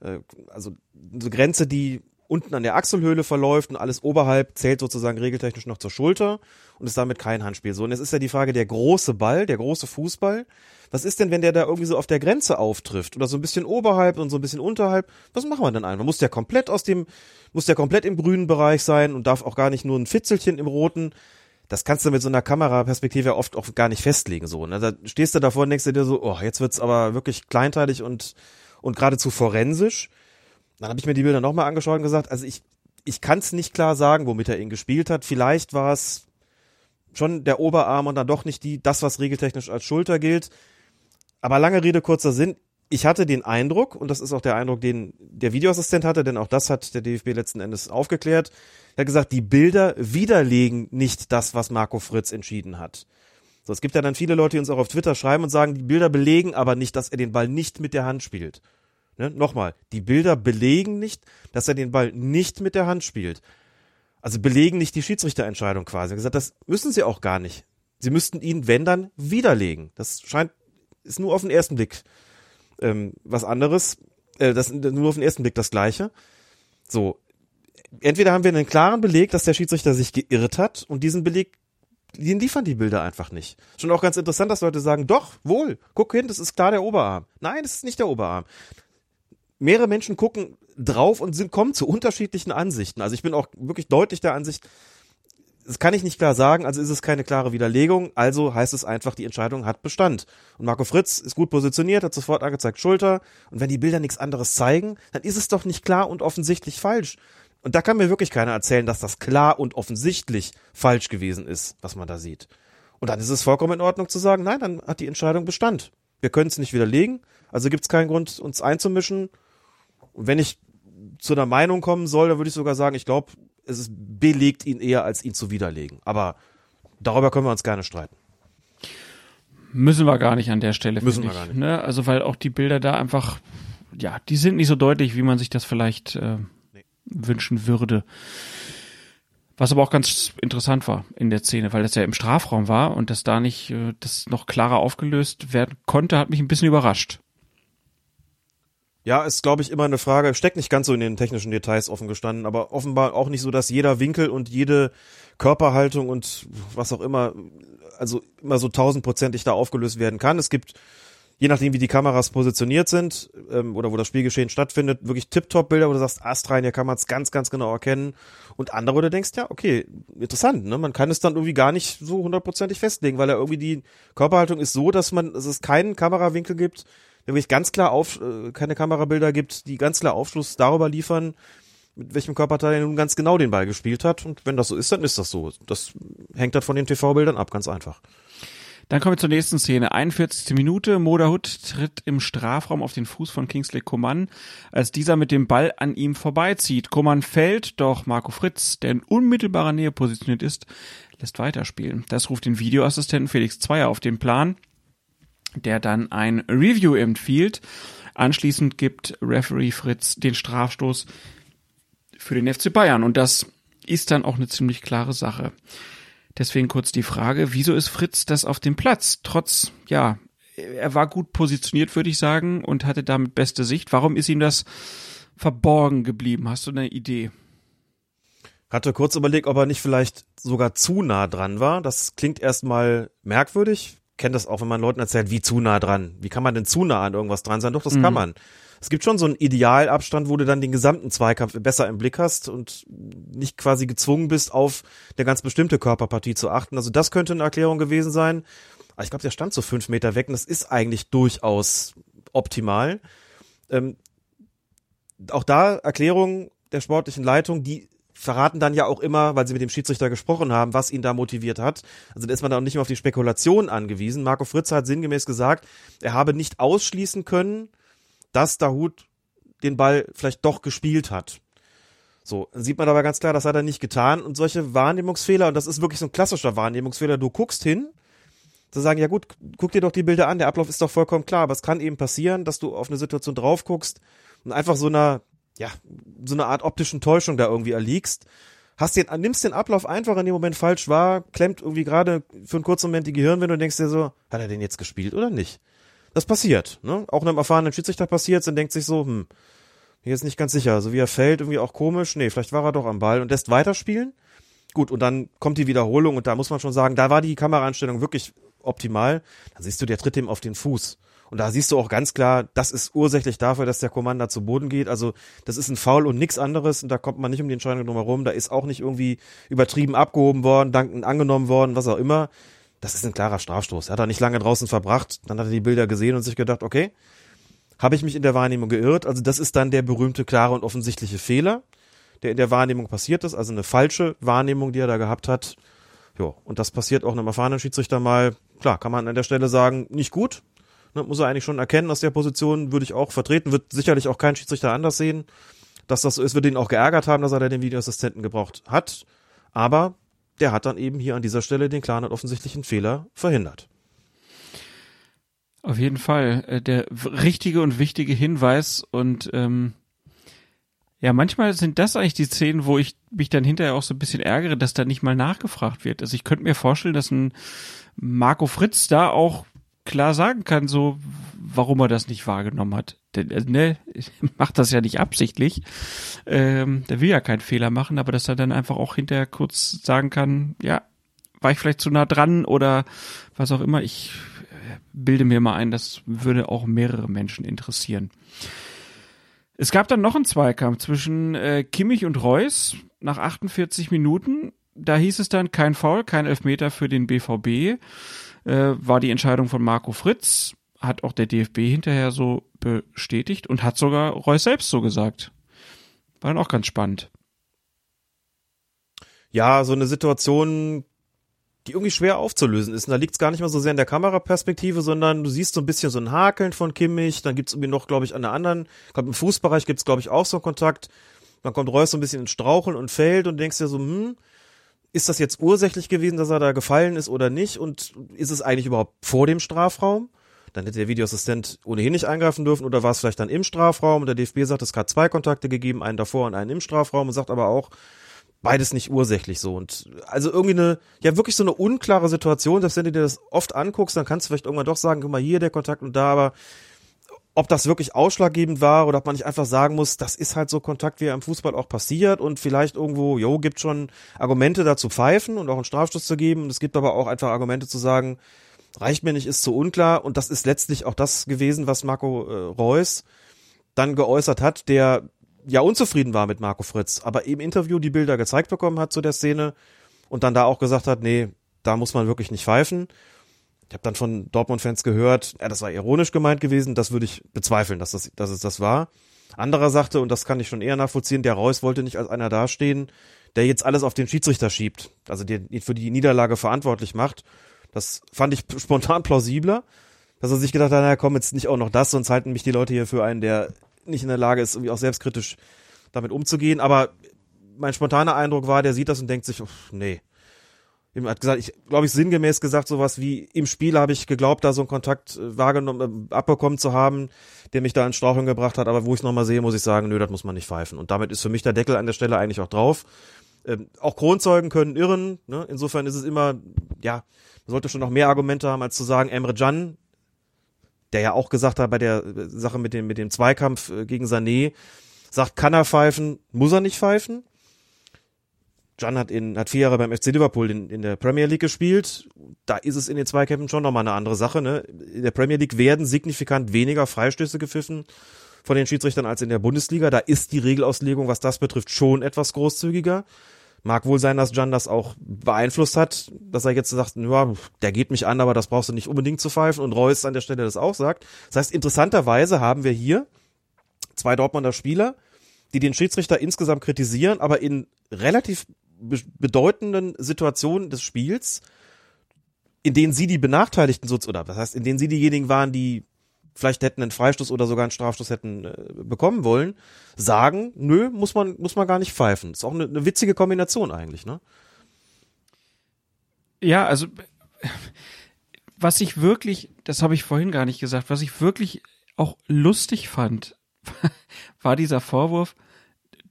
äh, also eine Grenze, die unten an der Achselhöhle verläuft und alles oberhalb zählt sozusagen regeltechnisch noch zur Schulter und ist damit kein Handspiel. So, und es ist ja die Frage, der große Ball, der große Fußball, was ist denn, wenn der da irgendwie so auf der Grenze auftrifft oder so ein bisschen oberhalb und so ein bisschen unterhalb? Was machen wir denn einfach? Muss der komplett aus dem, muss der komplett im grünen Bereich sein und darf auch gar nicht nur ein Fitzelchen im roten? Das kannst du mit so einer Kameraperspektive oft auch gar nicht festlegen, so, ne? Da stehst du davor und denkst dir so, oh, jetzt wird's aber wirklich kleinteilig und, und geradezu forensisch. Dann habe ich mir die Bilder nochmal angeschaut und gesagt, also ich, ich kann es nicht klar sagen, womit er ihn gespielt hat. Vielleicht war es schon der Oberarm und dann doch nicht die, das, was regeltechnisch als Schulter gilt. Aber lange Rede, kurzer Sinn. Ich hatte den Eindruck, und das ist auch der Eindruck, den der Videoassistent hatte, denn auch das hat der DFB letzten Endes aufgeklärt, er hat gesagt, die Bilder widerlegen nicht das, was Marco Fritz entschieden hat. So, es gibt ja dann viele Leute, die uns auch auf Twitter schreiben und sagen, die Bilder belegen aber nicht, dass er den Ball nicht mit der Hand spielt. Ne? Nochmal, die Bilder belegen nicht, dass er den Ball nicht mit der Hand spielt. Also belegen nicht die Schiedsrichterentscheidung quasi. Er hat gesagt, das müssen sie auch gar nicht. Sie müssten ihn, wenn dann, widerlegen. Das scheint, ist nur auf den ersten Blick ähm, was anderes. Äh, das nur auf den ersten Blick das Gleiche. So, entweder haben wir einen klaren Beleg, dass der Schiedsrichter sich geirrt hat und diesen Beleg den liefern die Bilder einfach nicht. Schon auch ganz interessant, dass Leute sagen, doch, wohl, guck hin, das ist klar der Oberarm. Nein, das ist nicht der Oberarm. Mehrere Menschen gucken drauf und sind, kommen zu unterschiedlichen Ansichten. Also ich bin auch wirklich deutlich der Ansicht, das kann ich nicht klar sagen, also ist es keine klare Widerlegung, also heißt es einfach, die Entscheidung hat Bestand. Und Marco Fritz ist gut positioniert, hat sofort angezeigt Schulter, und wenn die Bilder nichts anderes zeigen, dann ist es doch nicht klar und offensichtlich falsch. Und da kann mir wirklich keiner erzählen, dass das klar und offensichtlich falsch gewesen ist, was man da sieht. Und dann ist es vollkommen in Ordnung zu sagen, nein, dann hat die Entscheidung Bestand. Wir können es nicht widerlegen, also gibt es keinen Grund, uns einzumischen. Und wenn ich zu einer Meinung kommen soll, dann würde ich sogar sagen, ich glaube, es ist, belegt ihn eher, als ihn zu widerlegen. Aber darüber können wir uns gerne streiten. Müssen wir gar nicht an der Stelle. Müssen wir gar nicht. Ne? Also weil auch die Bilder da einfach, ja, die sind nicht so deutlich, wie man sich das vielleicht äh, wünschen würde. Was aber auch ganz interessant war in der Szene, weil das ja im Strafraum war und das da nicht, äh, das noch klarer aufgelöst werden konnte, hat mich ein bisschen überrascht. Ja, ist, glaube ich, immer eine Frage, steckt nicht ganz so in den technischen Details offen gestanden, aber offenbar auch nicht so, dass jeder Winkel und jede Körperhaltung und was auch immer, also immer so tausendprozentig da aufgelöst werden kann. Es gibt je nachdem, wie die Kameras positioniert sind ähm, oder wo das Spielgeschehen stattfindet, wirklich Tip-Top-Bilder, wo du sagst, astrein, hier kann man es ganz, ganz genau erkennen. Und andere, wo du denkst, ja, okay, interessant, ne? Man kann es dann irgendwie gar nicht so hundertprozentig festlegen, weil er irgendwie die Körperhaltung ist so, dass man, dass es keinen Kamerawinkel gibt, wirklich ganz klar auf, äh, keine Kamerabilder gibt, die ganz klar Aufschluss darüber liefern, mit welchem Körperteil er nun ganz genau den Ball gespielt hat. Und wenn das so ist, dann ist das so. Das hängt dann von den TV-Bildern ab, ganz einfach. Dann kommen wir zur nächsten Szene. 41. Minute. Moderhut tritt im Strafraum auf den Fuß von Kingsley Coman, als dieser mit dem Ball an ihm vorbeizieht. Coman fällt, doch Marco Fritz, der in unmittelbarer Nähe positioniert ist, lässt weiterspielen. Das ruft den Videoassistenten Felix Zweier auf den Plan, der dann ein Review empfiehlt. Anschließend gibt Referee Fritz den Strafstoß für den FC Bayern und das ist dann auch eine ziemlich klare Sache. Deswegen kurz die Frage, wieso ist Fritz das auf dem Platz? Trotz, ja, er war gut positioniert, würde ich sagen, und hatte damit beste Sicht. Warum ist ihm das verborgen geblieben? Hast du eine Idee? Hatte kurz überlegt, ob er nicht vielleicht sogar zu nah dran war. Das klingt erstmal merkwürdig. Kennt das auch, wenn man Leuten erzählt, wie zu nah dran. Wie kann man denn zu nah an irgendwas dran sein? Doch, das mhm. kann man es gibt schon so einen Idealabstand, wo du dann den gesamten Zweikampf besser im Blick hast und nicht quasi gezwungen bist, auf eine ganz bestimmte Körperpartie zu achten. Also das könnte eine Erklärung gewesen sein. Aber ich glaube, der stand so fünf Meter weg und das ist eigentlich durchaus optimal. Ähm, auch da Erklärung der sportlichen Leitung, die verraten dann ja auch immer, weil sie mit dem Schiedsrichter gesprochen haben, was ihn da motiviert hat. Also da ist man dann nicht mehr auf die Spekulation angewiesen. Marco Fritz hat sinngemäß gesagt, er habe nicht ausschließen können, dass Dahut den Ball vielleicht doch gespielt hat. So, sieht man aber ganz klar, das hat er nicht getan. Und solche Wahrnehmungsfehler, und das ist wirklich so ein klassischer Wahrnehmungsfehler, du guckst hin, zu sagen, ja gut, guck dir doch die Bilder an, der Ablauf ist doch vollkommen klar, aber es kann eben passieren, dass du auf eine Situation drauf guckst und einfach so einer, ja, so eine Art optischen Täuschung da irgendwie erliegst. Hast den, nimmst den Ablauf einfach in dem Moment falsch wahr, klemmt irgendwie gerade für einen kurzen Moment die Gehirnwände und denkst dir so, hat er den jetzt gespielt oder nicht? Das passiert, ne? Auch einem erfahrenen Schiedsrichter passiert und denkt sich so, hm, hier ist nicht ganz sicher. So wie er fällt, irgendwie auch komisch. Nee, vielleicht war er doch am Ball und lässt weiterspielen. Gut, und dann kommt die Wiederholung und da muss man schon sagen, da war die Kameraeinstellung wirklich optimal. Dann siehst du, der tritt ihm auf den Fuß. Und da siehst du auch ganz klar, das ist ursächlich dafür, dass der Commander zu Boden geht. Also das ist ein Foul und nichts anderes und da kommt man nicht um die Entscheidung drum herum. Da ist auch nicht irgendwie übertrieben abgehoben worden, danken angenommen worden, was auch immer das ist ein klarer Strafstoß. Er hat da nicht lange draußen verbracht, dann hat er die Bilder gesehen und sich gedacht, okay, habe ich mich in der Wahrnehmung geirrt? Also das ist dann der berühmte, klare und offensichtliche Fehler, der in der Wahrnehmung passiert ist, also eine falsche Wahrnehmung, die er da gehabt hat. Ja, und das passiert auch einem erfahrenen Schiedsrichter mal, klar, kann man an der Stelle sagen, nicht gut. Ne, muss er eigentlich schon erkennen aus der Position, würde ich auch vertreten, wird sicherlich auch kein Schiedsrichter anders sehen. Dass das so ist, wird ihn auch geärgert haben, dass er da den Videoassistenten gebraucht hat. Aber der hat dann eben hier an dieser Stelle den klaren und offensichtlichen Fehler verhindert. Auf jeden Fall äh, der richtige und wichtige Hinweis und ähm, ja, manchmal sind das eigentlich die Szenen, wo ich mich dann hinterher auch so ein bisschen ärgere, dass da nicht mal nachgefragt wird. Also ich könnte mir vorstellen, dass ein Marco Fritz da auch klar sagen kann, so warum er das nicht wahrgenommen hat. Denn, äh, ne, macht das ja nicht absichtlich. Ähm, der will ja keinen Fehler machen, aber dass er dann einfach auch hinterher kurz sagen kann, ja, war ich vielleicht zu nah dran oder was auch immer. Ich äh, bilde mir mal ein, das würde auch mehrere Menschen interessieren. Es gab dann noch einen Zweikampf zwischen äh, Kimmich und Reus nach 48 Minuten. Da hieß es dann kein Foul, kein Elfmeter für den BVB. Äh, war die Entscheidung von Marco Fritz hat auch der DFB hinterher so bestätigt und hat sogar Reus selbst so gesagt. War dann auch ganz spannend. Ja, so eine Situation, die irgendwie schwer aufzulösen ist. Und da liegt es gar nicht mal so sehr in der Kameraperspektive, sondern du siehst so ein bisschen so ein Hakeln von Kimmich, dann gibt es irgendwie noch, glaube ich, an der anderen, glaube im Fußbereich gibt es, glaube ich, auch so einen Kontakt. Dann kommt Reus so ein bisschen ins Straucheln und fällt und denkst dir so, hm, ist das jetzt ursächlich gewesen, dass er da gefallen ist oder nicht? Und ist es eigentlich überhaupt vor dem Strafraum? dann hätte der Videoassistent ohnehin nicht eingreifen dürfen oder war es vielleicht dann im Strafraum und der DFB sagt, es hat zwei Kontakte gegeben, einen davor und einen im Strafraum und sagt aber auch, beides nicht ursächlich so und also irgendwie eine, ja wirklich so eine unklare Situation, dass wenn du dir das oft anguckst, dann kannst du vielleicht irgendwann doch sagen, guck mal hier der Kontakt und da, aber ob das wirklich ausschlaggebend war oder ob man nicht einfach sagen muss, das ist halt so Kontakt, wie er im Fußball auch passiert und vielleicht irgendwo, jo, gibt schon Argumente dazu pfeifen und auch einen Strafstoß zu geben und es gibt aber auch einfach Argumente zu sagen, reicht mir nicht, ist zu unklar. Und das ist letztlich auch das gewesen, was Marco äh, Reus dann geäußert hat, der ja unzufrieden war mit Marco Fritz, aber im Interview die Bilder gezeigt bekommen hat zu der Szene und dann da auch gesagt hat, nee, da muss man wirklich nicht pfeifen. Ich habe dann von Dortmund-Fans gehört, ja, das war ironisch gemeint gewesen, das würde ich bezweifeln, dass, das, dass es das war. Anderer sagte, und das kann ich schon eher nachvollziehen, der Reus wollte nicht als einer dastehen, der jetzt alles auf den Schiedsrichter schiebt, also den für die Niederlage verantwortlich macht das fand ich spontan plausibler, dass er sich gedacht hat, naja, komm, jetzt nicht auch noch das, sonst halten mich die Leute hier für einen, der nicht in der Lage ist, irgendwie auch selbstkritisch damit umzugehen. Aber mein spontaner Eindruck war, der sieht das und denkt sich, oh, nee. Hat gesagt, ich glaube ich sinngemäß gesagt sowas wie im Spiel habe ich geglaubt, da so einen Kontakt äh, wahrgenommen, äh, abbekommen zu haben, der mich da in Straucheln gebracht hat, aber wo ich es nochmal sehe, muss ich sagen, nö, das muss man nicht pfeifen. Und damit ist für mich der Deckel an der Stelle eigentlich auch drauf. Ähm, auch Kronzeugen können irren, ne? insofern ist es immer, ja, man sollte schon noch mehr Argumente haben, als zu sagen, Emre Can, der ja auch gesagt hat bei der Sache mit dem, mit dem Zweikampf äh, gegen Sané, sagt, kann er pfeifen, muss er nicht pfeifen. Can hat in, hat vier Jahre beim FC Liverpool in, in der Premier League gespielt. Da ist es in den Zweikämpfen schon nochmal eine andere Sache, ne? In der Premier League werden signifikant weniger Freistöße gepfiffen von den Schiedsrichtern als in der Bundesliga. Da ist die Regelauslegung, was das betrifft, schon etwas großzügiger. Mag wohl sein, dass Jan das auch beeinflusst hat, dass er jetzt sagt, ja, der geht mich an, aber das brauchst du nicht unbedingt zu pfeifen und Reus an der Stelle das auch sagt. Das heißt, interessanterweise haben wir hier zwei Dortmunder Spieler, die den Schiedsrichter insgesamt kritisieren, aber in relativ bedeutenden Situationen des Spiels, in denen sie die Benachteiligten, oder das heißt, in denen sie diejenigen waren, die vielleicht hätten einen Freistoß oder sogar einen Strafstoß hätten äh, bekommen wollen, sagen, nö, muss man, muss man gar nicht pfeifen. Ist auch eine, eine witzige Kombination eigentlich, ne? Ja, also was ich wirklich, das habe ich vorhin gar nicht gesagt, was ich wirklich auch lustig fand, war dieser Vorwurf,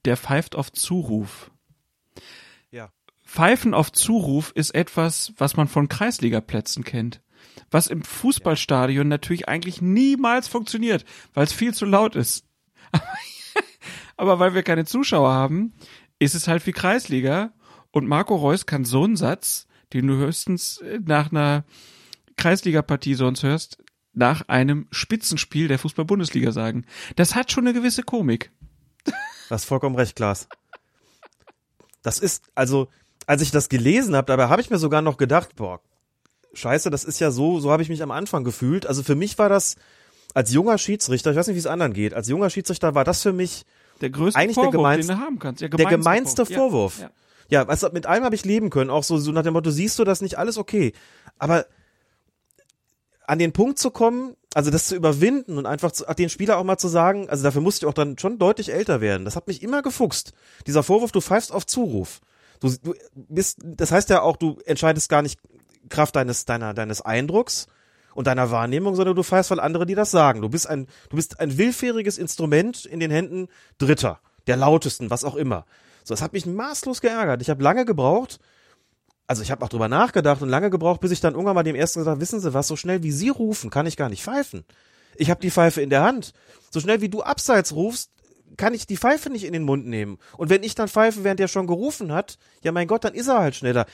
der pfeift auf Zuruf. Pfeifen auf Zuruf ist etwas, was man von Kreisligaplätzen kennt was im Fußballstadion natürlich eigentlich niemals funktioniert, weil es viel zu laut ist. Aber weil wir keine Zuschauer haben, ist es halt wie Kreisliga und Marco Reus kann so einen Satz, den du höchstens äh, nach einer Kreisliga-Partie sonst hörst, nach einem Spitzenspiel der Fußball-Bundesliga sagen. Das hat schon eine gewisse Komik. Du hast vollkommen recht, Klaas. Das ist, also, als ich das gelesen habe, dabei habe ich mir sogar noch gedacht, boah, scheiße, das ist ja so, so habe ich mich am Anfang gefühlt. Also für mich war das als junger Schiedsrichter, ich weiß nicht, wie es anderen geht, als junger Schiedsrichter war das für mich der größte eigentlich Vorwurf, der gemeinste, den du haben kannst. Ja, der gemeinste Vorwurf. Ja, ja. ja, also mit allem habe ich leben können, auch so, so nach dem Motto, siehst du das nicht alles okay. Aber an den Punkt zu kommen, also das zu überwinden und einfach zu, den Spieler auch mal zu sagen, also dafür musste ich auch dann schon deutlich älter werden. Das hat mich immer gefuchst. Dieser Vorwurf, du pfeifst auf Zuruf. Du, du bist, das heißt ja auch, du entscheidest gar nicht Kraft deines, deiner, deines Eindrucks und deiner Wahrnehmung, sondern du feierst, weil andere dir das sagen. Du bist ein, du bist ein willfähriges Instrument in den Händen Dritter, der lautesten, was auch immer. So, das hat mich maßlos geärgert. Ich habe lange gebraucht, also ich habe auch drüber nachgedacht und lange gebraucht, bis ich dann irgendwann mal dem ersten gesagt, wissen Sie was, so schnell wie Sie rufen, kann ich gar nicht pfeifen. Ich habe die Pfeife in der Hand. So schnell wie du abseits rufst, kann ich die Pfeife nicht in den Mund nehmen. Und wenn ich dann pfeife, während der schon gerufen hat, ja mein Gott, dann ist er halt schneller.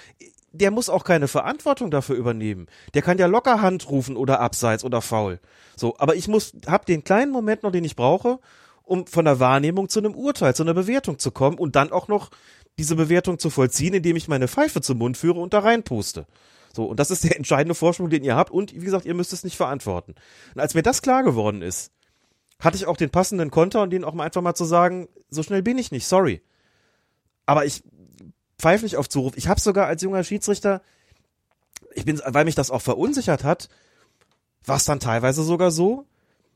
Der muss auch keine Verantwortung dafür übernehmen. Der kann ja locker Hand rufen oder abseits oder faul. So, aber ich muss, hab den kleinen Moment noch, den ich brauche, um von der Wahrnehmung zu einem Urteil, zu einer Bewertung zu kommen und dann auch noch diese Bewertung zu vollziehen, indem ich meine Pfeife zum Mund führe und da reinpuste. So, und das ist der entscheidende Vorsprung, den ihr habt. Und wie gesagt, ihr müsst es nicht verantworten. Und als mir das klar geworden ist, hatte ich auch den passenden Konter und den auch mal einfach mal zu sagen, so schnell bin ich nicht, sorry. Aber ich pfeife nicht auf Zuruf. Ich habe sogar als junger Schiedsrichter, ich bin, weil mich das auch verunsichert hat, war es dann teilweise sogar so,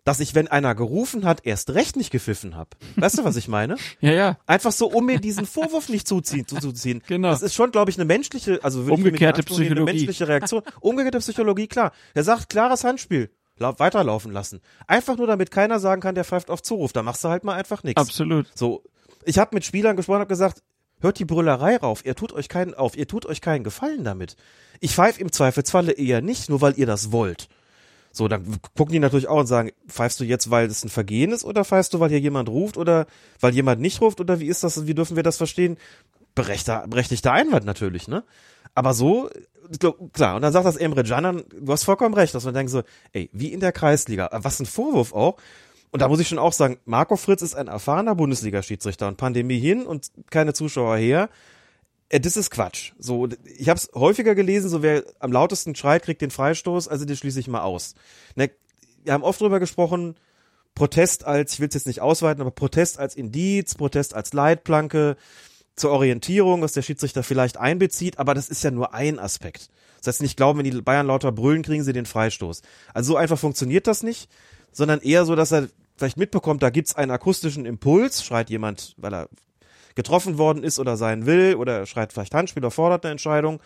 dass ich, wenn einer gerufen hat, erst recht nicht gepfiffen habe. Weißt du, was ich meine? ja, ja. Einfach so, um mir diesen Vorwurf nicht zuziehen, zuzuziehen. Genau. Das ist schon, glaube ich, eine menschliche, also Umgekehrte nehmen, Psychologie. Eine menschliche Reaktion. Umgekehrte Psychologie, klar. Der sagt, klares Handspiel. Lau weiterlaufen lassen. Einfach nur, damit keiner sagen kann, der pfeift auf Zuruf. Da machst du halt mal einfach nichts. Absolut. So, ich habe mit Spielern gesprochen, habe gesagt, hört die Brüllerei rauf, ihr tut euch keinen auf, ihr tut euch keinen Gefallen damit. Ich pfeife im Zweifelsfalle eher nicht, nur weil ihr das wollt. So, dann gucken die natürlich auch und sagen, pfeifst du jetzt, weil es ein Vergehen ist, oder pfeifst du, weil hier jemand ruft, oder weil jemand nicht ruft, oder wie ist das, wie dürfen wir das verstehen? Berechtigter, berechtigter Einwand natürlich, ne? Aber so, klar, und dann sagt das Emre Can, du hast vollkommen recht, dass man denkt so, ey, wie in der Kreisliga, was ein Vorwurf auch. Und da muss ich schon auch sagen, Marco Fritz ist ein erfahrener Bundesliga-Schiedsrichter und Pandemie hin und keine Zuschauer her. Äh, Das ist Quatsch. So, ich habe es häufiger gelesen, so wer am lautesten schreit, kriegt den Freistoß, also den schließe ich mal aus. Ne, wir haben oft drüber gesprochen, Protest als, ich will es jetzt nicht ausweiten, aber Protest als Indiz, Protest als Leitplanke zur Orientierung, dass der Schiedsrichter vielleicht einbezieht, aber das ist ja nur ein Aspekt. Das heißt nicht glauben, wenn die Bayern lauter brüllen, kriegen sie den Freistoß. Also so einfach funktioniert das nicht, sondern eher so, dass er vielleicht mitbekommt, da gibt's einen akustischen Impuls, schreit jemand, weil er getroffen worden ist oder sein will, oder schreit vielleicht Handspiel oder fordert eine Entscheidung.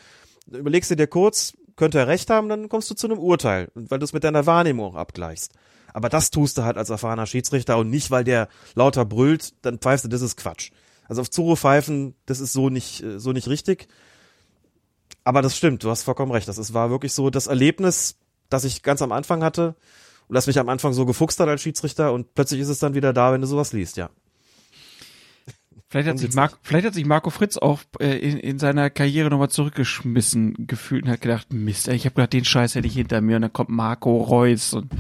Überlegst du dir kurz, könnte er recht haben, dann kommst du zu einem Urteil, weil du es mit deiner Wahrnehmung auch abgleichst. Aber das tust du halt als erfahrener Schiedsrichter und nicht, weil der lauter brüllt, dann pfeifst du, das ist Quatsch. Also auf Zuro pfeifen, das ist so nicht, äh, so nicht richtig. Aber das stimmt, du hast vollkommen recht. Das ist, war wirklich so das Erlebnis, das ich ganz am Anfang hatte und das mich am Anfang so gefuchst hat als Schiedsrichter und plötzlich ist es dann wieder da, wenn du sowas liest, ja. Vielleicht hat, sich Marco, vielleicht hat sich Marco Fritz auch äh, in, in seiner Karriere nochmal zurückgeschmissen gefühlt und hat gedacht, Mist, ich habe gedacht, den Scheiß hätte ich hinter mir und dann kommt Marco Reus und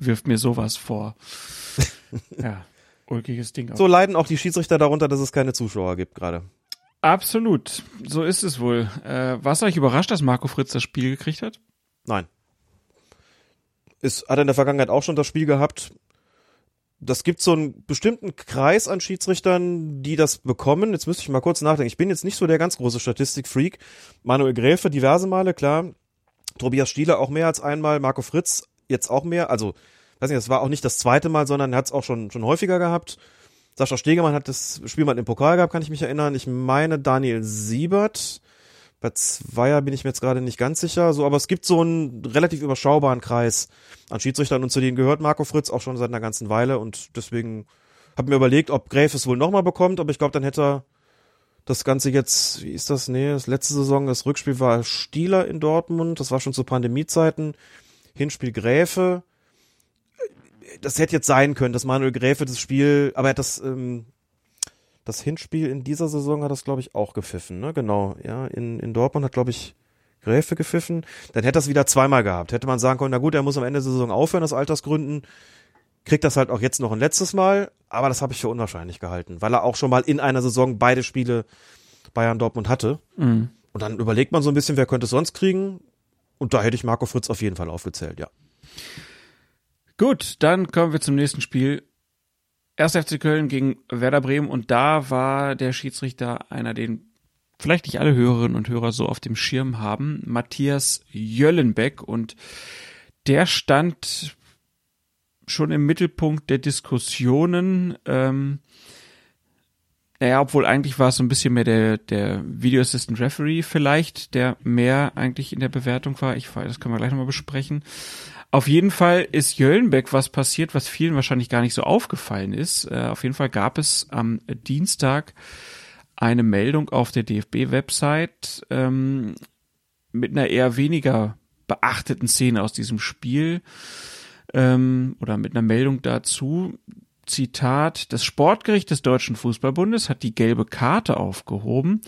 wirft mir sowas vor. ja, ulkiges Ding. So leiden auch die Schiedsrichter darunter, dass es keine Zuschauer gibt gerade. Absolut, so ist es wohl. Äh, was euch überrascht, dass Marco Fritz das Spiel gekriegt hat? Nein. Ist, hat er in der Vergangenheit auch schon das Spiel gehabt. Das gibt so einen bestimmten Kreis an Schiedsrichtern, die das bekommen. Jetzt müsste ich mal kurz nachdenken. Ich bin jetzt nicht so der ganz große Statistikfreak. Manuel Gräfe diverse Male, klar. Tobias Stieler auch mehr als einmal. Marco Fritz jetzt auch mehr. Also, weiß nicht, das war auch nicht das zweite Mal, sondern er hat es auch schon, schon häufiger gehabt. Sascha Stegemann hat das Spiel mal im Pokal gehabt, kann ich mich erinnern. Ich meine Daniel Siebert. Bei Zweier bin ich mir jetzt gerade nicht ganz sicher. So, aber es gibt so einen relativ überschaubaren Kreis an Schiedsrichtern und zu denen gehört Marco Fritz auch schon seit einer ganzen Weile und deswegen habe mir überlegt, ob Gräf es wohl nochmal bekommt, aber ich glaube, dann hätte er das Ganze jetzt, wie ist das? Nee, das letzte Saison, das Rückspiel war Stieler in Dortmund, das war schon zu Pandemiezeiten. Hinspiel Gräfe. Das hätte jetzt sein können, dass Manuel Gräfe das Spiel, aber er hat das, ähm, das Hinspiel in dieser Saison hat das, glaube ich, auch gepfiffen, ne? Genau, ja. In, in Dortmund hat, glaube ich, Gräfe gepfiffen. Dann hätte er es wieder zweimal gehabt. Hätte man sagen können, na gut, er muss am Ende der Saison aufhören aus Altersgründen. Kriegt das halt auch jetzt noch ein letztes Mal, aber das habe ich für unwahrscheinlich gehalten, weil er auch schon mal in einer Saison beide Spiele Bayern Dortmund hatte. Mhm. Und dann überlegt man so ein bisschen, wer könnte es sonst kriegen. Und da hätte ich Marco Fritz auf jeden Fall aufgezählt, ja. Gut, dann kommen wir zum nächsten Spiel. 1. FC Köln gegen Werder Bremen und da war der Schiedsrichter einer, den vielleicht nicht alle Hörerinnen und Hörer so auf dem Schirm haben, Matthias Jöllenbeck und der stand schon im Mittelpunkt der Diskussionen. Ähm, naja, obwohl eigentlich war es so ein bisschen mehr der, der Video Assistant Referee vielleicht, der mehr eigentlich in der Bewertung war. Ich weiß, das können wir gleich nochmal besprechen. Auf jeden Fall ist Jöllenbeck was passiert, was vielen wahrscheinlich gar nicht so aufgefallen ist. Äh, auf jeden Fall gab es am Dienstag eine Meldung auf der DFB-Website, ähm, mit einer eher weniger beachteten Szene aus diesem Spiel ähm, oder mit einer Meldung dazu. Zitat, das Sportgericht des Deutschen Fußballbundes hat die gelbe Karte aufgehoben,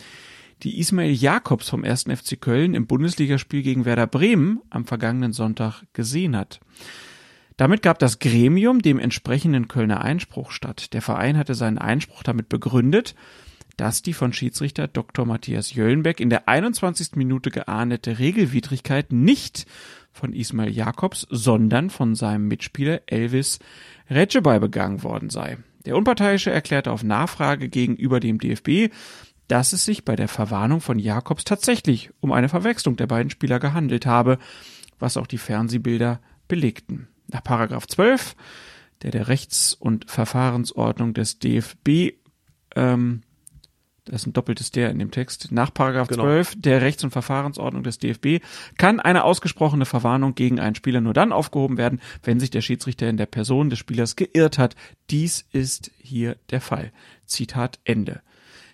die Ismail Jakobs vom 1. FC Köln im Bundesligaspiel gegen Werder Bremen am vergangenen Sonntag gesehen hat. Damit gab das Gremium dem entsprechenden Kölner Einspruch statt. Der Verein hatte seinen Einspruch damit begründet, dass die von Schiedsrichter Dr. Matthias Jöllenbeck in der 21. Minute geahndete Regelwidrigkeit nicht von Ismail Jakobs, sondern von seinem Mitspieler Elvis Recebay begangen worden sei. Der Unparteiische erklärte auf Nachfrage gegenüber dem DFB, dass es sich bei der Verwarnung von Jakobs tatsächlich um eine Verwechslung der beiden Spieler gehandelt habe, was auch die Fernsehbilder belegten. Nach Paragraph 12 der der Rechts- und Verfahrensordnung des DFB ähm, das ist ein doppeltes der in dem Text, nach Paragraph Genau. 12 der Rechts- und Verfahrensordnung des DFB kann eine ausgesprochene Verwarnung gegen einen Spieler nur dann aufgehoben werden, wenn sich der Schiedsrichter in der Person des Spielers geirrt hat. Dies ist hier der Fall. Zitat Ende.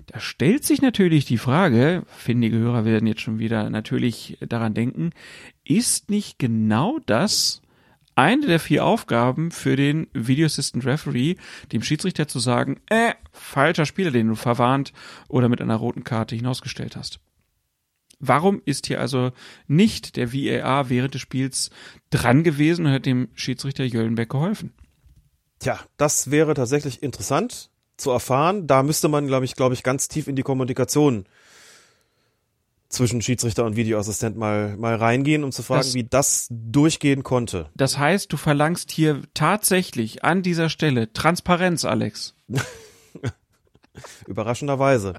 Da stellt sich natürlich die Frage, findige Hörer werden jetzt schon wieder natürlich daran denken, ist nicht genau das eine der vier Aufgaben für den Video Assistant Referee, dem Schiedsrichter zu sagen, äh, falscher Spieler, den du verwarnt oder mit einer roten Karte hinausgestellt hast. Warum ist hier also nicht der VAR während des Spiels dran gewesen und hat dem Schiedsrichter Jöllenbeck geholfen? Tja, das wäre tatsächlich interessant zu erfahren. Da müsste man, glaube ich, glaube ich, ganz tief in die Kommunikation zwischen Schiedsrichter und Videoassistent mal, mal reingehen, um zu fragen, Das- wie das durchgehen konnte. Das heißt, du verlangst hier tatsächlich an dieser Stelle Transparenz, Alex. Überraschenderweise.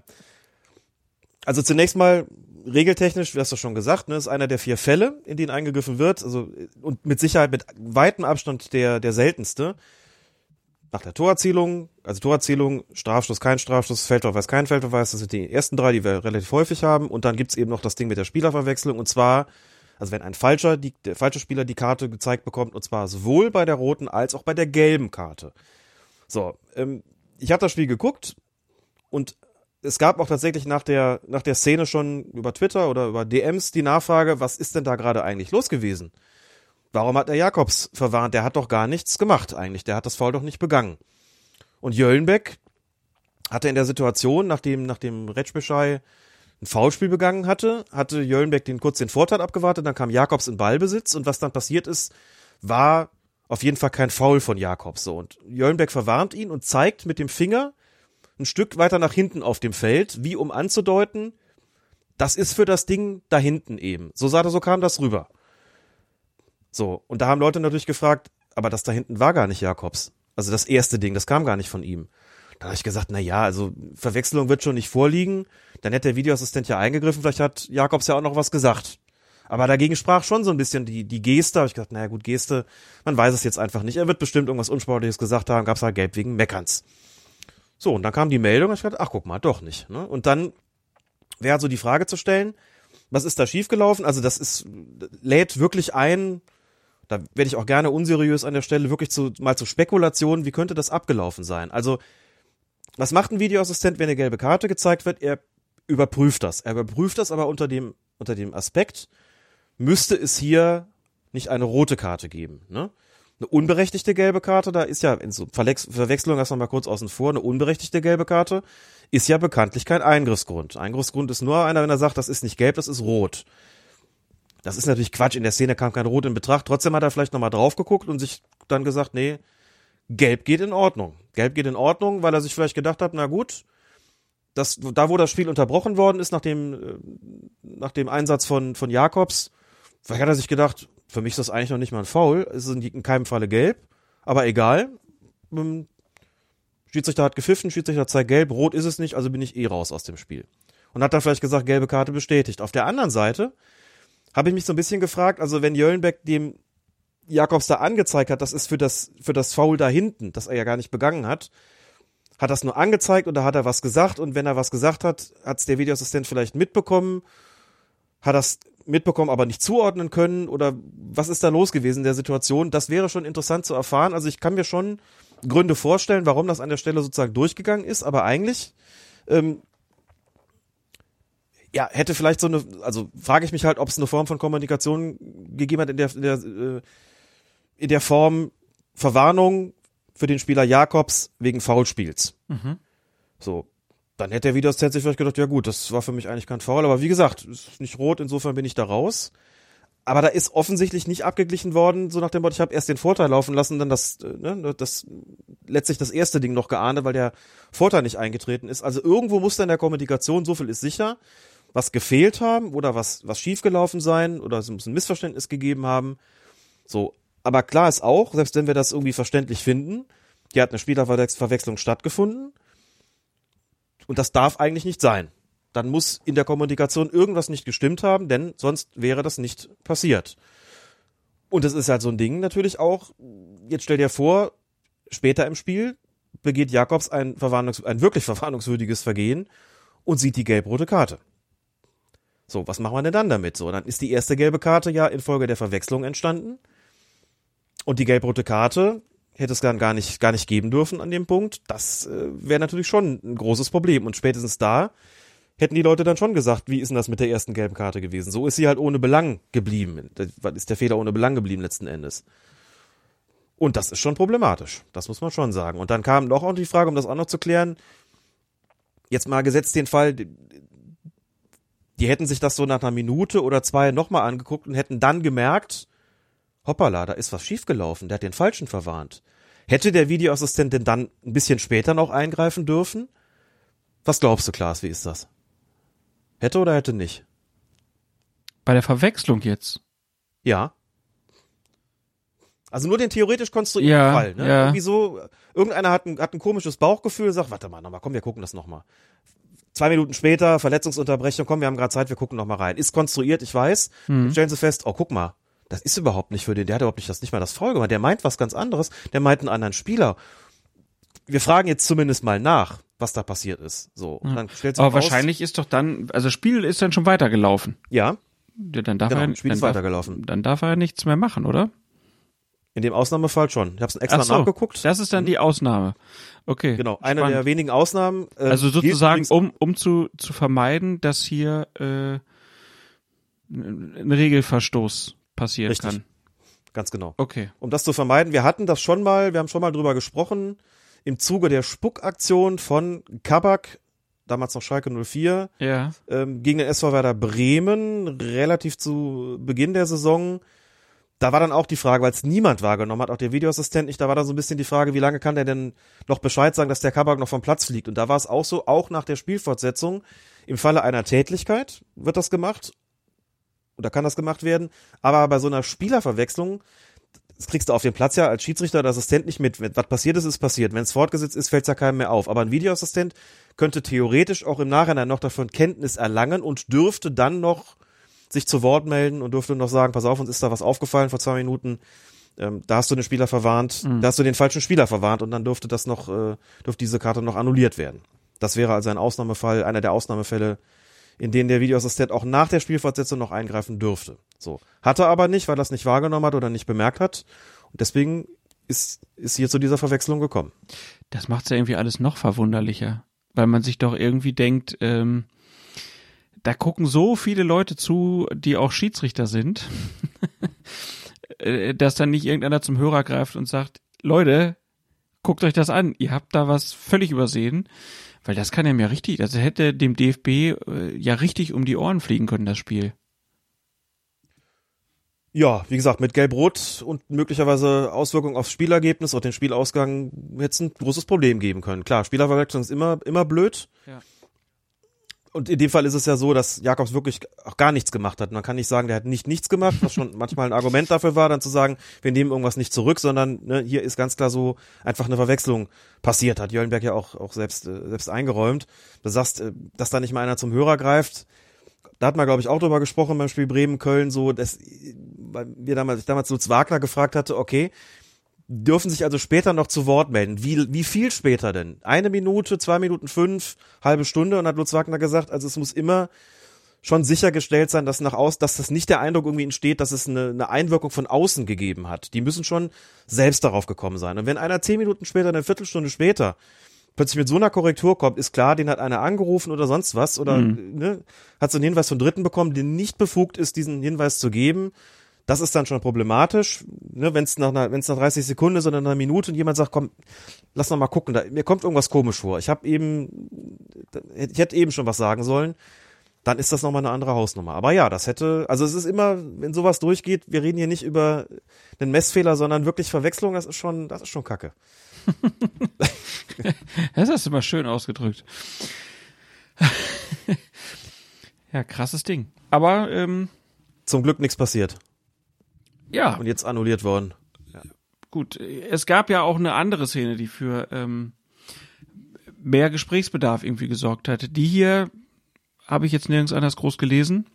Also zunächst mal regeltechnisch, du hast das schon gesagt, ne, ist einer der vier Fälle, in denen eingegriffen wird, also und mit Sicherheit mit weitem Abstand der der seltenste. Nach der Torerzielung, also Torerzielung, Strafstoß, kein Strafstoß, Feldverweis, kein Feldverweis, das sind die ersten drei, die wir relativ häufig haben. Und dann gibt's eben noch das Ding mit der Spielerverwechslung. Und zwar, also wenn ein falscher, die, der falsche Spieler die Karte gezeigt bekommt, und zwar sowohl bei der roten als auch bei der gelben Karte. So, ähm, ich habe das Spiel geguckt und es gab auch tatsächlich nach der, nach der Szene schon über Twitter oder über DMs die Nachfrage, was ist denn da gerade eigentlich los gewesen? Warum hat er Jakobs verwarnt? Der hat doch gar nichts gemacht eigentlich. Der hat das Foul doch nicht begangen. Und Jöllenbeck hatte in der Situation, nachdem, nachdem Retschbeschei ein Foulspiel begangen hatte, hatte Jöllenbeck den kurz den Vorteil abgewartet, dann kam Jakobs in Ballbesitz und was dann passiert ist, war auf jeden Fall kein Foul von Jakobs so. Und Jöllenbeck verwarnt ihn und zeigt mit dem Finger ein Stück weiter nach hinten auf dem Feld, wie um anzudeuten, das ist für das Ding da hinten eben. So sah, so kam das rüber. So, und da haben Leute natürlich gefragt, aber das da hinten war gar nicht Jakobs. Also das erste Ding, das kam gar nicht von ihm. Da habe ich gesagt, na ja, also Verwechslung wird schon nicht vorliegen. Dann hätte der Videoassistent ja eingegriffen, vielleicht hat Jakobs ja auch noch was gesagt. Aber dagegen sprach schon so ein bisschen die, die Geste. Hab ich gedacht, naja gut, Geste, man weiß es jetzt einfach nicht. Er wird bestimmt irgendwas Unsportliches gesagt haben, gab's halt gelb wegen Meckerns. So, und dann kam die Meldung, und ich dachte, ach guck mal, doch nicht. Ne? Und dann wäre also die Frage zu stellen, was ist da schiefgelaufen? Also das ist, lädt wirklich ein, da werde ich auch gerne unseriös an der Stelle, wirklich zu, mal zu Spekulationen, wie könnte das abgelaufen sein? Also, was macht ein Videoassistent, wenn eine gelbe Karte gezeigt wird? Er überprüft das. Er überprüft das aber unter dem, unter dem Aspekt, müsste es hier nicht eine rote Karte geben, ne? Eine unberechtigte gelbe Karte, da ist ja, in so Verlex Verwechslung wir mal kurz außen vor, eine unberechtigte gelbe Karte ist ja bekanntlich kein Eingriffsgrund. Eingriffsgrund ist nur einer, wenn er sagt, das ist nicht gelb, das ist rot. Das ist natürlich Quatsch, in der Szene kam kein Rot in Betracht. Trotzdem hat er vielleicht nochmal drauf geguckt und sich dann gesagt, nee, Gelb geht in Ordnung. Gelb geht in Ordnung, weil er sich vielleicht gedacht hat, na gut, das, da wo das Spiel unterbrochen worden ist nach dem, äh, nach dem Einsatz von, von Jakobs, vielleicht hat er sich gedacht, für mich ist das eigentlich noch nicht mal ein Foul, es ist in in keinem Falle gelb, aber egal. Ähm, Schiedsrichter hat gepfiffen, Schiedsrichter zeigt gelb, rot ist es nicht, also bin ich eh raus aus dem Spiel. Und hat dann vielleicht gesagt, gelbe Karte bestätigt. Auf der anderen Seite habe ich mich so ein bisschen gefragt, also wenn Jöllenbeck dem Jakobs da angezeigt hat, das ist für das, für das Foul da hinten, das er ja gar nicht begangen hat, hat das nur angezeigt oder hat er was gesagt? Und wenn er was gesagt hat, hat es der Videoassistent vielleicht mitbekommen, hat das mitbekommen, aber nicht zuordnen können oder was ist da los gewesen in der Situation? Das wäre schon interessant zu erfahren. Also ich kann mir schon Gründe vorstellen, warum das an der Stelle sozusagen durchgegangen ist, aber eigentlich ähm, ja, hätte vielleicht so eine, also frage ich mich halt, ob es eine Form von Kommunikation gegeben hat in der, in der, äh, in der Form Verwarnung für den Spieler Jakobs wegen Foulspiels. Mhm. So. Dann hätte der Videoassistent sich vielleicht gedacht, ja gut, das war für mich eigentlich kein Foul, aber wie gesagt, ist nicht rot, insofern bin ich da raus. Aber da ist offensichtlich nicht abgeglichen worden, so nach dem Motto, ich habe erst den Vorteil laufen lassen, dann das, äh, ne, das letztlich das erste Ding noch geahndet, weil der Vorteil nicht eingetreten ist. Also irgendwo muss da in der Kommunikation, so viel ist sicher, was gefehlt haben oder was, was schiefgelaufen sein oder es muss ein Missverständnis gegeben haben. So. Aber klar ist auch, selbst wenn wir das irgendwie verständlich finden, hier hat eine Spielerverwechslung stattgefunden. Und das darf eigentlich nicht sein. Dann muss in der Kommunikation irgendwas nicht gestimmt haben, denn sonst wäre das nicht passiert. Und es ist halt so ein Ding natürlich auch, jetzt stell dir vor, später im Spiel begeht Jakobs ein, Verwarnungs ein wirklich verwarnungswürdiges Vergehen und sieht die gelb-rote Karte. So, was machen wir denn dann damit? So, dann ist die erste gelbe Karte ja infolge der Verwechslung entstanden. Und die gelb-rote Karte hätte es dann gar nicht, gar nicht geben dürfen an dem Punkt. Das äh, wäre natürlich schon ein großes Problem. Und spätestens da hätten die Leute dann schon gesagt, wie ist denn das mit der ersten gelben Karte gewesen? So ist sie halt ohne Belang geblieben. Da ist der Fehler ohne Belang geblieben letzten Endes. Und das ist schon problematisch. Das muss man schon sagen. Und dann kam noch auch die Frage, um das auch noch zu klären. Jetzt mal gesetzt den Fall, die hätten sich das so nach einer Minute oder zwei nochmal angeguckt und hätten dann gemerkt, hoppala, da ist was schiefgelaufen, der hat den Falschen verwarnt. Hätte der Videoassistent denn dann ein bisschen später noch eingreifen dürfen? Was glaubst du, Klaas, wie ist das? Hätte oder hätte nicht? Bei der Verwechslung jetzt. Ja. Also nur den theoretisch konstruierten Ja, Fall. Ne? ja. Irgendwie so, irgendeiner hat ein, hat ein komisches Bauchgefühl, sagt, warte mal, nochmal, komm, wir gucken das nochmal. Zwei Minuten später, Verletzungsunterbrechung, komm, wir haben gerade Zeit, wir gucken nochmal rein. Ist konstruiert, ich weiß. Mhm. Stellen Sie fest, oh, guck mal, das ist überhaupt nicht für den, der hat überhaupt nicht das, nicht mal das Foul gemacht, der meint was ganz anderes, der meint einen anderen Spieler. Wir fragen jetzt zumindest mal nach, was da passiert ist. So, und dann stellt sich Aber raus, wahrscheinlich ist doch dann, also das Spiel ist dann schon weitergelaufen. Ja, Ja, Dann darf Genau, er, Spiel ist dann darf, weitergelaufen. Dann darf er nichts mehr machen, oder? In dem Ausnahmefall schon. Ich habe es extra so, nachgeguckt. Das ist dann die Ausnahme. Okay. Genau, eine spannend. der wenigen Ausnahmen. äh, Also sozusagen, um, um zu, zu vermeiden, dass hier äh, ein Regelverstoß passieren Richtig. kann. Ganz genau. Okay. Um das zu vermeiden, wir hatten das schon mal, wir haben schon mal drüber gesprochen, im Zuge der Spuckaktion von Kabak, damals noch Schalke 04, Ja. ähm, gegen den SV Werder Bremen, relativ zu Beginn der Saison. Da war dann auch die Frage, weil es niemand wahrgenommen hat, auch der Videoassistent nicht, da war dann so ein bisschen die Frage, wie lange kann der denn noch Bescheid sagen, dass der Kabak noch vom Platz fliegt? Und da war es auch so, auch nach der Spielfortsetzung, im Falle einer Tätlichkeit wird das gemacht, oder kann das gemacht werden, aber bei so einer Spielerverwechslung, das kriegst du auf dem Platz ja als Schiedsrichter oder Assistent nicht mit. Was passiert ist, ist passiert. Wenn es fortgesetzt ist, fällt es ja keinem mehr auf. Aber ein Videoassistent könnte theoretisch auch im Nachhinein noch davon Kenntnis erlangen und dürfte dann noch sich zu Wort melden und dürfte noch sagen, pass auf, uns ist da was aufgefallen vor zwei Minuten. Ähm, da hast du den Spieler verwarnt, da hast du den falschen Spieler verwarnt und dann dürfte das noch, äh, dürfte diese Karte noch annulliert werden. Das wäre also ein Ausnahmefall, einer der Ausnahmefälle, in denen der Videoassistent auch nach der Spielfortsetzung noch eingreifen dürfte. So. Hatte aber nicht, weil er es nicht wahrgenommen hat oder nicht bemerkt hat. Und deswegen ist, ist hier zu dieser Verwechslung gekommen. Das macht's ja irgendwie alles noch verwunderlicher, weil man sich doch irgendwie denkt, ähm, da gucken so viele Leute zu, die auch Schiedsrichter sind, äh, dass dann nicht irgendeiner zum Hörer greift und sagt, Leute, guckt euch das an, ihr habt da was völlig übersehen, weil das kann ja mir richtig, das hätte dem DFB äh, ja richtig um die Ohren fliegen können, das Spiel. Ja, wie gesagt, mit Gelb-Rot und möglicherweise Auswirkungen aufs Spielergebnis und den Spielausgang hätte es ein großes Problem geben können. Klar, Spielerverwechslung ist immer, immer blöd. Ja. Und in dem Fall ist es ja so, dass Jakobs wirklich auch gar nichts gemacht hat. Man kann nicht sagen, der hat nicht nichts gemacht, was schon manchmal ein Argument dafür war, dann zu sagen, wir nehmen irgendwas nicht zurück, sondern ne, hier ist ganz klar so einfach eine Verwechslung passiert, hat Jöllenberg ja auch, auch selbst, äh, selbst eingeräumt. Du sagst, äh, dass da nicht mal einer zum Hörer greift. Da hat man, glaube ich, auch drüber gesprochen beim Spiel Bremen-Köln, so, dass weil wir damals, ich damals Lutz Wagner gefragt hatte, okay, dürfen sich also später noch zu Wort melden. Wie, wie viel später denn? Eine Minute, zwei Minuten fünf, halbe Stunde? Und hat Lutz Wagner gesagt, also es muss immer schon sichergestellt sein, dass nach aus, dass das nicht der Eindruck irgendwie entsteht, dass es eine, eine Einwirkung von außen gegeben hat. Die müssen schon selbst darauf gekommen sein. Und wenn einer zehn Minuten später, eine Viertelstunde später plötzlich mit so einer Korrektur kommt, ist klar, den hat einer angerufen oder sonst was oder Mhm. ne, hat so einen Hinweis von Dritten bekommen, der nicht befugt ist, diesen Hinweis zu geben. Das ist dann schon problematisch, ne, wenn es nach einer, nach 30 Sekunden ist oder nach einer Minute und jemand sagt, komm, lass noch mal gucken, da, mir kommt irgendwas komisch vor. Ich habe eben, ich hätte eben schon was sagen sollen. Dann ist das nochmal eine andere Hausnummer. Aber ja, das hätte, also es ist immer, wenn sowas durchgeht, wir reden hier nicht über einen Messfehler, sondern wirklich Verwechslung, das ist schon, das ist schon Kacke. Das hast du mal schön ausgedrückt. ja, krasses Ding. Aber ähm, Zum Glück nichts passiert ja, und jetzt annulliert worden. gut. Es gab ja auch eine andere Szene, die für ähm, mehr Gesprächsbedarf irgendwie gesorgt hatte. Die hier habe ich jetzt nirgends anders groß gelesen,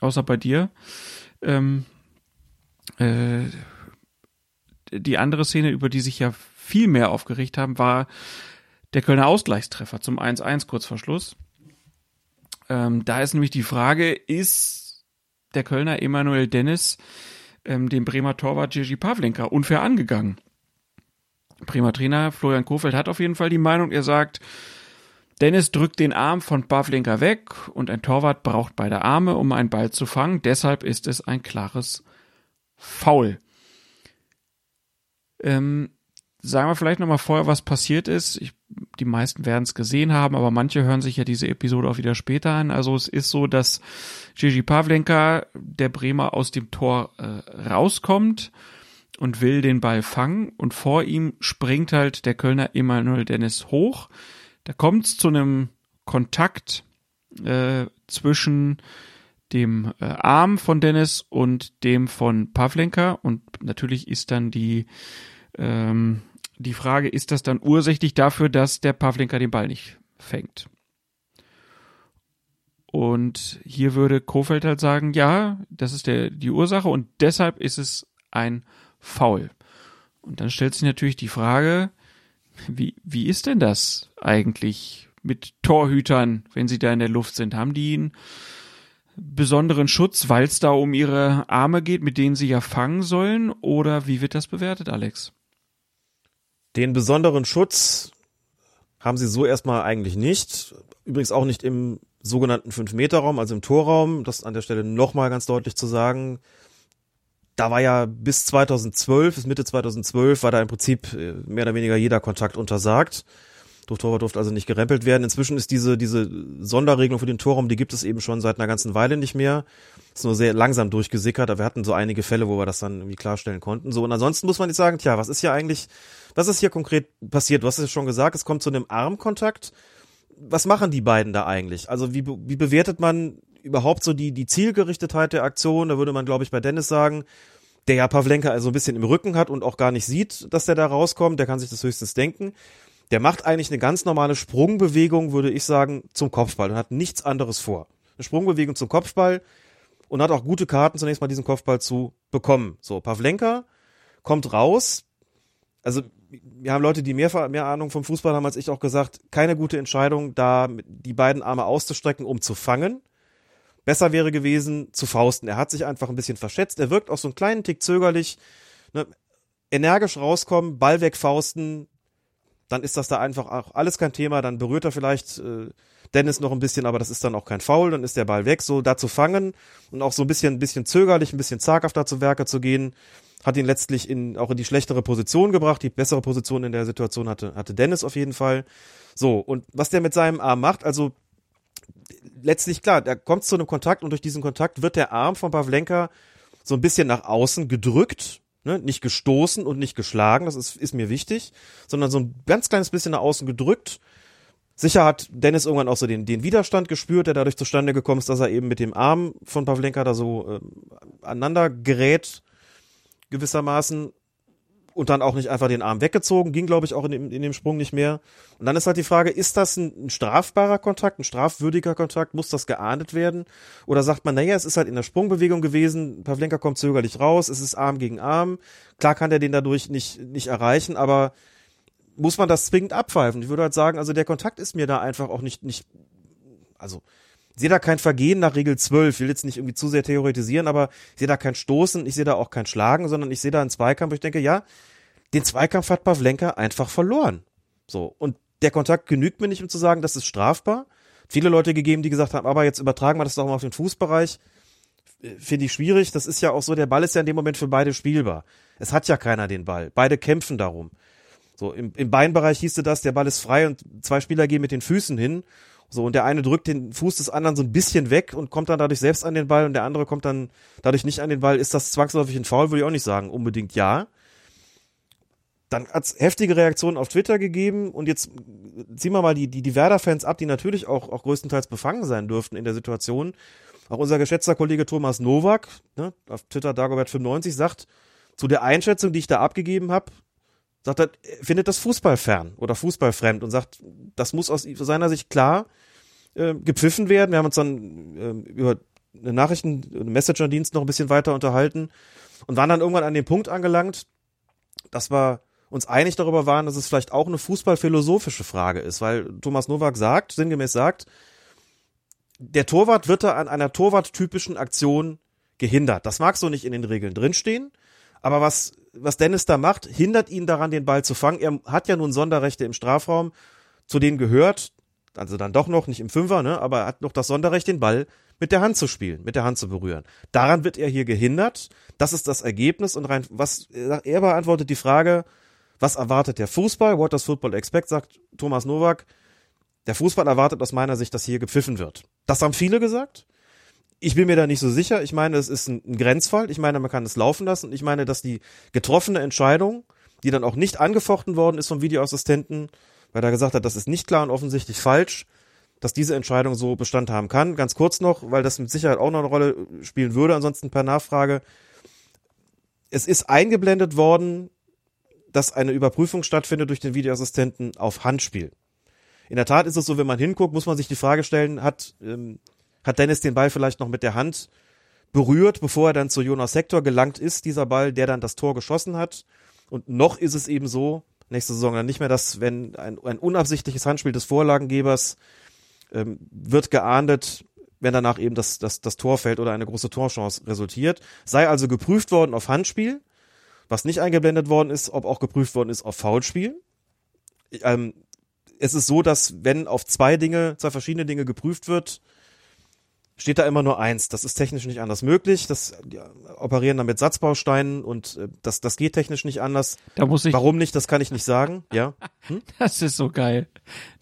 außer bei dir. Ähm, äh, die andere Szene, über die sich ja viel mehr aufgeregt haben, war der Kölner Ausgleichstreffer zum 1-1 kurz vor Schluss. Ähm, da ist nämlich die Frage, ist der Kölner Emanuel Dennis ähm, dem Bremer Torwart Jerzy Pavlenka unfair angegangen? Bremer Trainer Florian Kofeld hat auf jeden Fall die Meinung, er sagt, Dennis drückt den Arm von Pavlenka weg und ein Torwart braucht beide Arme, um einen Ball zu fangen. Deshalb ist es ein klares Foul. Ähm, sagen wir vielleicht nochmal vorher, was passiert ist. Ich, die meisten werden es gesehen haben, aber manche hören sich ja diese Episode auch wieder später an. Also es ist so, dass Gigi Pavlenka, der Bremer, aus dem Tor äh, rauskommt und will den Ball fangen und vor ihm springt halt der Kölner Emanuel Dennis hoch. Da kommt es zu einem Kontakt äh, zwischen dem äh, Arm von Dennis und dem von Pavlenka und natürlich ist dann die ähm, die Frage, ist das dann ursächlich dafür, dass der Pavlenka den Ball nicht fängt? Und hier würde Kofeld halt sagen, ja, das ist der, die Ursache und deshalb ist es ein Foul. Und dann stellt sich natürlich die Frage, wie, wie ist denn das eigentlich mit Torhütern, wenn sie da in der Luft sind? Haben die einen besonderen Schutz, weil es da um ihre Arme geht, mit denen sie ja fangen sollen? Oder wie wird das bewertet, Alex? Den besonderen Schutz haben sie so erstmal eigentlich nicht. Übrigens auch nicht im sogenannten 5-Meter-Raum, also im Torraum. Das an der Stelle nochmal ganz deutlich zu sagen. Da war ja bis 2012, bis Mitte 2012, war da im Prinzip äh, mehr oder weniger jeder Kontakt untersagt. Durch Torwart durfte also nicht gerempelt werden. Inzwischen ist diese, diese Sonderregelung für den Torraum, die gibt es eben schon seit einer ganzen Weile nicht mehr. Ist nur sehr langsam durchgesickert, aber wir hatten so einige Fälle, wo wir das dann irgendwie klarstellen konnten. So, und ansonsten muss man jetzt sagen, tja, was ist hier eigentlich, was ist hier konkret passiert? Du hast es schon gesagt, es kommt zu einem Armkontakt. Was machen die beiden da eigentlich? Also wie, wie bewertet man überhaupt so die, die Zielgerichtetheit der Aktion? Da würde man, glaube ich, bei Dennis sagen, der ja Pavlenka also ein bisschen im Rücken hat und auch gar nicht sieht, dass der da rauskommt, der kann sich das höchstens denken. Der macht eigentlich eine ganz normale Sprungbewegung, würde ich sagen, zum Kopfball und hat nichts anderes vor. Eine Sprungbewegung zum Kopfball und hat auch gute Karten, zunächst mal diesen Kopfball zu bekommen. So, Pavlenka kommt raus. Also, wir haben Leute, die mehr, mehr Ahnung vom Fußball haben als ich auch gesagt, keine gute Entscheidung, da die beiden Arme auszustrecken, um zu fangen. Besser wäre gewesen, zu fausten. Er hat sich einfach ein bisschen verschätzt. Er wirkt auch so einen kleinen Tick zögerlich. Ne? Energisch rauskommen, Ball wegfausten, dann ist das da einfach auch alles kein Thema. Dann berührt er vielleicht äh, Dennis noch ein bisschen, aber das ist dann auch kein Foul. Dann ist der Ball weg. So da zu fangen und auch so ein bisschen, ein bisschen zögerlich, ein bisschen zaghafter zu Werke zu gehen, hat ihn letztlich in, auch in die schlechtere Position gebracht. Die bessere Position in der Situation hatte, hatte Dennis auf jeden Fall. So, und was der mit seinem Arm macht, also letztlich klar, da kommt zu einem Kontakt und durch diesen Kontakt wird der Arm von Pavlenka so ein bisschen nach außen gedrückt, ne? nicht gestoßen und nicht geschlagen, das ist, ist mir wichtig, sondern so ein ganz kleines bisschen nach außen gedrückt. Sicher hat Dennis irgendwann auch so den, den Widerstand gespürt, der dadurch zustande gekommen ist, dass er eben mit dem Arm von Pavlenka da so äh, aneinander gerät, gewissermaßen und dann auch nicht einfach den Arm weggezogen, ging glaube ich auch in dem, in dem Sprung nicht mehr. Und dann ist halt die Frage, ist das ein, ein strafbarer Kontakt, ein strafwürdiger Kontakt, muss das geahndet werden? Oder sagt man, naja, es ist halt in der Sprungbewegung gewesen, Pavlenka kommt zögerlich raus, es ist Arm gegen Arm, klar kann der den dadurch nicht, nicht erreichen, aber muss man das zwingend abpfeifen? Ich würde halt sagen, also der Kontakt ist mir da einfach auch nicht, nicht, also ich sehe da kein Vergehen nach Regel 12. Ich will jetzt nicht irgendwie zu sehr theoretisieren, aber ich sehe da kein Stoßen, ich sehe da auch kein Schlagen, sondern ich sehe da einen Zweikampf, ich denke, ja, den Zweikampf hat Pavlenka einfach verloren. So. Und der Kontakt genügt mir nicht, um zu sagen, das ist strafbar. Viele Leute gegeben, die gesagt haben, aber jetzt übertragen wir das doch mal auf den Fußbereich. Finde ich schwierig. Das ist ja auch so, der Ball ist ja in dem Moment für beide spielbar. Es hat ja keiner den Ball. Beide kämpfen darum. So, im, im Beinbereich hieße das, der Ball ist frei und zwei Spieler gehen mit den Füßen hin. So, und der eine drückt den Fuß des anderen so ein bisschen weg und kommt dann dadurch selbst an den Ball und der andere kommt dann dadurch nicht an den Ball. Ist das zwangsläufig ein Foul? Würde ich auch nicht sagen. Unbedingt ja. Dann hat's heftige Reaktionen auf Twitter gegeben und jetzt ziehen wir mal die, die, die Werder-Fans ab, die natürlich auch, auch größtenteils befangen sein dürften in der Situation. Auch unser geschätzter Kollege Thomas Nowak, ne, auf Twitter Dagobert95, sagt, zu der Einschätzung, die ich da abgegeben habe, sagt er, findet das Fußball fern oder fußballfremd und sagt, das muss aus seiner Sicht klar äh, gepfiffen werden. Wir haben uns dann äh, über eine Nachrichten, einen Messenger-Dienst noch ein bisschen weiter unterhalten und waren dann irgendwann an dem Punkt angelangt, dass wir uns einig darüber waren, dass es vielleicht auch eine fußballphilosophische Frage ist, weil Thomas Nowak sagt, sinngemäß sagt, der Torwart wird da an einer torwarttypischen Aktion gehindert. Das mag so nicht in den Regeln drinstehen, aber was, was Dennis da macht, hindert ihn daran, den Ball zu fangen. Er hat ja nun Sonderrechte im Strafraum, zu denen gehört, also dann doch noch, nicht im Fünfer, ne, aber er hat noch das Sonderrecht, den Ball mit der Hand zu spielen, mit der Hand zu berühren. Daran wird er hier gehindert. Das ist das Ergebnis und rein, was, er beantwortet die Frage, was erwartet der Fußball? What does football expect? sagt Thomas Nowak. Der Fußball erwartet aus meiner Sicht, dass hier gepfiffen wird. Das haben viele gesagt. Ich bin mir da nicht so sicher. Ich meine, es ist ein, Grenzfall. Ich meine, man kann es laufen lassen. Ich meine, dass die getroffene Entscheidung, die dann auch nicht angefochten worden ist vom Videoassistenten, weil er gesagt hat, das ist nicht klar und offensichtlich falsch, dass diese Entscheidung so Bestand haben kann. Ganz kurz noch, weil das mit Sicherheit auch noch eine Rolle spielen würde, ansonsten per Nachfrage. Es ist eingeblendet worden, dass eine Überprüfung stattfindet durch den Videoassistenten auf Handspiel. In der Tat ist es so, wenn man hinguckt, muss man sich die Frage stellen, hat, ähm, hat Dennis den Ball vielleicht noch mit der Hand berührt, bevor er dann zu Jonas Sektor gelangt ist, dieser Ball, der dann das Tor geschossen hat. Und noch ist es eben so, nächste Saison dann nicht mehr, dass wenn ein, ein unabsichtliches Handspiel des Vorlagengebers ähm, wird geahndet, wenn danach eben das, das, das Tor fällt oder eine große Torchance resultiert. Sei also geprüft worden auf Handspiel. Was nicht eingeblendet worden ist, ob auch geprüft worden ist auf Foulspiel. Ähm, es ist so, dass wenn auf zwei Dinge, zwei verschiedene Dinge geprüft wird, steht da immer nur eins. Das ist technisch nicht anders möglich. Das die operieren dann mit Satzbausteinen und äh, das, das geht technisch nicht anders. Da muss ich. Warum nicht, das kann ich nicht sagen. Ja. Hm? Das ist so geil.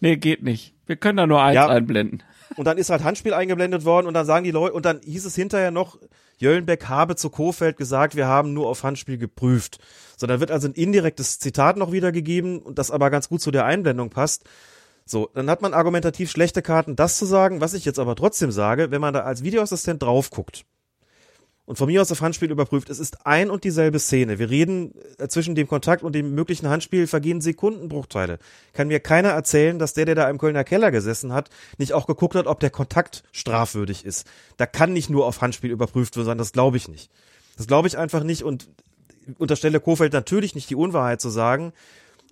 Nee, geht nicht. Wir können da nur eins ja. einblenden. Und dann ist halt Handspiel eingeblendet worden und dann sagen die Leute, und dann hieß es hinterher noch, Jöllenbeck habe zu Kofeld gesagt, wir haben nur auf Handspiel geprüft. So, dann wird also ein indirektes Zitat noch wiedergegeben das aber ganz gut zu der Einblendung passt. So, dann hat man argumentativ schlechte Karten, das zu sagen, was ich jetzt aber trotzdem sage, wenn man da als Videoassistent drauf guckt und von mir aus auf Handspiel überprüft, es ist ein und dieselbe Szene. Wir reden äh, zwischen dem Kontakt und dem möglichen Handspiel vergehen Sekundenbruchteile. Kann mir keiner erzählen, dass der, der da im Kölner Keller gesessen hat, nicht auch geguckt hat, ob der Kontakt strafwürdig ist. Da kann nicht nur auf Handspiel überprüft werden, das glaube ich nicht. Das glaube ich einfach nicht und unterstelle Kofeld natürlich nicht die Unwahrheit zu sagen,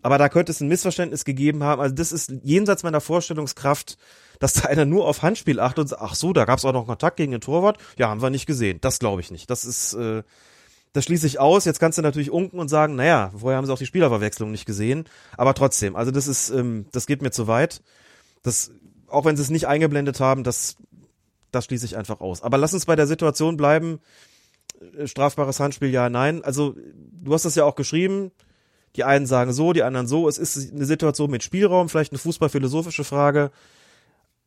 aber da könnte es ein Missverständnis gegeben haben. Also das ist jenseits meiner Vorstellungskraft, dass da einer nur auf Handspiel achtet und sagt, ach so, da gab es auch noch Kontakt gegen den Torwart. Ja, haben wir nicht gesehen. Das glaube ich nicht. Das ist, äh, das schließe ich aus. Jetzt kannst du natürlich unken und sagen, naja, vorher haben sie auch die Spielerverwechslung nicht gesehen. Aber trotzdem, also das ist, ähm, das geht mir zu weit. Das, auch wenn sie es nicht eingeblendet haben, das, das schließe ich einfach aus. Aber lass uns bei der Situation bleiben. Äh, strafbares Handspiel, ja, nein. Also, du hast das ja auch geschrieben. Die einen sagen so, die anderen so. Es ist eine Situation mit Spielraum, vielleicht eine fußballphilosophische Frage.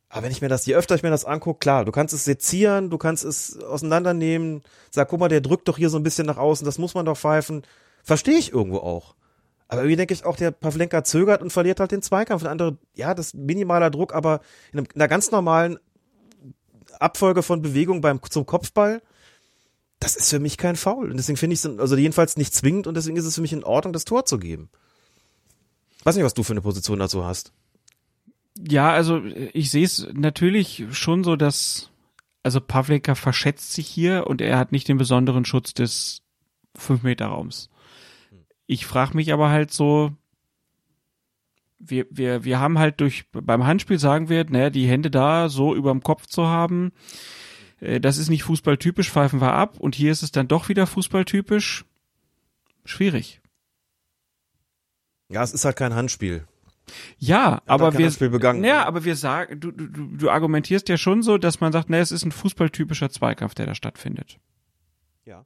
Aber wenn ich mir das, je öfter ich mir das angucke, klar, du kannst es sezieren, du kannst es auseinandernehmen, sag, guck mal, der drückt doch hier so ein bisschen nach außen, das muss man doch pfeifen. Verstehe ich irgendwo auch. Aber irgendwie denke ich auch, der Pavlenka zögert und verliert halt den Zweikampf. Der andere, ja, das minimaler Druck, aber in, einer ganz normalen Abfolge von Bewegungen beim, zum Kopfball, das ist für mich kein Foul. Und deswegen finde ich es, also jedenfalls nicht zwingend und deswegen ist es für mich in Ordnung, das Tor zu geben. Weiß nicht, was du für eine Position dazu hast. Ja, also ich sehe es natürlich schon so, dass also Pavleka verschätzt sich hier und er hat nicht den besonderen Schutz des 5-Meter-Raums. Ich frage mich aber halt so, wir, wir, wir haben halt durch, beim Handspiel sagen wir, naja, die Hände da so überm Kopf zu haben, äh, das ist nicht fußballtypisch, pfeifen wir ab. Und hier ist es dann doch wieder fußballtypisch. Schwierig. Ja, es ist halt kein Handspiel. Ja, aber wir, ja, aber wir sagen, du, du, du du argumentierst ja schon so, dass man sagt, ne, es ist ein fußballtypischer Zweikampf, der da stattfindet. Ja.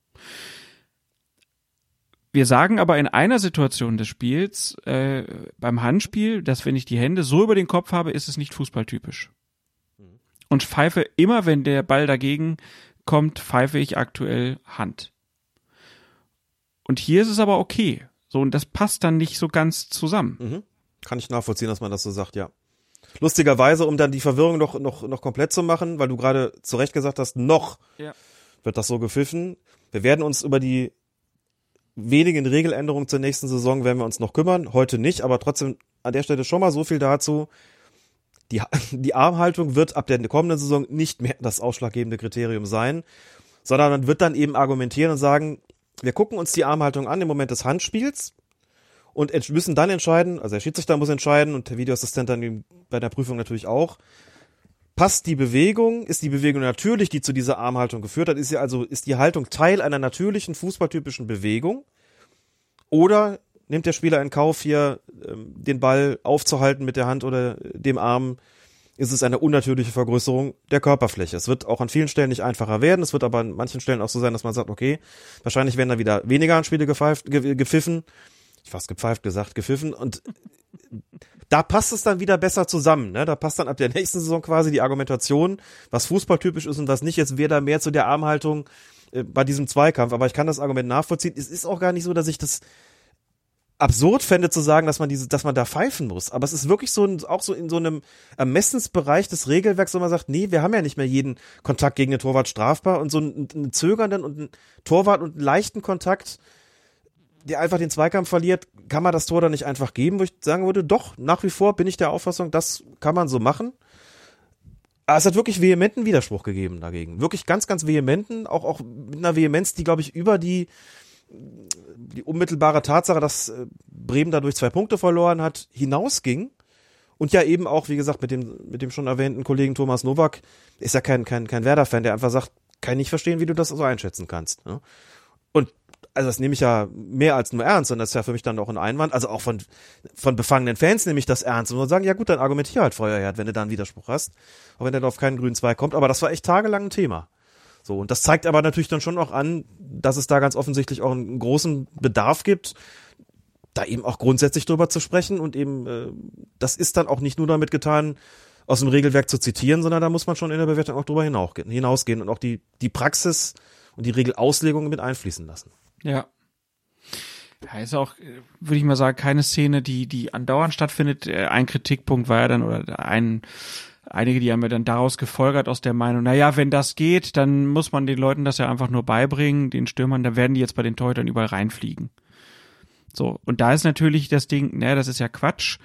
Wir sagen aber in einer Situation des Spiels, äh, beim Handspiel, dass wenn ich die Hände so über den Kopf habe, ist es nicht fußballtypisch. Und pfeife immer, wenn der Ball dagegen kommt, pfeife ich aktuell Hand. Und hier ist es aber okay. So, und das passt dann nicht so ganz zusammen. Mhm. Kann ich nachvollziehen, dass man das so sagt, ja. Lustigerweise, um dann die Verwirrung noch, noch, noch komplett zu machen, weil du gerade zu Recht gesagt hast, noch Ja. wird das so gepfiffen. Wir werden uns über die wenigen Regeländerungen zur nächsten Saison werden wir uns noch kümmern. Heute nicht, aber trotzdem an der Stelle schon mal so viel dazu. Die, die Armhaltung wird ab der kommenden Saison nicht mehr das ausschlaggebende Kriterium sein, sondern man wird dann eben argumentieren und sagen, wir gucken uns die Armhaltung an im Moment des Handspiels und müssen dann entscheiden, also der Schiedsrichter muss entscheiden und der Videoassistent dann bei der Prüfung natürlich auch, passt die Bewegung, ist die Bewegung natürlich, die zu dieser Armhaltung geführt hat, ist ja also, ist die Haltung Teil einer natürlichen fußballtypischen Bewegung oder nimmt der Spieler in Kauf, hier ähm, den Ball aufzuhalten mit der Hand oder dem Arm, ist es eine unnatürliche Vergrößerung der Körperfläche. Es wird auch an vielen Stellen nicht einfacher werden, es wird aber an manchen Stellen auch so sein, dass man sagt, okay, wahrscheinlich werden da wieder weniger Anspiele gepfeift, ge gepfiffen, ich fast gepfeift gesagt, gepfiffen und da passt es dann wieder besser zusammen. Ne? Da passt dann ab der nächsten Saison quasi die Argumentation, was fußballtypisch ist und was nicht. Jetzt wäre da mehr zu der Armhaltung äh, bei diesem Zweikampf. Aber ich kann das Argument nachvollziehen. Es ist auch gar nicht so, dass ich das absurd fände zu sagen, dass man diese, dass man da pfeifen muss. Aber es ist wirklich so ein, auch so in so einem Ermessensbereich des Regelwerks, wo man sagt, nee, wir haben ja nicht mehr jeden Kontakt gegen den Torwart strafbar und so einen, einen zögernden und einen Torwart und einen leichten Kontakt, der einfach den Zweikampf verliert, kann man das Tor dann nicht einfach geben, wo ich sagen würde, doch, nach wie vor bin ich der Auffassung, das kann man so machen. Aber es hat wirklich vehementen Widerspruch gegeben dagegen. Wirklich ganz, ganz vehementen, auch, auch mit einer Vehemenz, die, glaube ich, über die, die unmittelbare Tatsache, dass äh, Bremen dadurch zwei Punkte verloren hat, hinausging. Und ja eben auch, wie gesagt, mit dem, mit dem schon erwähnten Kollegen Thomas Nowak, ist ja kein, kein, kein Werder-Fan, der einfach sagt, kann ich nicht verstehen, wie du das so einschätzen kannst. Ne? Und also das nehme ich ja mehr als nur ernst, und das ist ja für mich dann auch ein Einwand. Also auch von, von befangenen Fans nehme ich das ernst und sagen, ja gut, dann argumentier halt Feuerherd, wenn du da einen Widerspruch hast. Auch wenn der auf keinen grünen Zweig kommt. Aber das war echt tagelang ein Thema. So, und das zeigt aber natürlich dann schon auch an, dass es da ganz offensichtlich auch einen großen Bedarf gibt, da eben auch grundsätzlich drüber zu sprechen und eben, äh, das ist dann auch nicht nur damit getan, aus dem Regelwerk zu zitieren, sondern da muss man schon in der Bewertung auch drüber hinausgehen, und auch die, die Praxis und die Regelauslegung mit einfließen lassen. Ja. Ja, ist auch, würde ich mal sagen, keine Szene, die, die andauernd stattfindet. Äh, Ein Kritikpunkt war ja dann, oder ein, einige, die haben ja dann daraus gefolgert aus der Meinung, na ja, wenn das geht, dann muss man den Leuten das ja einfach nur beibringen, den Stürmern, dann werden die jetzt bei den Torhütern überall reinfliegen. So. Und da ist natürlich das Ding, naja, das ist ja Quatsch,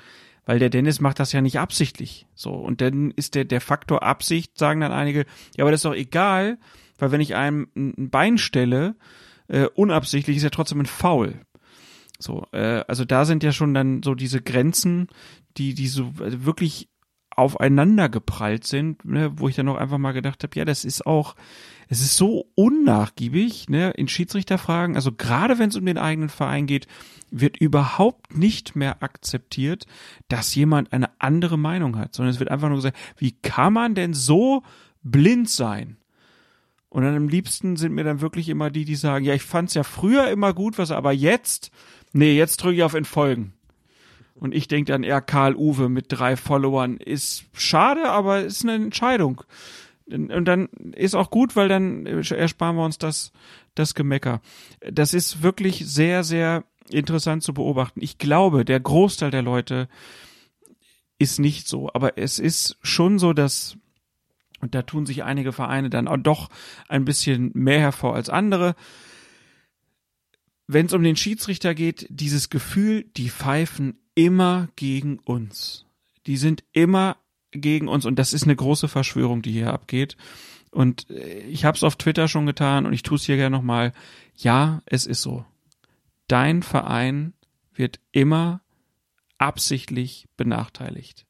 weil der Dennis macht das ja nicht absichtlich. So. Und dann ist der, der Faktor Absicht, sagen dann einige, ja, aber das ist doch egal, weil wenn ich einem ein ein Bein stelle, äh, unabsichtlich ist ja trotzdem ein Foul. So, äh, also da sind ja schon dann so diese Grenzen, die, die so also wirklich aufeinander geprallt sind, ne, wo ich dann auch einfach mal gedacht habe, ja, das ist auch, es ist so unnachgiebig, ne, in Schiedsrichterfragen, also gerade wenn es um den eigenen Verein geht, wird überhaupt nicht mehr akzeptiert, dass jemand eine andere Meinung hat, sondern es wird einfach nur gesagt, wie kann man denn so blind sein? Und dann am liebsten sind mir dann wirklich immer die, die sagen, ja, ich fand's ja früher immer gut, was aber jetzt, nee, jetzt drücke ich auf Entfolgen. Und ich denke dann eher Karl Uwe mit drei Followern ist schade, aber ist eine Entscheidung. Und dann ist auch gut, weil dann ersparen wir uns das, das Gemecker. Das ist wirklich sehr, sehr interessant zu beobachten. Ich glaube, der Großteil der Leute ist nicht so, aber es ist schon so, dass und da tun sich einige Vereine dann auch doch ein bisschen mehr hervor als andere. Wenn es um den Schiedsrichter geht, dieses Gefühl, die pfeifen immer gegen uns. Die sind immer gegen uns und das ist eine große Verschwörung, die hier abgeht. Und äh, ich habe es auf Twitter schon getan und ich tue es hier gerne nochmal. Ja, es ist so. Dein Verein wird immer absichtlich benachteiligt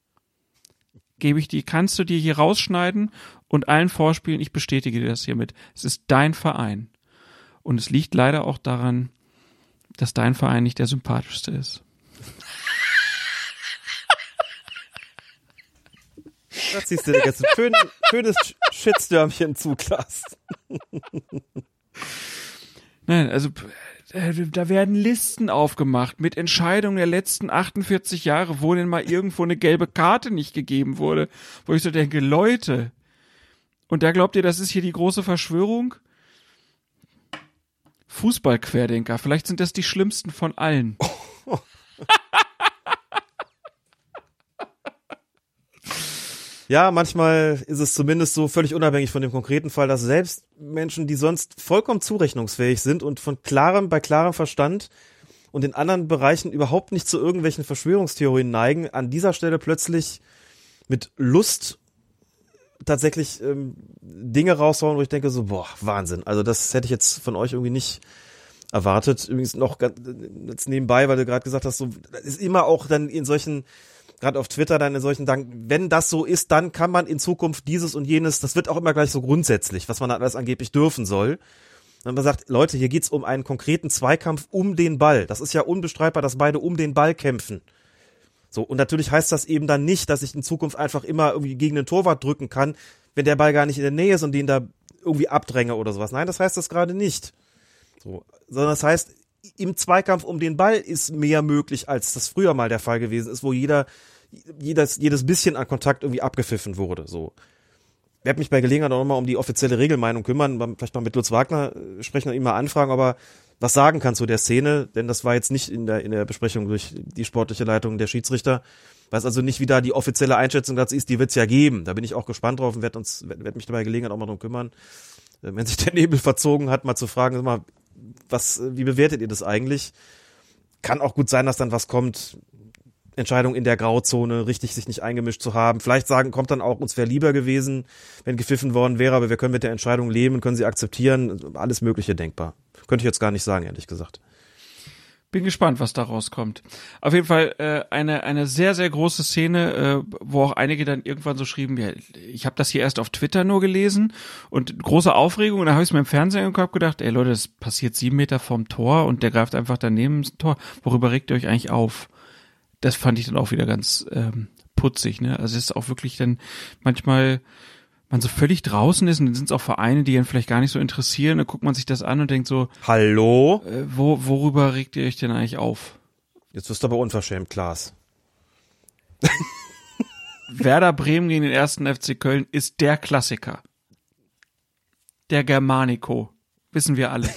gebe ich die, kannst du dir hier rausschneiden und allen vorspielen, ich bestätige dir das hiermit. Es ist dein Verein. Und es liegt leider auch daran, dass dein Verein nicht der sympathischste ist. Da ziehst du dir jetzt ein schön, schönes Shitstürmchen zu, Klaas. Nein, also äh, da werden Listen aufgemacht mit Entscheidungen der letzten 48 Jahre, wo denn mal irgendwo eine gelbe Karte nicht gegeben wurde, wo ich so denke, Leute, und da glaubt ihr, das ist hier die große Verschwörung? Fußballquerdenker, vielleicht sind das die schlimmsten von allen. Ja, manchmal ist es zumindest so völlig unabhängig von dem konkreten Fall, dass selbst Menschen, die sonst vollkommen zurechnungsfähig sind und von klarem, bei klarem Verstand und in anderen Bereichen überhaupt nicht zu irgendwelchen Verschwörungstheorien neigen, an dieser Stelle plötzlich mit Lust tatsächlich ähm, Dinge raushauen, wo ich denke so, boah, Wahnsinn. Also das hätte ich jetzt von euch irgendwie nicht erwartet. Übrigens noch ganz, jetzt nebenbei, weil du gerade gesagt hast, so ist immer auch dann in solchen gerade auf Twitter dann in solchen Dank, wenn das so ist, dann kann man in Zukunft dieses und jenes, das wird auch immer gleich so grundsätzlich, was man alles angeblich dürfen soll. Und man sagt, Leute, hier geht's um einen konkreten Zweikampf um den Ball. Das ist ja unbestreitbar, dass beide um den Ball kämpfen. So, und natürlich heißt das eben dann nicht, dass ich in Zukunft einfach immer irgendwie gegen den Torwart drücken kann, wenn der Ball gar nicht in der Nähe ist und den da irgendwie abdränge oder sowas. Nein, das heißt das gerade nicht. So, sondern das heißt, im Zweikampf um den Ball ist mehr möglich, als das früher mal der Fall gewesen ist, wo jeder, jedes, jedes bisschen an Kontakt irgendwie abgepfiffen wurde. So. Ich werde mich bei Gelegenheit auch nochmal um die offizielle Regelmeinung kümmern, vielleicht mal mit Lutz Wagner äh, sprechen und ihn mal anfragen, aber was sagen kann zu der Szene, denn das war jetzt nicht in der, in der Besprechung durch die sportliche Leitung der Schiedsrichter. Weiß also nicht, wie da die offizielle Einschätzung dazu ist, die wird's ja geben. Da bin ich auch gespannt drauf und werde uns, werde mich dabei Gelegenheit auch mal drum kümmern. Äh, wenn sich der Nebel verzogen hat, mal zu fragen, mal, was, wie bewertet ihr das eigentlich? Kann auch gut sein, dass dann was kommt. Entscheidung in der Grauzone, richtig sich nicht eingemischt zu haben. Vielleicht sagen, kommt dann auch, uns wäre lieber gewesen, wenn gepfiffen worden wäre, aber wir können mit der Entscheidung leben, können sie akzeptieren. Alles Mögliche denkbar. Könnte ich jetzt gar nicht sagen, ehrlich gesagt. Bin gespannt, was da rauskommt. Auf jeden Fall äh, eine eine sehr sehr große Szene, äh, wo auch einige dann irgendwann so schrieben, ja, ich habe das hier erst auf Twitter nur gelesen und große Aufregung. Und da habe ich es mir im Fernsehen Kopf gedacht, ey Leute, das passiert sieben Meter vom Tor und der greift einfach daneben ins Tor. Worüber regt ihr euch eigentlich auf? Das fand ich dann auch wieder ganz ähm, putzig. Ne? Also es ist auch wirklich dann manchmal man so völlig draußen ist und dann sind es auch Vereine, die einen vielleicht gar nicht so interessieren, dann guckt man sich das an und denkt so, Hallo? äh, wo, worüber regt ihr euch denn eigentlich auf? Jetzt wirst du aber unverschämt, Klaas. Werder Bremen gegen den ersten FC Köln ist der Klassiker. Der Germanico. Wissen wir alle.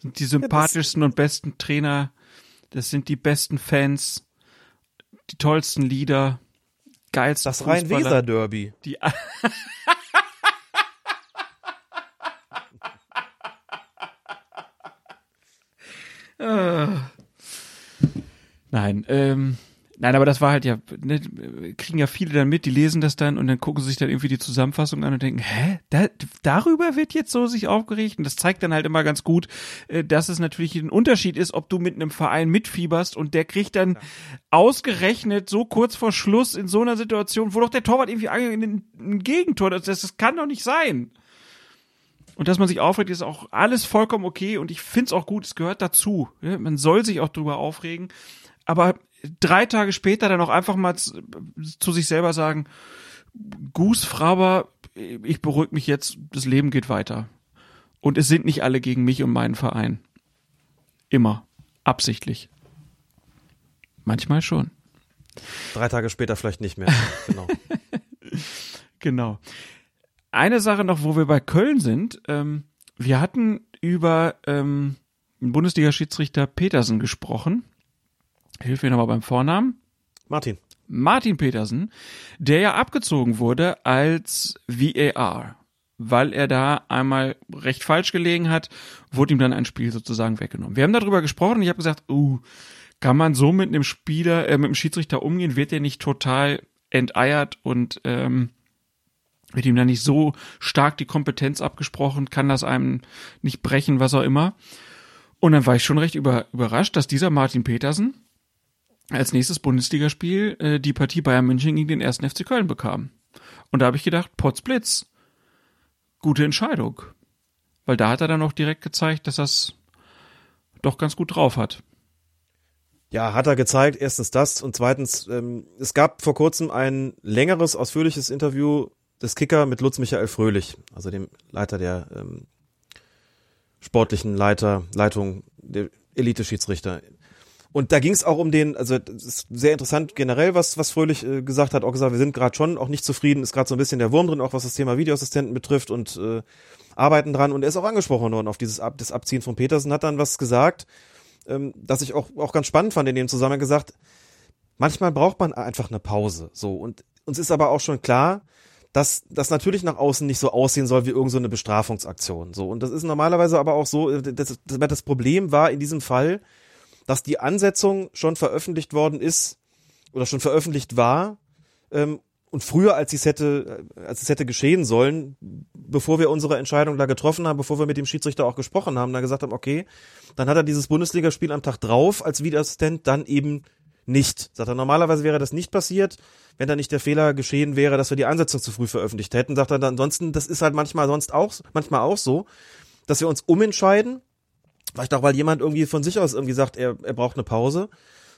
Sind die sympathischsten und besten Trainer. Das sind die besten Fans. Die tollsten Lieder. Geilsten Das. Rhein-Weser-Derby. Die Ah. Nein, ähm, nein, aber das war halt ja, ne, kriegen ja viele dann mit, die lesen das dann und dann gucken sie sich dann irgendwie die Zusammenfassung an und denken, hä, da, darüber wird jetzt so sich aufgeregt und das zeigt dann halt immer ganz gut, äh, dass es natürlich ein Unterschied ist, ob du mit einem Verein mitfieberst und der kriegt dann ausgerechnet so kurz vor Schluss in so einer Situation, wo doch der Torwart irgendwie ein, ein Gegentor, das, das kann doch nicht sein. Und dass man sich aufregt, ist auch alles vollkommen okay und ich find's auch gut, es gehört dazu. Ja, Man soll sich auch drüber aufregen. Aber drei Tage später dann auch einfach mal zu, zu sich selber sagen, Gus Fraber, ich beruhig mich jetzt, das Leben geht weiter. Und es sind nicht alle gegen mich und meinen Verein. Immer. Absichtlich. Manchmal schon. Drei Tage später vielleicht nicht mehr. Genau. Genau. Eine Sache noch, wo wir bei Köln sind. Ähm, wir hatten über ähm, Bundesliga-Schiedsrichter Petersen gesprochen. Hilf mir nochmal beim Vornamen. Martin. Martin Petersen, der ja abgezogen wurde als VAR, weil er da einmal recht falsch gelegen hat, wurde ihm dann ein Spiel sozusagen weggenommen. Wir haben darüber gesprochen und ich habe gesagt, uh, kann man so mit einem Spieler, äh, mit einem Schiedsrichter umgehen? Wird der nicht total enteiert und ähm, wird ihm dann nicht so stark die Kompetenz abgesprochen? Kann das einem nicht brechen, was auch immer? Und dann war ich schon recht über, überrascht, dass dieser Martin Petersen als nächstes Bundesligaspiel äh, die Partie Bayern München gegen den ersten FC Köln bekam. Und da habe ich gedacht, Potzblitz, gute Entscheidung. Weil da hat er dann auch direkt gezeigt, dass es doch ganz gut drauf hat. Ja, hat er gezeigt. Erstens das und zweitens, ähm, es gab vor kurzem ein längeres, ausführliches Interview des Kicker mit Lutz Michael Fröhlich, also dem Leiter der ähm, sportlichen Leiter, Leitung der Elite-Schiedsrichter. Und da ging es auch um den, also das ist sehr interessant generell, was, was Fröhlich äh, gesagt hat, auch gesagt, wir sind gerade schon auch nicht zufrieden, ist gerade so ein bisschen der Wurm drin, auch was das Thema Videoassistenten betrifft und äh, arbeiten dran. Und er ist auch angesprochen worden auf dieses Ab das Abziehen von Petersen, hat dann was gesagt, ähm, dass ich auch, auch ganz spannend fand in dem Zusammenhang gesagt, manchmal braucht man einfach eine Pause. So. Und uns ist aber auch schon klar, dass das natürlich nach außen nicht so aussehen soll wie irgendeine so eine Bestrafungsaktion. So. Und das ist normalerweise aber auch so, äh, das, das Problem war in diesem Fall, dass die Ansetzung schon veröffentlicht worden ist oder schon veröffentlicht war ähm, und früher, als es hätte, äh, als es hätte geschehen sollen, bevor wir unsere Entscheidung da getroffen haben, bevor wir mit dem Schiedsrichter auch gesprochen haben, da gesagt haben, okay, dann hat er dieses Bundesligaspiel am Tag drauf als Videoassistent dann eben nicht. Sagt er, normalerweise wäre das nicht passiert, wenn da nicht der Fehler geschehen wäre, dass wir die Ansetzung zu früh veröffentlicht hätten. Sagt er, ansonsten, das ist halt manchmal sonst auch, manchmal auch so, dass wir uns umentscheiden, vielleicht auch, weil jemand irgendwie von sich aus irgendwie sagt, er, er braucht eine Pause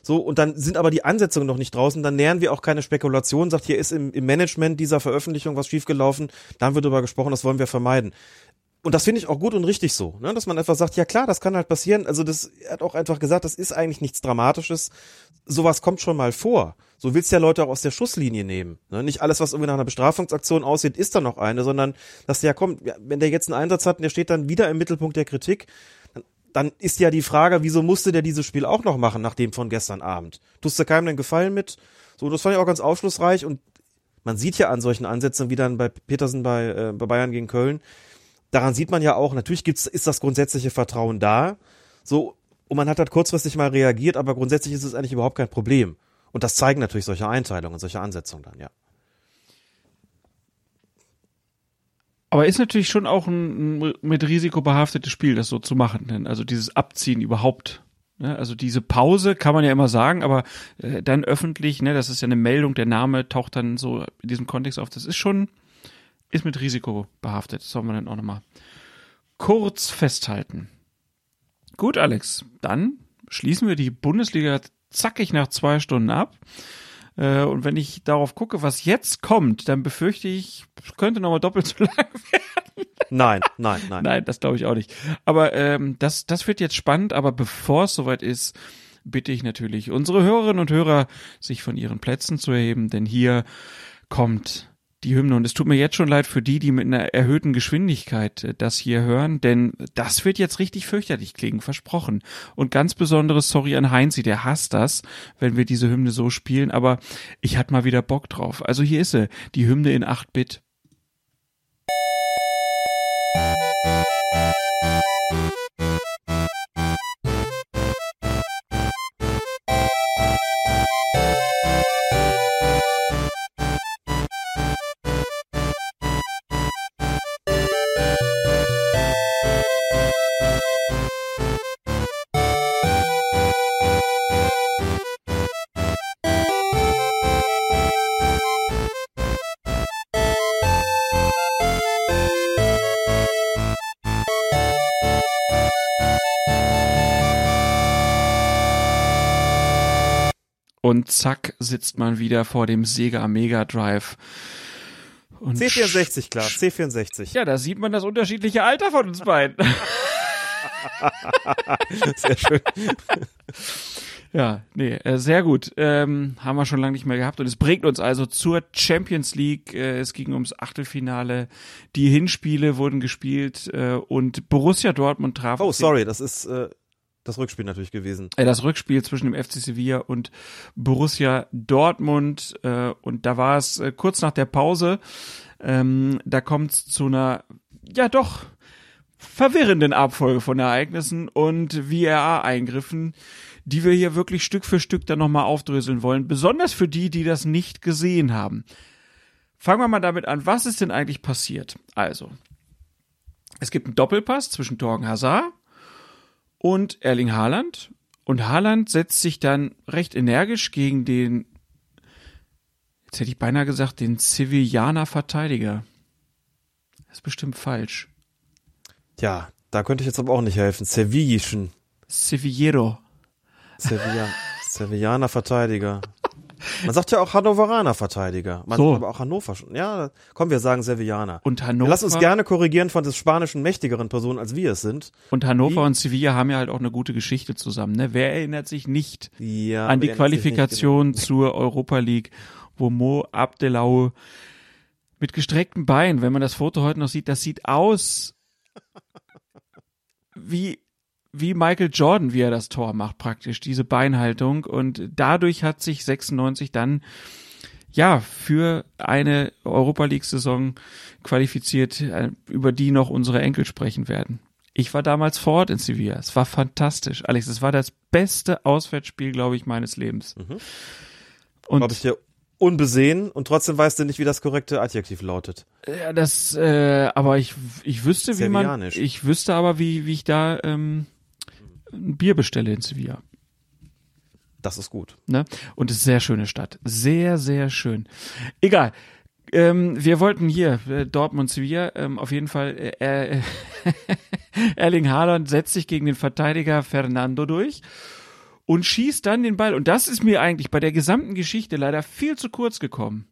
so, und dann sind aber die Ansetzungen noch nicht draußen, dann nähern wir auch keine Spekulation, sagt, hier ist im, im Management dieser Veröffentlichung was schiefgelaufen, da haben wir drüber gesprochen, das wollen wir vermeiden. Und das finde ich auch gut und richtig so, ne? dass man einfach sagt, ja klar, das kann halt passieren. Also das er hat auch einfach gesagt, das ist eigentlich nichts Dramatisches. Sowas kommt schon mal vor. So willst ja Leute auch aus der Schusslinie nehmen. Ne? Nicht alles, was irgendwie nach einer Bestrafungsaktion aussieht, ist dann noch eine, sondern dass der kommt, wenn der jetzt einen Einsatz hat und der steht dann wieder im Mittelpunkt der Kritik, dann ist ja die Frage, wieso musste der dieses Spiel auch noch machen, nach dem von gestern Abend? Tust du keinem den Gefallen mit? So, das fand ich auch ganz aufschlussreich und man sieht ja an solchen Ansätzen, wie dann bei Petersen bei, äh, bei Bayern gegen Köln, daran sieht man ja auch, natürlich gibt's, ist das grundsätzliche Vertrauen da, so, und man hat halt kurzfristig mal reagiert, aber grundsätzlich ist es eigentlich überhaupt kein Problem. Und das zeigen natürlich solche Einteilungen, solche Ansetzungen dann, ja. Aber ist natürlich schon auch ein, ein mit Risiko behaftetes Spiel, das so zu machen. Denn also dieses Abziehen überhaupt. Ne? Also diese Pause kann man ja immer sagen, aber äh, dann öffentlich, ne, das ist ja eine Meldung, der Name taucht dann so in diesem Kontext auf. Das ist schon, ist mit Risiko behaftet. Das soll man dann auch nochmal kurz festhalten. Gut, Alex, dann schließen wir die Bundesliga zackig nach zwei Stunden ab. Äh, und wenn ich darauf gucke, was jetzt kommt, dann befürchte ich, es könnte nochmal doppelt so lang werden. Nein, nein, nein. Nein, das glaube ich auch nicht. Aber ähm, das, das wird jetzt spannend, aber bevor es soweit ist, bitte ich natürlich unsere Hörerinnen und Hörer, sich von ihren Plätzen zu erheben, denn hier kommt die Hymne. Und es tut mir jetzt schon leid für die, die mit einer erhöhten Geschwindigkeit äh, das hier hören, denn das wird jetzt richtig fürchterlich klingen, versprochen. Und ganz besonderes Sorry an Heinzi, der hasst das, wenn wir diese Hymne so spielen, aber ich hatte mal wieder Bock drauf. Also hier ist sie, die Hymne in 8-Bit. Und zack sitzt man wieder vor dem Sega Mega Drive. Und C64, klar, C64. Ja, da sieht man das unterschiedliche Alter von uns beiden. Sehr schön. Ja, nee, äh, sehr gut. Ähm, haben wir schon lange nicht mehr gehabt. Und es bringt uns also zur Champions League. Äh, es ging ums Achtelfinale. Die Hinspiele wurden gespielt äh, und Borussia Dortmund traf. Oh, sorry, das ist äh, das Rückspiel natürlich gewesen. Äh, das Rückspiel zwischen dem FC Sevilla und Borussia Dortmund. Äh, und da war es äh, kurz nach der Pause. Ähm, da kommt es zu einer, ja doch, verwirrenden Abfolge von Ereignissen und VRA-Eingriffen, die wir hier wirklich Stück für Stück dann nochmal aufdröseln wollen. Besonders für die, die das nicht gesehen haben. Fangen wir mal damit an, was ist denn eigentlich passiert? Also, es gibt einen Doppelpass zwischen Torgen Hazard und Erling Haaland. Und Haaland setzt sich dann recht energisch gegen den, jetzt hätte ich beinahe gesagt, den Sevillaner Verteidiger. Das ist bestimmt falsch. Ja, da könnte ich jetzt aber auch nicht helfen. Sevillischen. Sevillero. Sevilla. Sevillaner Verteidiger. Man sagt ja auch Hannoveraner Verteidiger. Man So. sagt aber auch Hannover schon. Ja, komm, wir sagen Sevillaner. Und Hannover, Lass uns gerne korrigieren von des spanischen mächtigeren Personen, als wir es sind. und Hannover Wie- und Sevilla haben ja halt auch eine gute Geschichte zusammen. Ne? Wer erinnert sich nicht Ja, an die Qualifikation zur Europa League, wo Mo Abdelau mit gestreckten Beinen, wenn man das Foto heute noch sieht, das sieht aus wie wie Michael Jordan, wie er das Tor macht praktisch, diese Beinhaltung und dadurch hat sich 96 dann ja für eine Europa League Saison qualifiziert, äh, über die noch unsere Enkel sprechen werden. Ich war damals vor Ort in Sevilla. Es war fantastisch. Alex, es war das beste Auswärtsspiel, glaube ich, meines Lebens. Mhm. Und Glaube ich dir unbesehen und trotzdem weißt du nicht, wie das korrekte Adjektiv lautet. ja, das, äh, aber ich, ich wüsste, wie man, ich wüsste aber, wie, wie ich da ähm, ein Bier bestelle in Sevilla. Das ist gut. Ne? Und es ist eine sehr schöne Stadt. Sehr, sehr schön. Egal. Ähm, wir wollten hier, äh, Dortmund, Sevilla, ähm, auf jeden Fall, äh, äh, Erling Haaland setzt sich gegen den Verteidiger Fernando durch und schießt dann den Ball. Und das ist mir eigentlich bei der gesamten Geschichte leider viel zu kurz gekommen.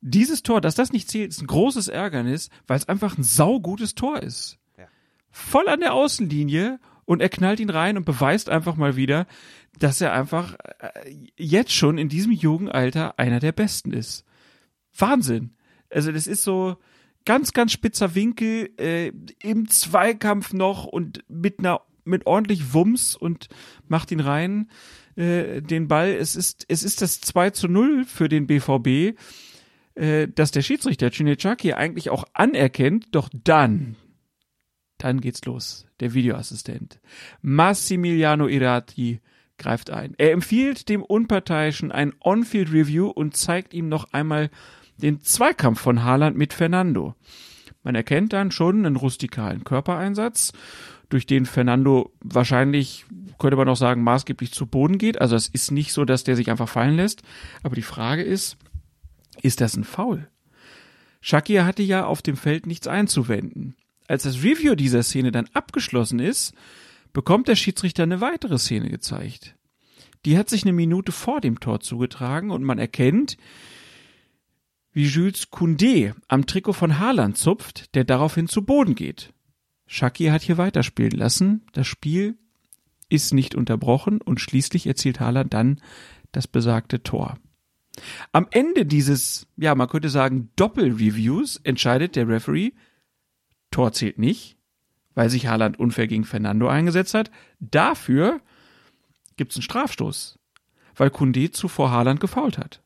Dieses Tor, dass das nicht zählt, ist ein großes Ärgernis, weil es einfach ein saugutes Tor ist. Ja. Voll an der Außenlinie und er knallt ihn rein und beweist einfach mal wieder, dass er einfach äh, jetzt schon in diesem jungen Alter einer der Besten ist. Wahnsinn. Also das ist so ganz, ganz spitzer Winkel äh, im Zweikampf noch und mit einer mit ordentlich Wumms und macht ihn rein äh, den Ball. Es ist es ist das 2 zu 0 für den BVB, äh, dass der Schiedsrichter Chinechaki eigentlich auch anerkennt, doch dann dann geht's los. Der Videoassistent. Massimiliano Irati greift ein. Er empfiehlt dem Unparteiischen ein On-Field-Review und zeigt ihm noch einmal den Zweikampf von Haaland mit Fernando. Man erkennt dann schon einen rustikalen Körpereinsatz, durch den Fernando wahrscheinlich, könnte man auch sagen, maßgeblich zu Boden geht. Also es ist nicht so, dass der sich einfach fallen lässt. Aber die Frage ist, ist das ein Foul? Shakir hatte ja auf dem Feld nichts einzuwenden. Als das Review dieser Szene dann abgeschlossen ist, bekommt der Schiedsrichter eine weitere Szene gezeigt. Die hat sich eine Minute vor dem Tor zugetragen und man erkennt, wie Jules Koundé am Trikot von Haaland zupft, der daraufhin zu Boden geht. Shakir hat hier weiterspielen lassen. Das Spiel ist nicht unterbrochen und schließlich erzielt Haaland dann das besagte Tor. Am Ende dieses, ja, man könnte sagen, Doppelreviews entscheidet der Referee, Tor zählt nicht, weil sich Haaland unfair gegen Fernando eingesetzt hat. Dafür gibt's einen Strafstoß, weil Kunde zuvor Haaland gefault hat.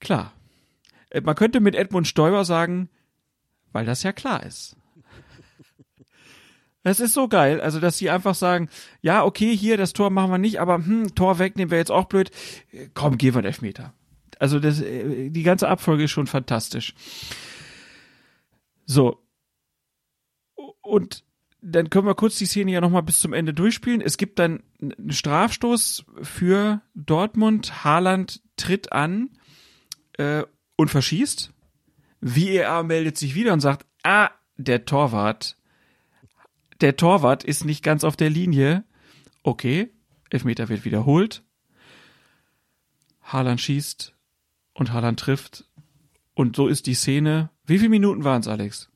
Klar. Äh, Man könnte mit Edmund Stoiber sagen, weil das ja klar ist. Es ist so geil, also dass sie einfach sagen, ja, okay, hier das Tor machen wir nicht, aber hm, Tor wegnehmen wäre jetzt auch blöd. Komm, gehen wir den Elfmeter. Also das, äh, die ganze Abfolge ist schon fantastisch. So. Und dann können wir kurz die Szene ja nochmal bis zum Ende durchspielen. Es gibt dann einen Strafstoß für Dortmund. Haaland tritt an äh, und verschießt. VAR meldet sich wieder und sagt, ah, der Torwart, der Torwart ist nicht ganz auf der Linie. Okay, Elfmeter wird wiederholt. Haaland schießt und Haaland trifft. Und so ist die Szene. Wie viele Minuten waren es, Alex?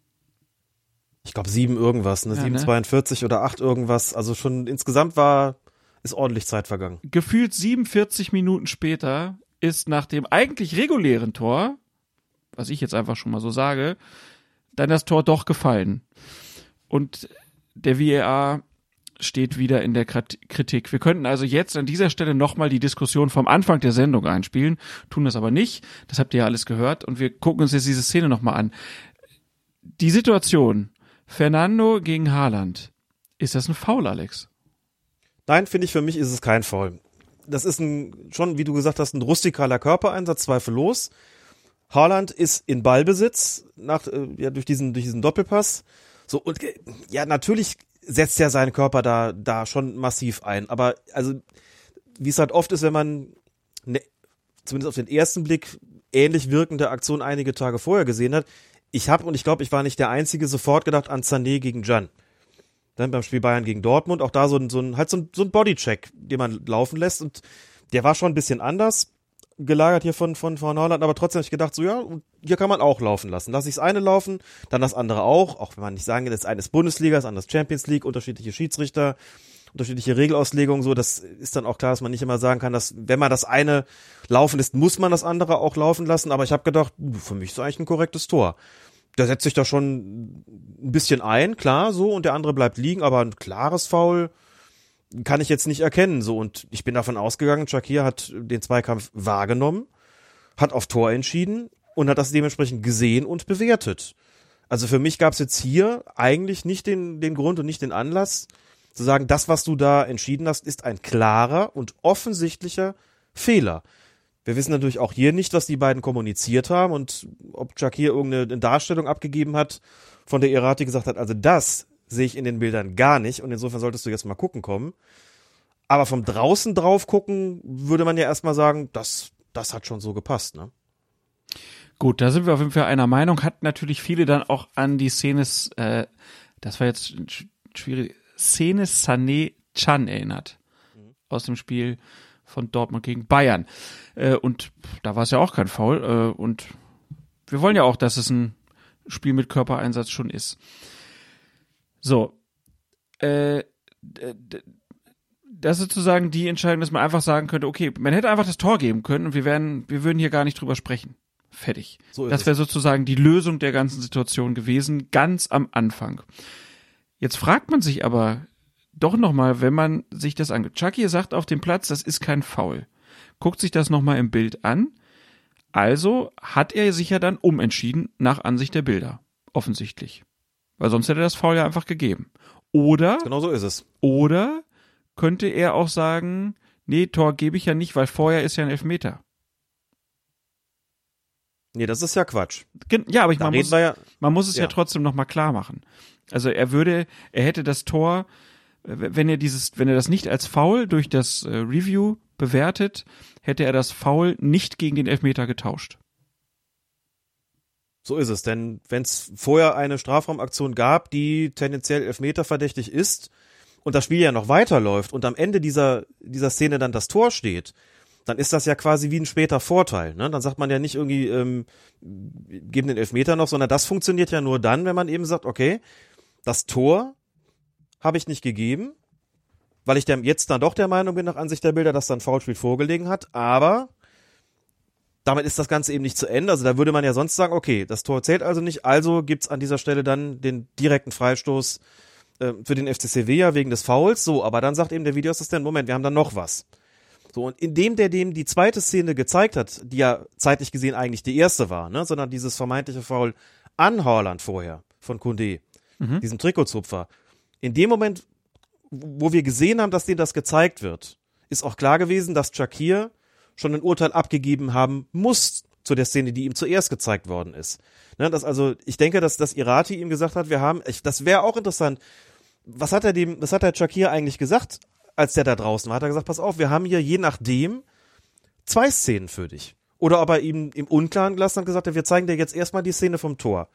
Ich glaube sieben irgendwas, ne? Ja, Sieben ne? 42 oder acht irgendwas. Also schon insgesamt war, ist ordentlich Zeit vergangen. Gefühlt 47 Minuten später ist nach dem eigentlich regulären Tor, was ich jetzt einfach schon mal so sage, dann das Tor doch gefallen. Und der VAR steht wieder in der Kritik. Wir könnten also jetzt an dieser Stelle nochmal die Diskussion vom Anfang der Sendung einspielen, tun das aber nicht. Das habt ihr ja alles gehört und wir gucken uns jetzt diese Szene nochmal an. Die Situation, Fernando gegen Haaland, ist das ein Foul, Alex? Nein, finde ich, für mich ist es kein Foul. Das ist ein, schon, wie du gesagt hast, ein rustikaler Körpereinsatz, zweifellos. Haaland ist in Ballbesitz nach, äh, ja, durch diesen, durch diesen Doppelpass. So, und, äh, ja, natürlich setzt er seinen Körper da, da schon massiv ein. Aber, also, wie es halt oft ist, wenn man, ne, zumindest auf den ersten Blick, ähnlich wirkende Aktion einige Tage vorher gesehen hat. Ich habe, und ich glaube, ich war nicht der Einzige, sofort gedacht an Sané gegen Jan. Dann beim Spiel Bayern gegen Dortmund auch da so ein, so ein halt so ein, so ein Bodycheck, den man laufen lässt und der war schon ein bisschen anders gelagert hier von, von, von Holland, aber trotzdem habe ich gedacht, so ja, hier kann man auch laufen lassen. Lass ich das eine laufen, dann das andere auch, auch wenn man nicht sagen, das eine ist Bundesliga, das andere ist Champions League, unterschiedliche Schiedsrichter, unterschiedliche Regelauslegungen, so, das ist dann auch klar, dass man nicht immer sagen kann, dass wenn man das eine laufen lässt, muss man das andere auch laufen lassen, aber ich habe gedacht, für mich ist eigentlich ein korrektes Tor. Der setzt sich da schon ein bisschen ein, klar, so, und der andere bleibt liegen, aber ein klares Foul, kann ich jetzt nicht erkennen. So und ich bin davon ausgegangen, Shakir hat den Zweikampf wahrgenommen, hat auf Tor entschieden und hat das dementsprechend gesehen und bewertet. Also für mich gab es jetzt hier eigentlich nicht den, den Grund und nicht den Anlass zu sagen, das, was du da entschieden hast, ist ein klarer und offensichtlicher Fehler. Wir wissen natürlich auch hier nicht, was die beiden kommuniziert haben und ob Shakir irgendeine Darstellung abgegeben hat, von der Irati gesagt hat, also das sehe ich in den Bildern gar nicht und insofern solltest du jetzt mal gucken kommen. Aber vom draußen drauf gucken würde man ja erstmal sagen, das, das hat schon so gepasst, ne? Gut, da sind wir auf jeden Fall einer Meinung. Hat natürlich viele dann auch an die Szene, äh, das war jetzt schwierig, Szene Sané Chan erinnert. Mhm. Aus dem Spiel von Dortmund gegen Bayern. Äh, und da war es ja auch kein Foul. Äh, und wir wollen ja auch, dass es ein Spiel mit Körpereinsatz schon ist. So. Äh, das ist sozusagen die Entscheidung, dass man einfach sagen könnte, okay, man hätte einfach das Tor geben können und wir wären, wir würden hier gar nicht drüber sprechen. Fertig. So das wäre sozusagen die Lösung der ganzen Situation gewesen, ganz am Anfang. Jetzt fragt man sich aber doch nochmal, wenn man sich das anguckt. Chucky sagt auf dem Platz, das ist kein Foul. Guckt sich das nochmal im Bild an. Also hat er sich ja dann umentschieden nach Ansicht der Bilder. Offensichtlich. Weil sonst hätte er das Foul ja einfach gegeben. Oder. Genau so ist es. Oder könnte er auch sagen, nee, Tor gebe ich ja nicht, weil vorher ist ja ein Elfmeter. Nee, das ist ja Quatsch. Ja, aber ich, man, muss, ja, man muss es ja, ja trotzdem nochmal klar machen. Also er würde, er hätte das Tor, wenn er dieses, wenn er das nicht als Foul durch das äh, Review bewertet, hätte er das Foul nicht gegen den Elfmeter getauscht. So ist es, denn wenn es vorher eine Strafraumaktion gab, die tendenziell Elfmeter verdächtig ist und das Spiel ja noch weiterläuft und am Ende dieser, dieser Szene dann das Tor steht, dann ist das ja quasi wie ein später Vorteil. Ne? Dann sagt man ja nicht irgendwie, ähm, geben den Elfmeter noch, sondern das funktioniert ja nur dann, wenn man eben sagt, okay, das Tor habe ich nicht gegeben, weil ich jetzt dann doch der Meinung bin, nach Ansicht der Bilder, dass dann Foulspiel vorgelegen hat, aber damit ist das Ganze eben nicht zu Ende. Also da würde man ja sonst sagen, okay, das Tor zählt also nicht, also gibt's an dieser Stelle dann den direkten Freistoß äh, für den FCCW ja wegen des Fouls. So, aber dann sagt eben der Videoassistent, Moment, wir haben dann noch was. So, und indem der dem die zweite Szene gezeigt hat, die ja zeitlich gesehen eigentlich die erste war, ne, sondern dieses vermeintliche Foul an Haaland vorher von Kunde, mhm. diesem Trikotzupfer, in dem Moment, wo wir gesehen haben, dass denen das gezeigt wird, ist auch klar gewesen, dass Shakir schon ein Urteil abgegeben haben muss zu der Szene, die ihm zuerst gezeigt worden ist. Ne, das also, ich denke, dass, dass Irati ihm gesagt hat, wir haben, ich, das wäre auch interessant. Was hat er dem, was hat der Shakir eigentlich gesagt, als der da draußen war? Hat er gesagt, pass auf, wir haben hier je nachdem zwei Szenen für dich. Oder ob er ihm im Unklaren gelassen hat gesagt hat, wir zeigen dir jetzt erstmal die Szene vom Tor.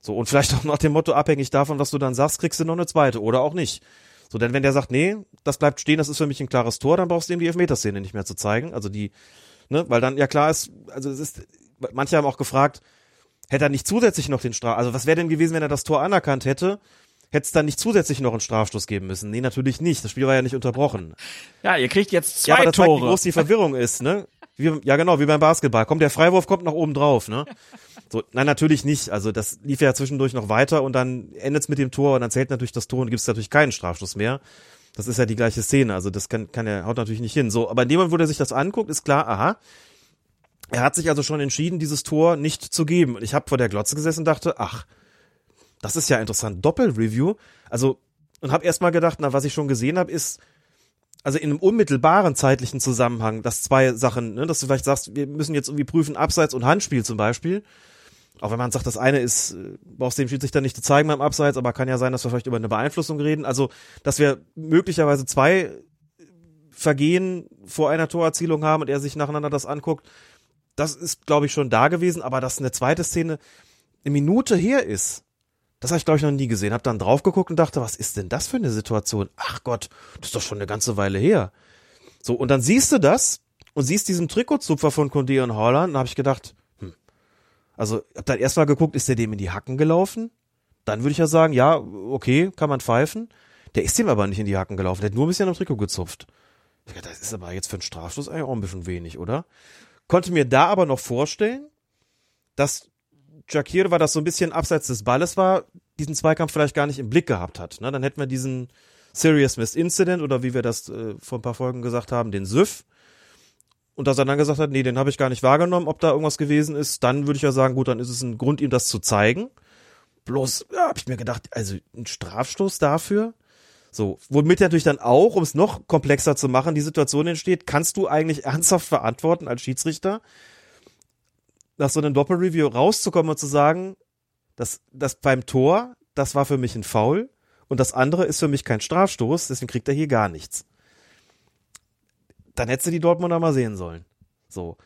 So, und vielleicht auch nach dem Motto, abhängig davon, was du dann sagst, kriegst du noch eine zweite oder auch nicht. So, denn wenn der sagt, nee, das bleibt stehen, das ist für mich ein klares Tor, dann brauchst du ihm die Elfmeterszene nicht mehr zu zeigen. Also die, ne, weil dann ja klar ist, also es ist, manche haben auch gefragt, hätte er nicht zusätzlich noch den Straf, also was wäre denn gewesen, wenn er das Tor anerkannt hätte? Hätte es dann nicht zusätzlich noch einen Strafstoß geben müssen? Nee, natürlich nicht. Das Spiel war ja nicht unterbrochen. Ja, ihr kriegt jetzt zwei ja, aber das Tore. Zeigt, wie groß die Verwirrung ist, ne? Wie, ja, genau, wie beim Basketball. Kommt der Freiwurf kommt nach oben drauf, ne? So, nein, natürlich nicht. Also das lief ja zwischendurch noch weiter und dann endet's mit dem Tor und dann zählt natürlich das Tor und gibt's natürlich keinen Strafstoß mehr. Das ist ja die gleiche Szene, also das kann, kann er, haut natürlich nicht hin. So, aber in dem Moment, wo er sich das anguckt, ist klar, aha, er hat sich also schon entschieden, dieses Tor nicht zu geben. Und ich habe vor der Glotze gesessen und dachte, ach, das ist ja interessant. Doppelreview. Also, und habe erstmal gedacht, na, was ich schon gesehen habe, ist, also in einem unmittelbaren zeitlichen Zusammenhang, dass zwei Sachen, ne, dass du vielleicht sagst, wir müssen jetzt irgendwie prüfen, Abseits und Handspiel zum Beispiel. Auch wenn man sagt, das eine ist, äh, brauchst du dem Schiedsrichter nicht zu zeigen beim Abseits, aber kann ja sein, dass wir vielleicht über eine Beeinflussung reden. Also, dass wir möglicherweise zwei Vergehen vor einer Torerzielung haben und er sich nacheinander das anguckt, das ist, glaube ich, schon da gewesen, aber dass eine zweite Szene eine Minute her ist, Das habe ich, glaube ich, noch nie gesehen. Hab dann drauf geguckt und dachte, was ist denn das für eine Situation? Ach Gott, das ist doch schon eine ganze Weile her. So, und dann siehst du das und siehst diesen Trikotzupfer von Condé und Holland und habe ich gedacht, also hab dann erstmal geguckt, ist der dem in die Hacken gelaufen? Dann würde ich ja sagen, ja, okay, kann man pfeifen. Der ist dem aber nicht in die Hacken gelaufen, der hat nur ein bisschen am Trikot gezupft. Ich das ist aber jetzt für einen Strafstoß eigentlich auch ein bisschen wenig, oder? Konnte mir da aber noch vorstellen, dass Jakir, weil das so ein bisschen abseits des Balles war, diesen Zweikampf vielleicht gar nicht im Blick gehabt hat. Ne? Dann hätten wir diesen Serious Missed Incident oder wie wir das äh, vor ein paar Folgen gesagt haben, den SÜFF. Und dass er dann gesagt hat, nee, den habe ich gar nicht wahrgenommen, ob da irgendwas gewesen ist, dann würde ich ja sagen, gut, dann ist es ein Grund, ihm das zu zeigen. Bloß, ja, habe ich mir gedacht, also ein Strafstoß dafür. So, womit natürlich dann auch, um es noch komplexer zu machen, die Situation entsteht, kannst du eigentlich ernsthaft verantworten als Schiedsrichter, nach so einem Doppelreview rauszukommen und zu sagen, dass das beim Tor, das war für mich ein Foul und das andere ist für mich kein Strafstoß, deswegen kriegt er hier gar nichts. Dann hättest du die Dortmunder mal sehen sollen. So.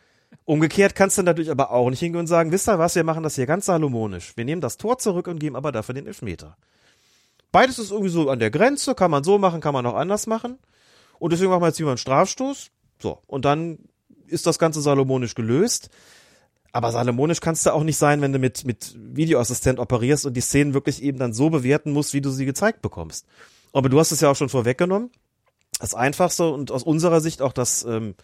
Umgekehrt kannst du natürlich aber auch nicht hingehen und sagen, wisst ihr was, wir machen das hier ganz salomonisch. Wir nehmen das Tor zurück und geben aber dafür den Elfmeter. Beides ist irgendwie so an der Grenze, kann man so machen, kann man auch anders machen. Und deswegen machen wir jetzt lieber einen Strafstoß. So. Und dann ist das Ganze salomonisch gelöst. Aber salomonisch kannst du auch nicht sein, wenn du mit, mit Videoassistent operierst und die Szenen wirklich eben dann so bewerten musst, wie du sie gezeigt bekommst. Aber du hast es ja auch schon vorweggenommen. Das Einfachste und aus unserer Sicht auch das ähm,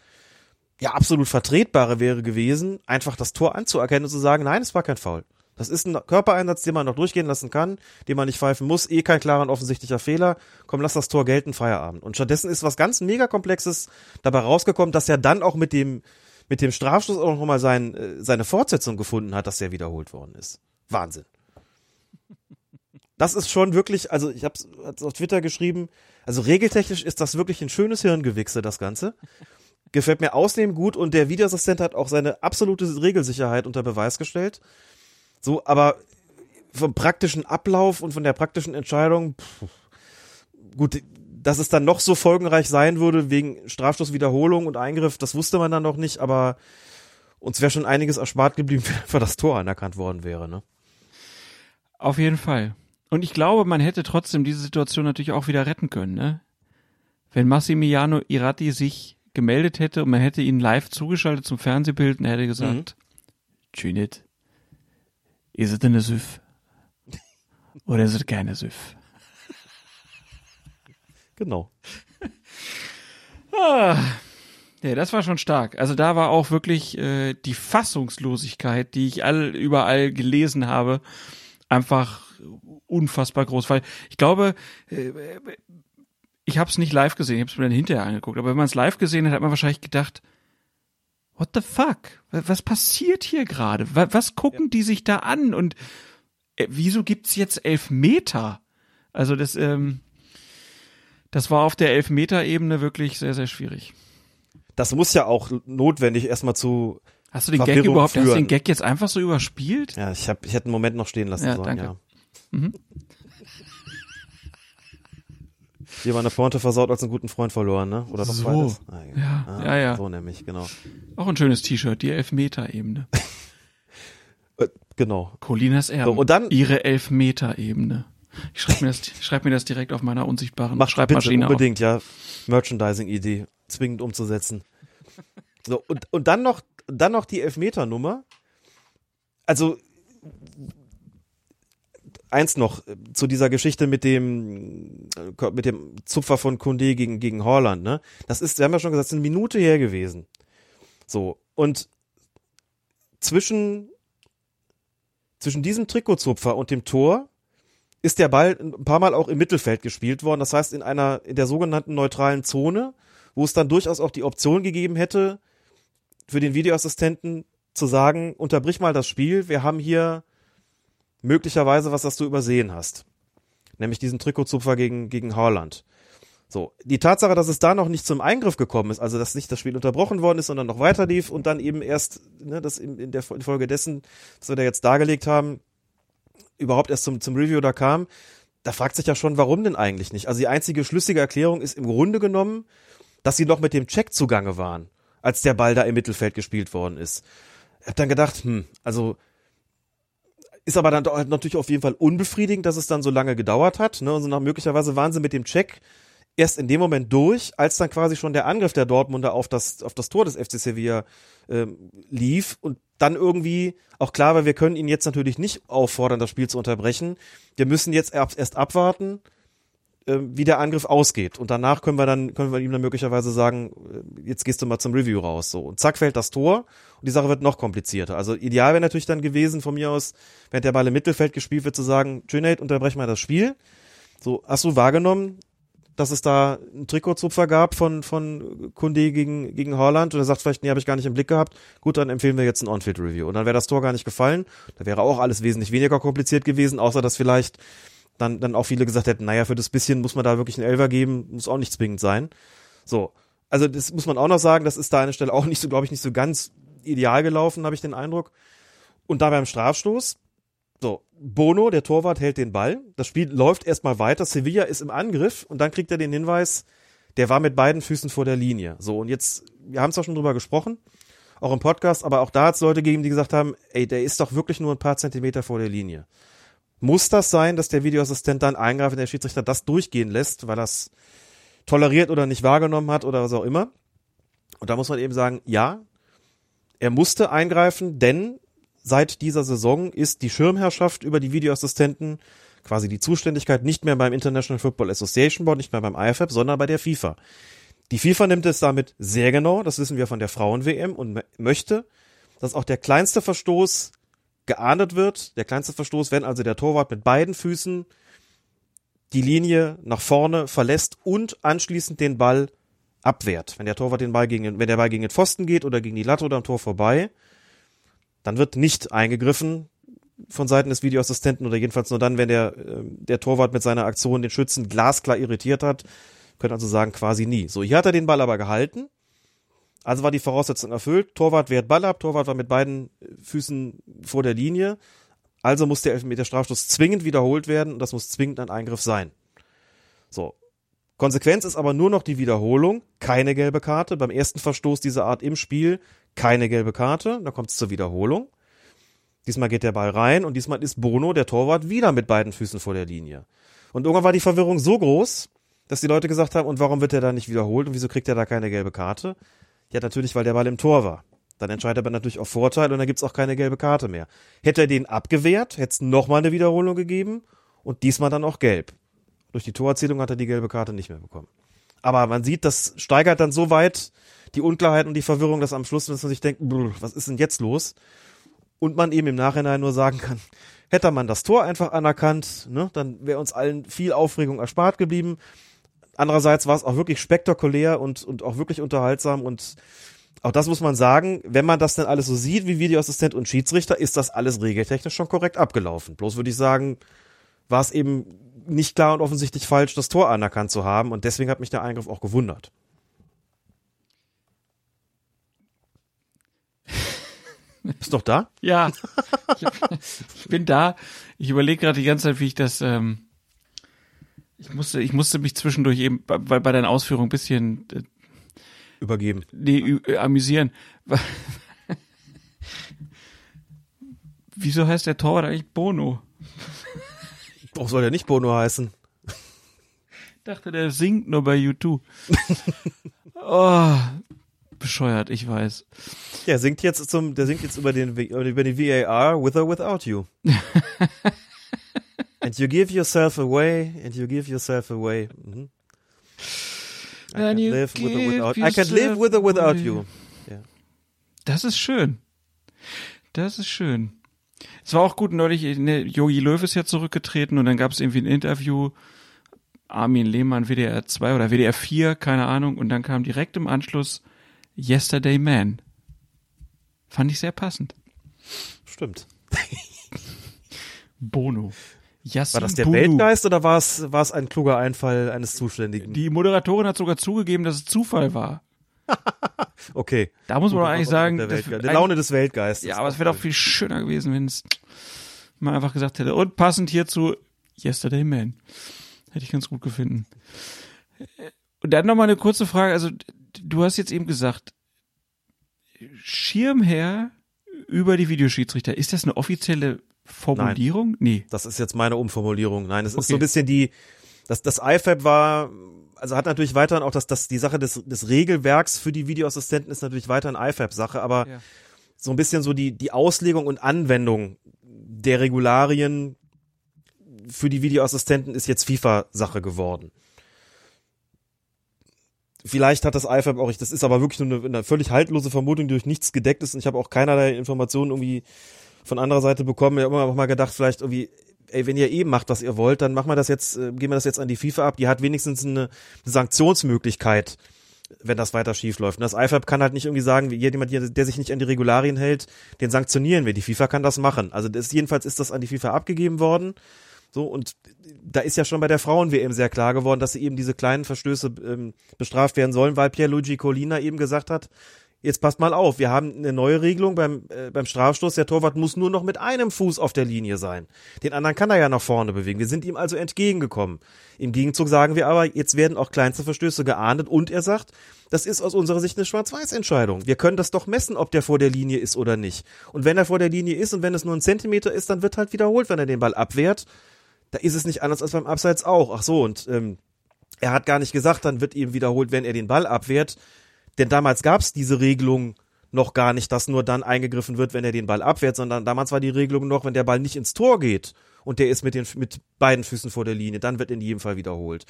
ja absolut Vertretbare wäre gewesen, einfach das Tor anzuerkennen und zu sagen, nein, es war kein Foul. Das ist ein Körpereinsatz, den man noch durchgehen lassen kann, den man nicht pfeifen muss, eh kein klarer und offensichtlicher Fehler. Komm, lass das Tor gelten, Feierabend. Und stattdessen ist was ganz mega Komplexes dabei rausgekommen, dass er dann auch mit dem mit dem Strafstoß auch nochmal sein, äh, seine Fortsetzung gefunden hat, dass der wiederholt worden ist. Wahnsinn. Das ist schon wirklich, also ich habe es auf Twitter geschrieben, also regeltechnisch ist das wirklich ein schönes Hirngewichse, das Ganze. Gefällt mir ausnehmend gut und der Videoassistent hat auch seine absolute Regelsicherheit unter Beweis gestellt. So, aber vom praktischen Ablauf und von der praktischen Entscheidung, pff, gut, dass es dann noch so folgenreich sein würde wegen Strafstoßwiederholung und Eingriff, das wusste man dann noch nicht, aber uns wäre schon einiges erspart geblieben, wenn das Tor anerkannt worden wäre, ne? Auf jeden Fall. Und ich glaube, man hätte trotzdem diese Situation natürlich auch wieder retten können, ne? Wenn Massimiliano Irati sich gemeldet hätte und man hätte ihn live zugeschaltet zum Fernsehbild und er hätte gesagt, mhm. Junit, ist es eine Süff? Oder ist es keine Süff? Genau. ah, ja, das war schon stark. Also da war auch wirklich äh, die Fassungslosigkeit, die ich all überall gelesen habe, einfach unfassbar groß. Weil ich glaube, äh, ich habe es nicht live gesehen, ich habe es mir dann hinterher angeguckt. Aber wenn man es live gesehen hat, hat man wahrscheinlich gedacht, what the fuck? Was passiert hier gerade? Was gucken die sich da an? Und äh, wieso gibt's jetzt elf Meter? Also das, ähm, das war auf der Elfmeter-Ebene wirklich sehr, sehr schwierig. Das muss ja auch notwendig erstmal zu. Hast du den Gag überhaupt, führen. hast du den Gag jetzt einfach so überspielt? Ja, ich hab, ich hätte einen Moment noch stehen lassen ja, sollen, danke. ja. Mhm. Hier war eine Pointe versaut als einen guten Freund verloren, ne? Oder was so. beides? Ah, ja. Ah, ja, ja. So nämlich, genau. Auch ein schönes T-Shirt, die Elfmeter-Ebene. Äh, genau. Colinas Erben. So, und dann ihre Elfmeter-Ebene. Ich schreibe mir, das, schreib mir das direkt auf meiner unsichtbaren Mach Schreibmaschine bitte unbedingt, auf. ja. Merchandising-Idee zwingend umzusetzen. So, und, und dann noch, dann noch die Elfmeter-Nummer. Also, eins noch äh, zu dieser Geschichte mit dem, äh, mit dem Zupfer von Kunde gegen, gegen Holland, ne? Das ist, wir haben ja schon gesagt, es ist eine Minute her gewesen. So. Und zwischen, zwischen diesem Trikotzupfer und dem Tor ist der Ball ein paar Mal auch im Mittelfeld gespielt worden. Das heißt, in einer, in der sogenannten neutralen Zone, wo es dann durchaus auch die Option gegeben hätte, für den Videoassistenten zu sagen, unterbrich mal das Spiel, wir haben hier möglicherweise was, das du übersehen hast. Nämlich diesen Trikotzupfer gegen, gegen Haaland. So, die Tatsache, dass es da noch nicht zum Eingriff gekommen ist, also dass nicht das Spiel unterbrochen worden ist, sondern noch weiter lief und dann eben erst, ne, das in, in der Folge dessen, was wir da jetzt dargelegt haben, überhaupt erst zum, zum Review da kam, da fragt sich ja schon, warum denn eigentlich nicht? Also die einzige schlüssige Erklärung ist im Grunde genommen, dass sie noch mit dem Check zugange waren, als der Ball da im Mittelfeld gespielt worden ist. Ich hab dann gedacht, hm, also ist aber dann doch natürlich auf jeden Fall unbefriedigend, dass es dann so lange gedauert hat. Ne? Und so nach möglicherweise waren sie mit dem Check erst in dem Moment durch, als dann quasi schon der Angriff der Dortmunder auf das, auf das Tor des FC Sevilla ähm, lief und dann irgendwie auch klar war, wir können ihn jetzt natürlich nicht auffordern, das Spiel zu unterbrechen. Wir müssen jetzt erst abwarten, äh, wie der Angriff ausgeht. Und danach können wir dann, können wir ihm dann möglicherweise sagen, äh, jetzt gehst du mal zum Review raus. So. Und zack fällt das Tor und die Sache wird noch komplizierter. Also ideal wäre natürlich dann gewesen, von mir aus, während der Ball im Mittelfeld gespielt wird, zu sagen, Trinate, unterbrech mal das Spiel. So, hast du wahrgenommen, dass es da einen Trikotzupfer gab von, von Kunde gegen, gegen Holland und er sagt vielleicht, nee, habe ich gar nicht im Blick gehabt. Gut, dann empfehlen wir jetzt ein On-Field-Review. Und dann wäre das Tor gar nicht gefallen. Da wäre auch alles wesentlich weniger kompliziert gewesen, außer dass vielleicht dann, dann auch viele gesagt hätten, naja, für das bisschen muss man da wirklich einen Elfer geben, muss auch nicht zwingend sein. So. Also das muss man auch noch sagen, das ist da an der Stelle auch nicht so, glaube ich, nicht so ganz ideal gelaufen, habe ich den Eindruck. Und da beim Strafstoß, so, Bono, der Torwart, hält den Ball. Das Spiel läuft erstmal weiter. Sevilla ist im Angriff und dann kriegt er den Hinweis, der war mit beiden Füßen vor der Linie. So, und jetzt, wir haben es auch schon drüber gesprochen, auch im Podcast, aber auch da hat es Leute gegeben, die gesagt haben, ey, der ist doch wirklich nur ein paar Zentimeter vor der Linie. Muss das sein, dass der Videoassistent dann eingreift und der Schiedsrichter das durchgehen lässt, weil das toleriert oder nicht wahrgenommen hat oder was auch immer? Und da muss man eben sagen, ja, er musste eingreifen, denn seit dieser Saison ist die Schirmherrschaft über die Videoassistenten quasi die Zuständigkeit nicht mehr beim International Football Association Board, nicht mehr beim IFAB, sondern bei der FIFA. Die FIFA nimmt es damit sehr genau, das wissen wir von der Frauen-WM und möchte, dass auch der kleinste Verstoß geahndet wird, der kleinste Verstoß, wenn also der Torwart mit beiden Füßen die Linie nach vorne verlässt und anschließend den Ball abwehrt. Wenn der Torwart den Ball gegen, wenn der Ball gegen den Pfosten geht oder gegen die Latte oder am Tor vorbei, dann wird nicht eingegriffen von Seiten des Videoassistenten oder jedenfalls nur dann, wenn der, äh, der Torwart mit seiner Aktion den Schützen glasklar irritiert hat. Können also sagen, quasi nie. So, hier hat er den Ball aber gehalten. Also war die Voraussetzung erfüllt. Torwart wehrt Ball ab. Torwart war mit beiden Füßen vor der Linie. Also muss der Elfmeter Strafstoß zwingend wiederholt werden und das muss zwingend ein Eingriff sein. So. Konsequenz ist aber nur noch die Wiederholung, keine gelbe Karte. Beim ersten Verstoß dieser Art im Spiel keine gelbe Karte, dann kommt es zur Wiederholung. Diesmal geht der Ball rein und diesmal ist Bono, der Torwart, wieder mit beiden Füßen vor der Linie. Und irgendwann war die Verwirrung so groß, dass die Leute gesagt haben, und warum wird er da nicht wiederholt und wieso kriegt er da keine gelbe Karte? Ja, natürlich, weil der Ball im Tor war. Dann entscheidet er natürlich auf Vorteil und dann gibt's auch keine gelbe Karte mehr. Hätte er den abgewehrt, hätte es nochmal eine Wiederholung gegeben und diesmal dann auch gelb. Durch die Torerzählung hat er die gelbe Karte nicht mehr bekommen. Aber man sieht, das steigert dann so weit die Unklarheit und die Verwirrung, dass am Schluss, dass man sich denkt, was ist denn jetzt los? Und man eben im Nachhinein nur sagen kann, hätte man das Tor einfach anerkannt, ne, dann wäre uns allen viel Aufregung erspart geblieben. Andererseits war es auch wirklich spektakulär und, und auch wirklich unterhaltsam und auch das muss man sagen, wenn man das dann alles so sieht wie Videoassistent und Schiedsrichter, ist das alles regeltechnisch schon korrekt abgelaufen. Bloß würde ich sagen, war es eben nicht klar und offensichtlich falsch, das Tor anerkannt zu haben und deswegen hat mich der Eingriff auch gewundert. Bist doch da? Ja, ich, bin da. Ich überlege gerade die ganze Zeit, wie ich das. Ähm, ich musste, ich musste mich zwischendurch eben bei, bei deinen Ausführungen ein bisschen äh, übergeben. Nee, äh, amüsieren. Wieso heißt der Torwart eigentlich Bono? Warum soll der nicht Bono heißen? Ich dachte, der singt nur bei YouTube. oh, bescheuert, ich weiß. Ja, singt jetzt zum, der singt jetzt über den, über den VAR with or without you. and you give yourself away, and you give yourself away. Mhm. I can live with or without, I can live with or without you. Ja. Das ist schön. Das ist schön. Es war auch gut, neulich, ne, Jogi Löw ist ja zurückgetreten und dann gab es irgendwie ein Interview, Armin Lehmann, WDR 2 oder WDR 4, keine Ahnung, und dann kam direkt im Anschluss Yesterday Man. Fand ich sehr passend. Stimmt. Bono. Yassin war das der Bunu. Weltgeist oder war es, war es ein kluger Einfall eines Zuständigen? Die Moderatorin hat sogar zugegeben, dass es Zufall war. okay. Da muss man doch eigentlich sagen, der, das, der Laune des Weltgeistes. Ja, aber es wäre doch viel schöner gewesen, wenn es mal einfach gesagt hätte. Und passend hierzu Yesterday Man. Hätte ich ganz gut gefunden. Und dann nochmal eine kurze Frage. Also, du hast jetzt eben gesagt, Schirmherr über die Videoschiedsrichter. Ist das eine offizielle Formulierung? Nee. Das ist jetzt meine Umformulierung. Nein, es ist Okay. so ein bisschen die, das, das IFAB war, also hat natürlich weiterhin auch das, das, die Sache des, des Regelwerks für die Videoassistenten ist natürlich weiterhin IFAB-Sache, aber Ja. so ein bisschen so die, die Auslegung und Anwendung der Regularien für die Videoassistenten ist jetzt FIFA-Sache geworden. Vielleicht hat das IFAB auch, ich, das ist aber wirklich nur eine, eine völlig haltlose Vermutung, die durch nichts gedeckt ist und ich habe auch keinerlei Informationen irgendwie von anderer Seite bekommen. Ich habe immer auch mal gedacht, vielleicht irgendwie, ey, wenn ihr eh macht, was ihr wollt, dann machen wir das jetzt, äh, geben wir das jetzt an die FIFA ab. Die hat wenigstens eine, eine Sanktionsmöglichkeit, wenn das weiter schief läuft. Und das IFAB kann halt nicht irgendwie sagen, jemand, der sich nicht an die Regularien hält, den sanktionieren wir. Die FIFA kann das machen. Also das, jedenfalls ist das an die FIFA abgegeben worden. So, und da ist ja schon bei der Frauen-WM sehr klar geworden, dass sie eben diese kleinen Verstöße ähm, bestraft werden sollen, weil Pierluigi Collina eben gesagt hat, jetzt passt mal auf, wir haben eine neue Regelung beim, äh, beim Strafstoß, der Torwart muss nur noch mit einem Fuß auf der Linie sein. Den anderen kann er ja nach vorne bewegen. Wir sind ihm also entgegengekommen. Im Gegenzug sagen wir aber, jetzt werden auch kleinste Verstöße geahndet und er sagt, das ist aus unserer Sicht eine Schwarz-Weiß-Entscheidung. Wir können das doch messen, ob der vor der Linie ist oder nicht. Und wenn er vor der Linie ist und wenn es nur ein Zentimeter ist, dann wird halt wiederholt, wenn er den Ball abwehrt. Da ist es nicht anders als beim Abseits auch. Ach so, und ähm, er hat gar nicht gesagt, dann wird eben wiederholt, wenn er den Ball abwehrt. Denn damals gab es diese Regelung noch gar nicht, dass nur dann eingegriffen wird, wenn er den Ball abwehrt, sondern damals war die Regelung noch, wenn der Ball nicht ins Tor geht und der ist mit den mit beiden Füßen vor der Linie, dann wird in jedem Fall wiederholt.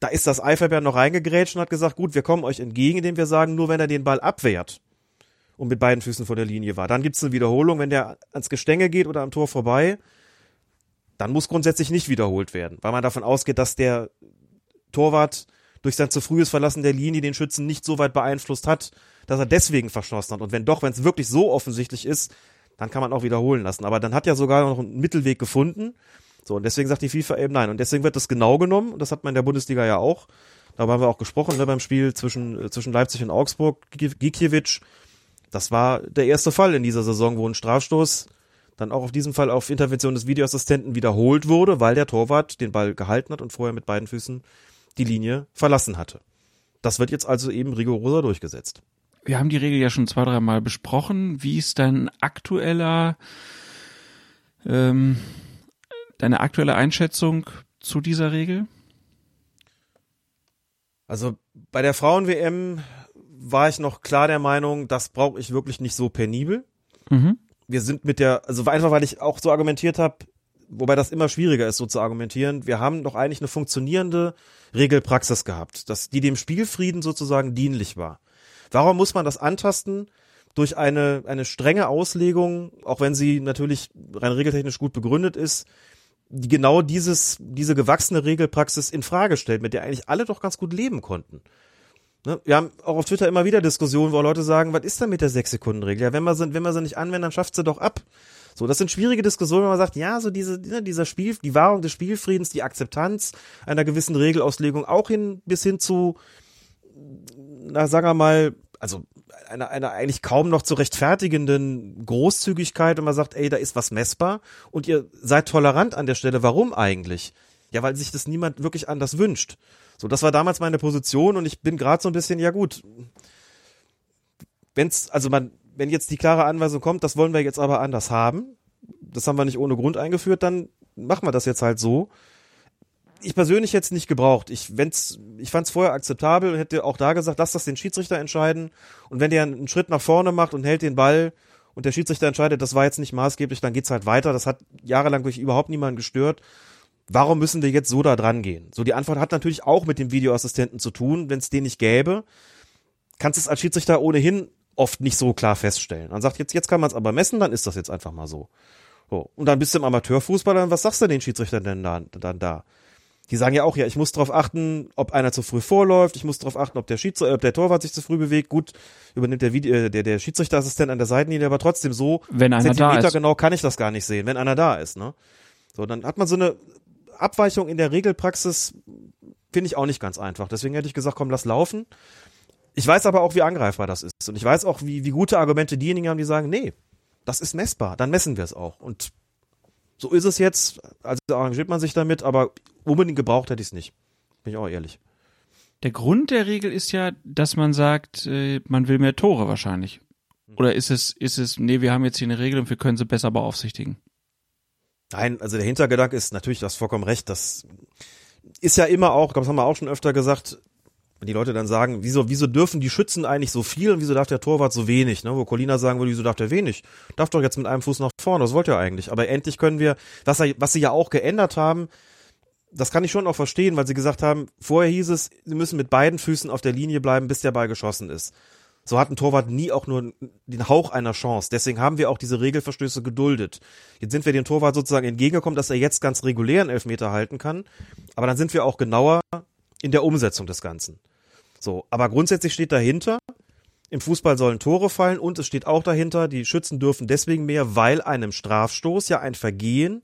Da ist das ja noch reingegrätscht und hat gesagt, gut, wir kommen euch entgegen, indem wir sagen, nur wenn er den Ball abwehrt und mit beiden Füßen vor der Linie war. Dann gibt's eine Wiederholung, wenn der ans Gestänge geht oder am Tor vorbei, dann muss grundsätzlich nicht wiederholt werden, weil man davon ausgeht, dass der Torwart durch sein zu frühes Verlassen der Linie den Schützen nicht so weit beeinflusst hat, dass er deswegen verschossen hat. Und wenn doch, wenn es wirklich so offensichtlich ist, dann kann man auch wiederholen lassen. Aber dann hat ja sogar noch einen Mittelweg gefunden. So, und deswegen sagt die FIFA eben nein. Und deswegen wird das genau genommen. Und das hat man in der Bundesliga ja auch. Darüber haben wir auch gesprochen, ne, beim Spiel zwischen, äh, zwischen Leipzig und Augsburg. Gi- Gikiewicz, das war der erste Fall in dieser Saison, wo ein Strafstoß dann auch auf diesem Fall auf Intervention des Videoassistenten wiederholt wurde, weil der Torwart den Ball gehalten hat und vorher mit beiden Füßen die Linie verlassen hatte. Das wird jetzt also eben rigoroser durchgesetzt. Wir haben die Regel ja schon zwei, dreimal besprochen. Wie ist dein aktueller, ähm, deine aktuelle Einschätzung zu dieser Regel? Also bei der Frauen-WM war ich noch klar der Meinung, das brauche ich wirklich nicht so penibel. Mhm. Wir sind mit der, also einfach weil ich auch so argumentiert habe, wobei das immer schwieriger ist, so zu argumentieren. Wir haben doch eigentlich eine funktionierende Regelpraxis gehabt, dass die dem Spielfrieden sozusagen dienlich war. Warum muss man das antasten durch eine, eine strenge Auslegung, auch wenn sie natürlich rein regeltechnisch gut begründet ist, die genau dieses, diese gewachsene Regelpraxis in Frage stellt, mit der eigentlich alle doch ganz gut leben konnten. Ne? Wir haben auch auf Twitter immer wieder Diskussionen, wo Leute sagen, was ist denn mit der 6-Sekunden-Regel? Ja, wenn wir sie, wenn wir sie nicht anwenden, dann schafft sie doch ab. So, das sind schwierige Diskussionen, wenn man sagt, ja, so diese, ne, dieser Spiel, die Wahrung des Spielfriedens, die Akzeptanz einer gewissen Regelauslegung, auch hin, bis hin zu, na, sagen wir mal, also einer, einer eigentlich kaum noch zu rechtfertigenden Großzügigkeit und man sagt, ey, da ist was messbar und ihr seid tolerant an der Stelle. Warum eigentlich? Ja, weil sich das niemand wirklich anders wünscht. So, das war damals meine Position und ich bin gerade so ein bisschen, ja gut, wenn's, also man, wenn jetzt die klare Anweisung kommt, das wollen wir jetzt aber anders haben, das haben wir nicht ohne Grund eingeführt, dann machen wir das jetzt halt so. Ich persönlich hätte es nicht gebraucht. Ich, wenn's, ich fand es vorher akzeptabel und hätte auch da gesagt, lass das den Schiedsrichter entscheiden. Und wenn der einen Schritt nach vorne macht und hält den Ball und der Schiedsrichter entscheidet, das war jetzt nicht maßgeblich, dann geht's halt weiter. Das hat jahrelang durch überhaupt niemanden gestört. Warum müssen wir jetzt so da dran gehen? So, die Antwort hat natürlich auch mit dem Videoassistenten zu tun. Wenn es den nicht gäbe, kannst es als Schiedsrichter ohnehin oft nicht so klar feststellen. Man sagt jetzt, jetzt kann man es aber messen, dann ist das jetzt einfach mal so. so. Und dann bist du im Amateurfußball, dann was sagst du den Schiedsrichtern denn da, dann da? Die sagen ja auch, ja, ich muss darauf achten, ob einer zu früh vorläuft, ich muss darauf achten, ob der, Schieds ob der Torwart sich zu früh bewegt. Gut, übernimmt der, Video, äh, der, der Schiedsrichterassistent an der Seitenlinie, aber trotzdem so Wenn einer da Zentimeter ist. genau kann ich das gar nicht sehen, wenn einer da ist. Ne? So, dann hat man so eine Abweichung in der Regelpraxis, finde ich auch nicht ganz einfach. Deswegen hätte ich gesagt, komm, lass laufen. Ich weiß aber auch, wie angreifbar das ist. Und ich weiß auch, wie, wie gute Argumente diejenigen haben, die sagen, nee, das ist messbar, dann messen wir es auch. Und so ist es jetzt, also arrangiert man sich damit, aber unbedingt gebraucht hätte ich es nicht. Bin ich auch ehrlich. Der Grund der Regel ist ja, dass man sagt, äh, man will mehr Tore wahrscheinlich. Oder ist es, ist es, nee, wir haben jetzt hier eine Regel und wir können sie besser beaufsichtigen. Nein, also der Hintergedanke ist natürlich, du hast vollkommen recht, das ist ja immer auch, das haben wir auch schon öfter gesagt, wenn die Leute dann sagen, wieso, wieso dürfen die Schützen eigentlich so viel und wieso darf der Torwart so wenig, ne? Wo Colina sagen würde, wieso darf der wenig? Darf doch jetzt mit einem Fuß nach vorne, das wollt ihr eigentlich. Aber endlich können wir, was, was sie ja auch geändert haben, das kann ich schon auch verstehen, weil sie gesagt haben, vorher hieß es, sie müssen mit beiden Füßen auf der Linie bleiben, bis der Ball geschossen ist. So hat ein Torwart nie auch nur den Hauch einer Chance. Deswegen haben wir auch diese Regelverstöße geduldet. Jetzt sind wir dem Torwart sozusagen entgegengekommen, dass er jetzt ganz regulären Elfmeter halten kann. Aber dann sind wir auch genauer in der Umsetzung des Ganzen. So, aber grundsätzlich steht dahinter, im Fußball sollen Tore fallen und es steht auch dahinter, die Schützen dürfen deswegen mehr, weil einem Strafstoß ja ein Vergehen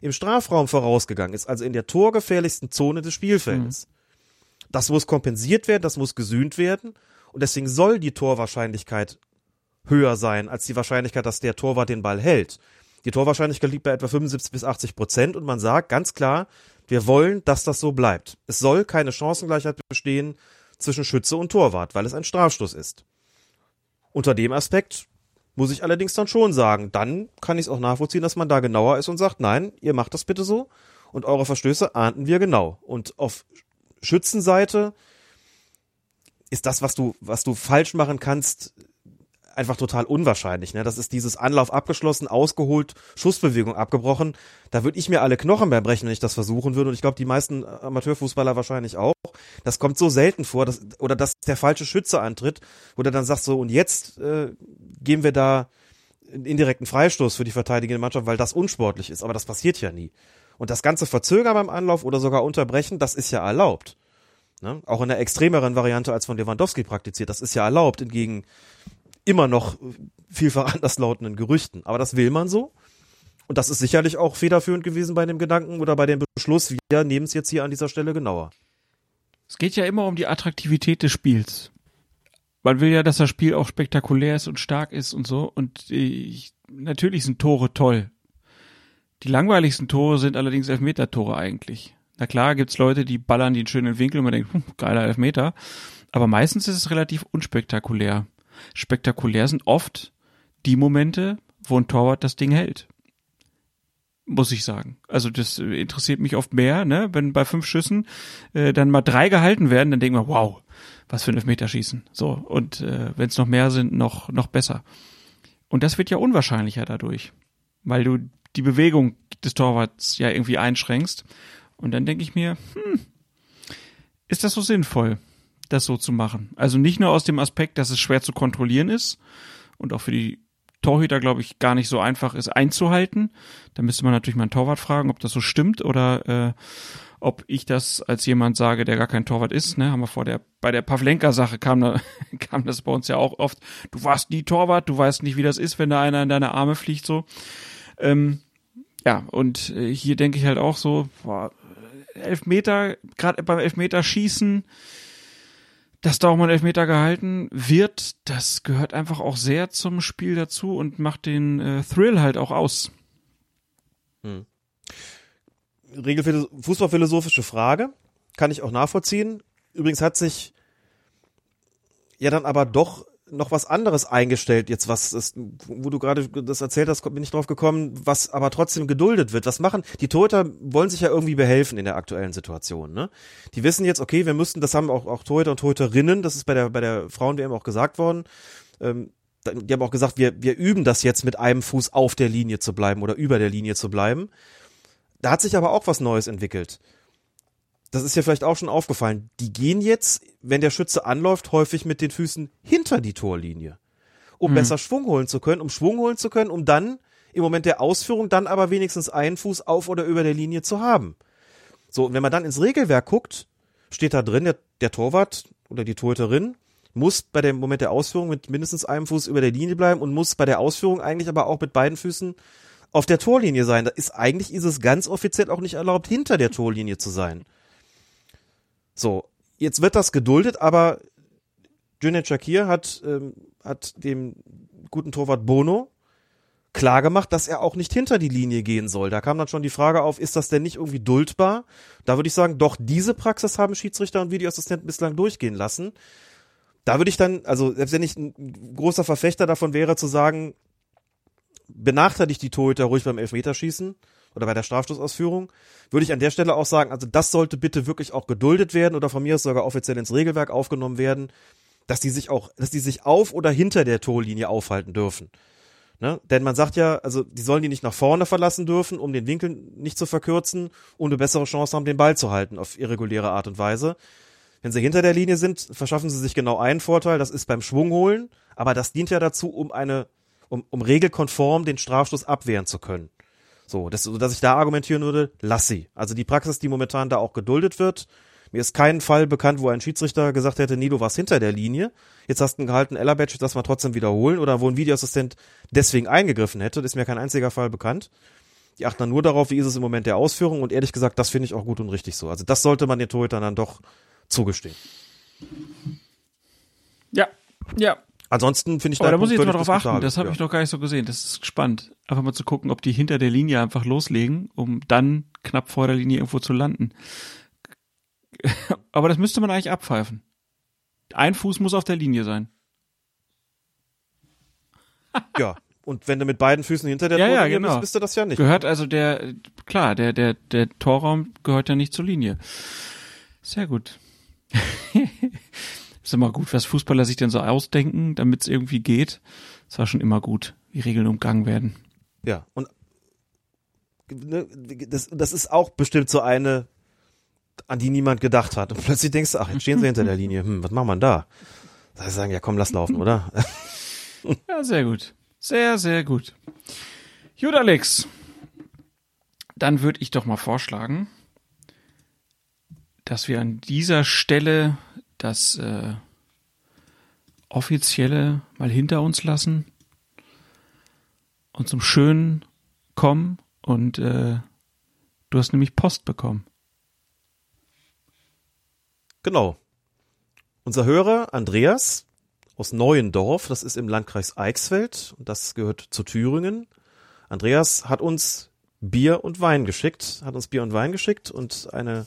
im Strafraum vorausgegangen ist, also in der torgefährlichsten Zone des Spielfeldes. Mhm. Das muss kompensiert werden, das muss gesühnt werden und deswegen soll die Torwahrscheinlichkeit höher sein als die Wahrscheinlichkeit, dass der Torwart den Ball hält. Die Torwahrscheinlichkeit liegt bei etwa 75 bis 80 Prozent und man sagt ganz klar, wir wollen, dass das so bleibt. Es soll keine Chancengleichheit bestehen zwischen Schütze und Torwart, weil es ein Strafstoß ist. Unter dem Aspekt muss ich allerdings dann schon sagen, dann kann ich es auch nachvollziehen, dass man da genauer ist und sagt, nein, ihr macht das bitte so und eure Verstöße ahnten wir genau. Und auf Schützenseite ist das, was du, was du falsch machen kannst, einfach total unwahrscheinlich. Ne? Das ist dieses Anlauf abgeschlossen, ausgeholt, Schussbewegung abgebrochen. Da würde ich mir alle Knochen mehr brechen, wenn ich das versuchen würde. Und ich glaube, die meisten Amateurfußballer wahrscheinlich auch. Das kommt so selten vor, dass, oder dass der falsche Schütze antritt, wo der dann sagt so, und jetzt äh, geben wir da einen indirekten Freistoß für die verteidigende Mannschaft, weil das unsportlich ist. Aber das passiert ja nie. Und das ganze Verzögern beim Anlauf oder sogar unterbrechen, das ist ja erlaubt. Ne? Auch in einer extremeren Variante als von Lewandowski praktiziert. Das ist ja erlaubt, entgegen immer noch vielfach anderslautenden Gerüchten. Aber das will man so. Und das ist sicherlich auch federführend gewesen bei dem Gedanken oder bei dem Beschluss, wir nehmen es jetzt hier an dieser Stelle genauer. Es geht ja immer um die Attraktivität des Spiels. Man will ja, dass das Spiel auch spektakulär ist und stark ist und so. Und ich, natürlich sind Tore toll. Die langweiligsten Tore sind allerdings Elfmeter-Tore eigentlich. Na klar, gibt's Leute, die ballern den schönen Winkel und man denkt, hm, geiler Elfmeter. Aber meistens ist es relativ unspektakulär spektakulär sind oft die Momente, wo ein Torwart das Ding hält. Muss ich sagen. Also das interessiert mich oft mehr, ne? Wenn bei fünf Schüssen äh, dann mal drei gehalten werden, dann denkt man, wow, was für ein Elfmeterschießen. So, und äh, wenn es noch mehr sind, noch, noch besser. Und das wird ja unwahrscheinlicher dadurch, weil du die Bewegung des Torwarts ja irgendwie einschränkst. Und dann denke ich mir, hm, ist das so sinnvoll? Das so zu machen. Also nicht nur aus dem Aspekt, dass es schwer zu kontrollieren ist und auch für die Torhüter, glaube ich, gar nicht so einfach ist einzuhalten. Da müsste man natürlich mal einen Torwart fragen, ob das so stimmt oder äh, ob ich das als jemand sage, der gar kein Torwart ist. Ne? Haben wir vor der bei der Pavlenka-Sache kam, da, kam das bei uns ja auch oft. Du warst nie Torwart, du weißt nicht, wie das ist, wenn da einer in deine Arme fliegt so. Ähm, ja, und äh, hier denke ich halt auch so, boah, Elfmeter, gerade beim Elfmeter schießen, dass da auch mal ein Elfmeter gehalten wird, das gehört einfach auch sehr zum Spiel dazu und macht den äh, Thrill halt auch aus. Hm. Fußballphilosophische Frage, kann ich auch nachvollziehen. Übrigens hat sich ja dann aber doch noch was anderes eingestellt, jetzt was ist, wo du gerade das erzählt hast, bin ich drauf gekommen, was aber trotzdem geduldet wird. Was machen? Die Torhüter wollen sich ja irgendwie behelfen in der aktuellen Situation, ne? Die wissen jetzt, okay, wir müssten, das haben auch, auch Torhüter und Torhüterinnen, das ist bei der, bei der Frauen-WM auch gesagt worden, ähm, die haben auch gesagt, wir, wir üben das jetzt mit einem Fuß auf der Linie zu bleiben oder über der Linie zu bleiben. Da hat sich aber auch was Neues entwickelt das ist ja vielleicht auch schon aufgefallen, die gehen jetzt, wenn der Schütze anläuft, häufig mit den Füßen hinter die Torlinie, um mhm. besser Schwung holen zu können, um Schwung holen zu können, um dann im Moment der Ausführung dann aber wenigstens einen Fuß auf oder über der Linie zu haben. So, und wenn man dann ins Regelwerk guckt, steht da drin, der, der Torwart oder die Torhüterin muss bei dem Moment der Ausführung mit mindestens einem Fuß über der Linie bleiben und muss bei der Ausführung eigentlich aber auch mit beiden Füßen auf der Torlinie sein. Da ist eigentlich ist es ganz offiziell auch nicht erlaubt, hinter der Torlinie zu sein. So, jetzt wird das geduldet, aber Cüneyt Shakir hat, ähm, hat dem guten Torwart Bono klar gemacht, dass er auch nicht hinter die Linie gehen soll. Da kam dann schon die Frage auf, ist das denn nicht irgendwie duldbar? Da würde ich sagen, doch, diese Praxis haben Schiedsrichter und Videoassistenten bislang durchgehen lassen. Da würde ich dann, also selbst wenn ich ein großer Verfechter davon wäre, zu sagen, benachteiligt die Torhüter ruhig beim Elfmeterschießen, oder bei der Strafstoßausführung, würde ich an der Stelle auch sagen, also das sollte bitte wirklich auch geduldet werden oder von mir aus sogar offiziell ins Regelwerk aufgenommen werden, dass die sich auch, dass die sich auf oder hinter der Torlinie aufhalten dürfen. Ne? Denn man sagt ja, also die sollen die nicht nach vorne verlassen dürfen, um den Winkel nicht zu verkürzen und eine bessere Chance haben, den Ball zu halten auf irreguläre Art und Weise. Wenn sie hinter der Linie sind, verschaffen sie sich genau einen Vorteil, das ist beim Schwung holen, aber das dient ja dazu, um eine, um, um regelkonform den Strafstoß abwehren zu können. So, das, dass ich da argumentieren würde, lass sie. Also die Praxis, die momentan da auch geduldet wird. Mir ist kein Fall bekannt, wo ein Schiedsrichter gesagt hätte, nee, du warst hinter der Linie. Jetzt hast du einen gehalten Ellerbatch, das mal trotzdem wiederholen. Oder wo ein Videoassistent deswegen eingegriffen hätte. Das ist mir kein einziger Fall bekannt. Die achten dann nur darauf, wie ist es im Moment der Ausführung. Und ehrlich gesagt, das finde ich auch gut und richtig so. Also das sollte man den Torhütern dann doch zugestehen. Ja, ja. Ansonsten finde ich Aber da muss ich jetzt mal drauf achten, das habe ja. ich noch gar nicht so gesehen. Das ist spannend. Einfach mal zu gucken, ob die hinter der Linie einfach loslegen, um dann knapp vor der Linie irgendwo zu landen. Aber das müsste man eigentlich abpfeifen. Ein Fuß muss auf der Linie sein. Ja. Und wenn du mit beiden Füßen hinter der Ja, ja, Torlinie genau. bist, bist du das ja nicht. Gehört also der, klar, der, der, der Torraum gehört ja nicht zur Linie. Sehr gut. ist immer gut, was Fußballer sich denn so ausdenken, damit es irgendwie geht. Es war schon immer gut, wie Regeln umgangen werden. Ja, und ne, das, das ist auch bestimmt so eine, an die niemand gedacht hat. Und plötzlich denkst du, ach, jetzt stehen sie hinter der Linie. Hm, was machen wir denn da? Da sagen, ja komm, lass laufen, oder? Ja, sehr gut. Sehr, sehr gut. Gut, Alex. Dann würde ich doch mal vorschlagen, dass wir an dieser Stelle das äh, offizielle mal hinter uns lassen und zum Schönen kommen und äh, du hast nämlich Post bekommen. Genau. Unser Hörer Andreas aus Neuendorf, das ist im Landkreis Eichsfeld und das gehört zu Thüringen. Andreas hat uns Bier und Wein geschickt, hat uns Bier und Wein geschickt und eine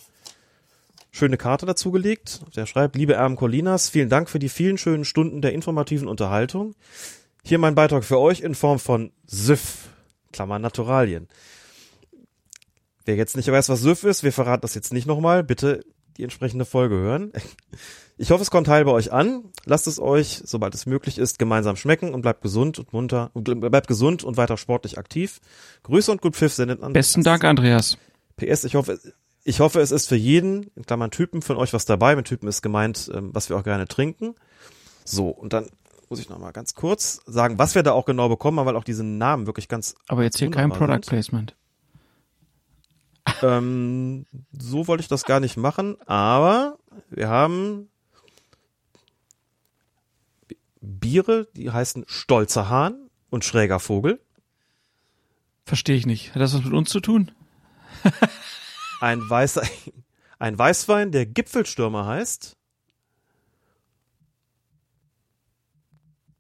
schöne Karte dazu gelegt. Der schreibt, liebe Erben Colinas, vielen Dank für die vielen schönen Stunden der informativen Unterhaltung. Hier mein Beitrag für euch in Form von SÜFF, Klammer Naturalien. Wer jetzt nicht weiß, was SÜFF ist, wir verraten das jetzt nicht nochmal. Bitte die entsprechende Folge hören. Ich hoffe, es kommt heil bei euch an. Lasst es euch, sobald es möglich ist, gemeinsam schmecken und bleibt gesund und munter, und bleibt gesund und weiter sportlich aktiv. Grüße und gut Pfiff sendet an. Besten Dank, Andreas. PS, ich hoffe, ich hoffe, es ist für jeden, in Klammern Typen, von euch was dabei. Mit Typen ist gemeint, ähm, was wir auch gerne trinken. So, und dann muss ich nochmal ganz kurz sagen, was wir da auch genau bekommen haben, weil auch diese Namen wirklich ganz Aber jetzt hier kein Product sind. Placement. Ähm, so wollte ich das gar nicht machen, aber wir haben Biere, die heißen Stolzer Hahn und Schräger Vogel. Verstehe ich nicht. Hat das was mit uns zu tun? Ein weißer, ein Weißwein, der Gipfelstürmer heißt.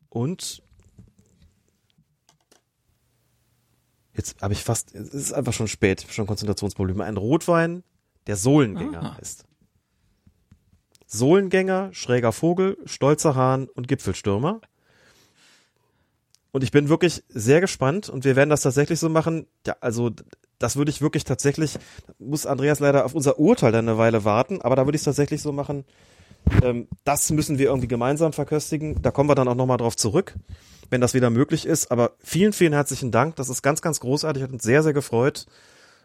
Und jetzt habe ich fast, es ist einfach schon spät, schon Konzentrationsprobleme. Ein Rotwein, der Sohlengänger Ah. heißt. Sohlengänger, schräger Vogel, stolzer Hahn und Gipfelstürmer. Und ich bin wirklich sehr gespannt und wir werden das tatsächlich so machen. Ja, also das würde ich wirklich tatsächlich, muss Andreas leider auf unser Urteil dann eine Weile warten, aber da würde ich es tatsächlich so machen. Ähm, das müssen wir irgendwie gemeinsam verköstigen. Da kommen wir dann auch nochmal drauf zurück, wenn das wieder möglich ist. Aber vielen, vielen herzlichen Dank. Das ist ganz, ganz großartig. Hat uns sehr, sehr gefreut.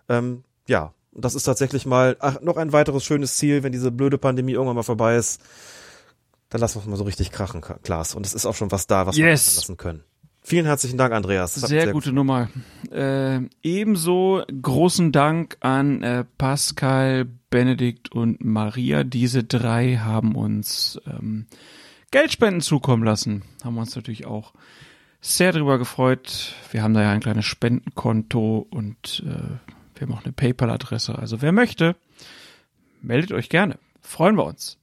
Ähm, ja, das ist tatsächlich mal ach, noch ein weiteres schönes Ziel, wenn diese blöde Pandemie irgendwann mal vorbei ist. Dann lassen wir es mal so richtig krachen, Klaas. Und es ist auch schon was da, was wir Yes. machen lassen können. Vielen herzlichen Dank, Andreas. Sehr, mich gute Nummer. Äh, ebenso großen Dank an äh, Pascal, Benedikt und Maria. Diese drei haben uns ähm, Geldspenden zukommen lassen. Haben wir uns natürlich auch sehr darüber gefreut. Wir haben da ja ein kleines Spendenkonto und äh, wir haben auch eine PayPal-Adresse. Also wer möchte, meldet euch gerne. Freuen wir uns.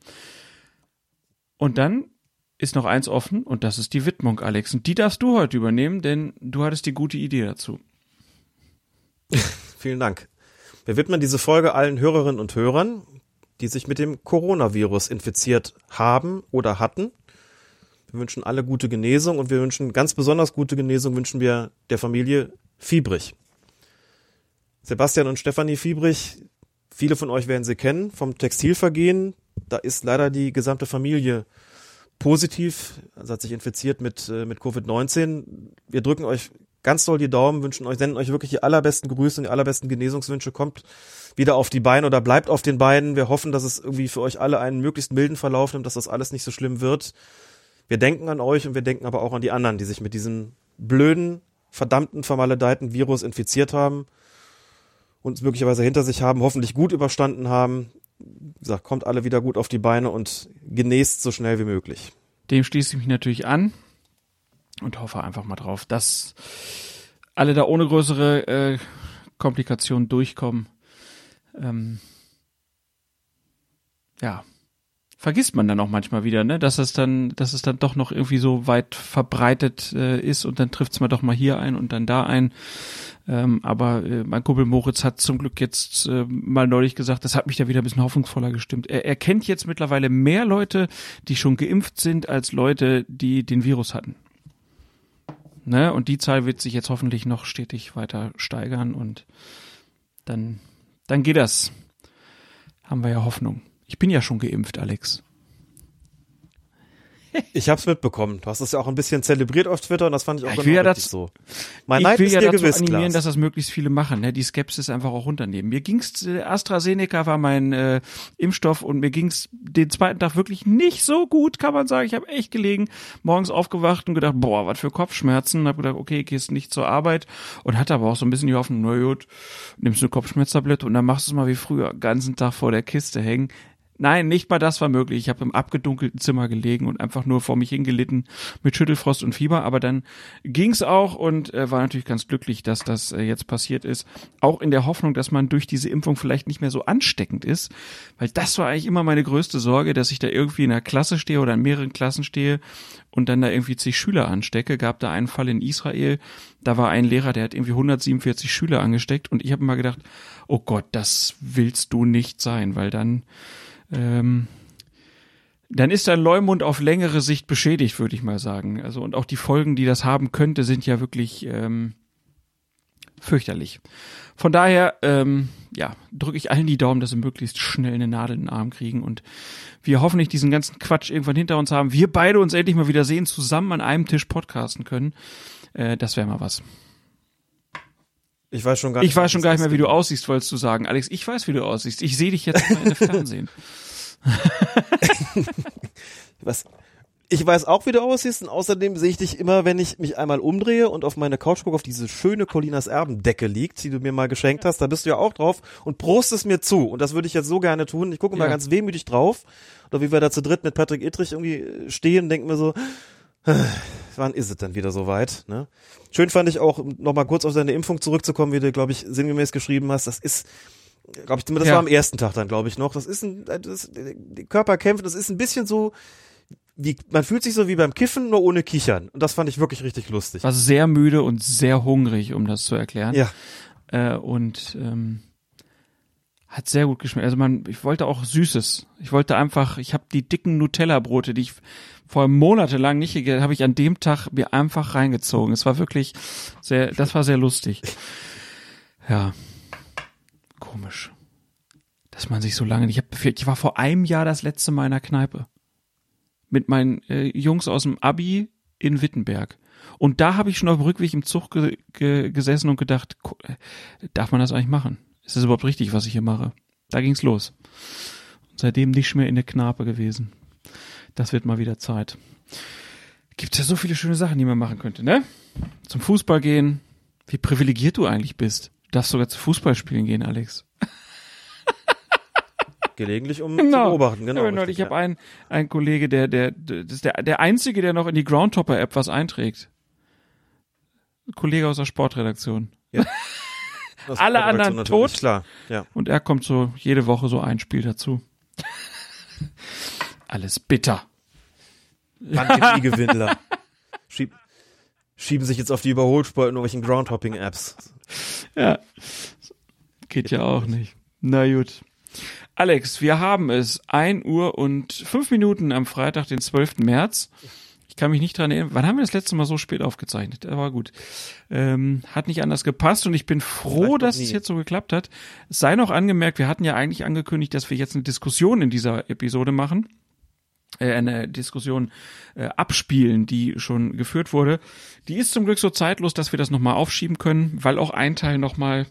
Und dann ist noch eins offen und das ist die Widmung, Alex. Und die darfst du heute übernehmen, denn du hattest die gute Idee dazu. Vielen Dank. Wir widmen diese Folge allen Hörerinnen und Hörern, die sich mit dem Coronavirus infiziert haben oder hatten. Wir wünschen alle gute Genesung und wir wünschen ganz besonders gute Genesung wünschen wir der Familie Fiebrich. Sebastian und Stefanie Fiebrich, viele von euch werden sie kennen, vom Textilvergehen. Da ist leider die gesamte Familie positiv, also hat sich infiziert mit, äh, mit Covid-19. Wir drücken euch ganz doll die Daumen, wünschen euch, senden euch wirklich die allerbesten Grüße und die allerbesten Genesungswünsche. Kommt wieder auf die Beine oder bleibt auf den Beinen. Wir hoffen, dass es irgendwie für euch alle einen möglichst milden Verlauf nimmt, dass das alles nicht so schlimm wird. Wir denken an euch und wir denken aber auch an die anderen, die sich mit diesem blöden, verdammten, vermaledeiten Virus infiziert haben und es möglicherweise hinter sich haben, hoffentlich gut überstanden haben. Gesagt, kommt alle wieder gut auf die Beine und genäst so schnell wie möglich. Dem schließe ich mich natürlich an und hoffe einfach mal drauf, dass alle da ohne größere äh, Komplikationen durchkommen. Ähm, ja, vergisst man dann auch manchmal wieder, ne, dass es dann, dass es dann doch noch irgendwie so weit verbreitet äh, ist und dann trifft's mal doch mal hier ein und dann da ein. Ähm, aber äh, mein Kumpel Moritz hat zum Glück jetzt äh, mal neulich gesagt, das hat mich da wieder ein bisschen hoffnungsvoller gestimmt. Er, er kennt jetzt mittlerweile mehr Leute, die schon geimpft sind, als Leute, die den Virus hatten. Ne? Und die Zahl wird sich jetzt hoffentlich noch stetig weiter steigern und dann, dann geht das. Haben wir ja Hoffnung. Ich bin ja schon geimpft, Alex. Ich hab's mitbekommen. Du hast es ja auch ein bisschen zelebriert auf Twitter und das fand ich auch ich genau will ja das- so. Mein ich Neid will ist ja dir dazu gewiss, animieren, Klaas. dass das möglichst viele machen, ne? die Skepsis einfach auch runternehmen. Mir ging's, äh, AstraZeneca war mein äh, Impfstoff und mir ging's den zweiten Tag wirklich nicht so gut, kann man sagen. Ich habe echt gelegen, morgens aufgewacht und gedacht, boah, was für Kopfschmerzen. Hab gedacht, okay, gehst nicht zur Arbeit und hatte aber auch so ein bisschen die Hoffnung, na gut, nimmst du eine Kopfschmerztablette und dann machst du es mal wie früher, ganzen Tag vor der Kiste hängen. Nein, nicht mal das war möglich. Ich habe im abgedunkelten Zimmer gelegen und einfach nur vor mich hingelitten mit Schüttelfrost und Fieber. Aber dann ging's auch und äh, war natürlich ganz glücklich, dass das äh, jetzt passiert ist. Auch in der Hoffnung, dass man durch diese Impfung vielleicht nicht mehr so ansteckend ist. Weil das war eigentlich immer meine größte Sorge, dass ich da irgendwie in einer Klasse stehe oder in mehreren Klassen stehe und dann da irgendwie zig Schüler anstecke. Gab da einen Fall in Israel, da war ein Lehrer, der hat irgendwie 147 Schüler angesteckt und ich habe immer gedacht, oh Gott, das willst du nicht sein, weil dann ähm, dann ist dein Leumund auf längere Sicht beschädigt, würde ich mal sagen. Also und auch die Folgen, die das haben könnte, sind ja wirklich ähm, fürchterlich. Von daher, ähm, ja, drücke ich allen die Daumen, dass sie möglichst schnell eine Nadel in den Arm kriegen und wir hoffentlich diesen ganzen Quatsch irgendwann hinter uns haben. Wir beide uns endlich mal wieder sehen, zusammen an einem Tisch podcasten können. Äh, das wäre mal was. Ich weiß schon gar Ich weiß schon gar nicht mehr, wie du aussiehst, wolltest du sagen. Alex, ich weiß, wie du aussiehst. Ich sehe dich jetzt mal in der Fernsehen. Was? Ich weiß auch, wie du aussiehst und außerdem sehe ich dich immer, wenn ich mich einmal umdrehe und auf meine Couch gucke, auf diese schöne Colinas Erbendecke liegt, die du mir mal geschenkt hast. Da bist du ja auch drauf und prostest mir zu. Und das würde ich jetzt so gerne tun. Ich gucke Ja. ganz wehmütig drauf. Oder wie wir da zu dritt mit Patrick Ittrich irgendwie stehen denken mir so, wann ist es denn wieder soweit? Ne? Schön fand ich auch, nochmal kurz auf deine Impfung zurückzukommen, wie du, glaube ich, sinngemäß geschrieben hast. Das ist, glaube ich, das Ja. war am ersten Tag dann, glaube ich, noch. Das ist ein, das, der Körper kämpft, das ist ein bisschen so, wie, man fühlt sich so wie beim Kiffen, nur ohne Kichern. Und das fand ich wirklich richtig lustig. War sehr müde und sehr hungrig, um das zu erklären. Ja. Äh, und ähm, hat sehr gut geschmeckt. Also man, ich wollte auch Süßes. Ich wollte einfach, ich habe die dicken Nutella-Brote, die ich vor monatelang nicht gegessen habe, ich an dem Tag mir einfach reingezogen. Es war wirklich sehr, das war sehr lustig. Ja, komisch, dass man sich so lange. Ich, hab, ich war vor einem Jahr das letzte Mal in der Kneipe mit meinen äh, Jungs aus dem Abi in Wittenberg. Und da habe ich schon auf dem Rückweg im Zug ge ge gesessen und gedacht, äh, darf man das eigentlich machen? Ist das überhaupt richtig, was ich hier mache? Da ging's los. Und seitdem nicht mehr in der Knape gewesen. Das wird mal wieder Zeit. Gibt ja so viele schöne Sachen, die man machen könnte, ne? Zum Fußball gehen. Wie privilegiert du eigentlich bist. Du darfst sogar zu Fußballspielen gehen, Alex. Gelegentlich, um zu beobachten, genau. Ja, neulich, richtig, ich habe einen, einen Kollege, der, der, das ist der, der einzige, der noch in die Groundhopper-App was einträgt. Ein Kollege aus der Sportredaktion. Das alle anderen tot. Klar, ja. Und er kommt so jede Woche so ein Spiel dazu. Alles bitter. Pandemie-Gewinnler. Schieb, schieben sich jetzt auf die Überholspur in irgendwelchen Groundhopping-Apps. Ja. Geht ja auch nicht. Na gut. Alex, wir haben es 1 Uhr und 5 Minuten am Freitag, den 12. März. Ich kann mich nicht dran erinnern. Wann haben wir das letzte Mal so spät aufgezeichnet? Aber gut. Ähm, hat nicht anders gepasst und ich bin froh, dass es jetzt so geklappt hat. Es sei noch angemerkt, wir hatten ja eigentlich angekündigt, dass wir jetzt eine Diskussion in dieser Episode machen. Äh, eine Diskussion äh, abspielen, die schon geführt wurde. Die ist zum Glück so zeitlos, dass wir das nochmal aufschieben können, weil auch ein Teil nochmal,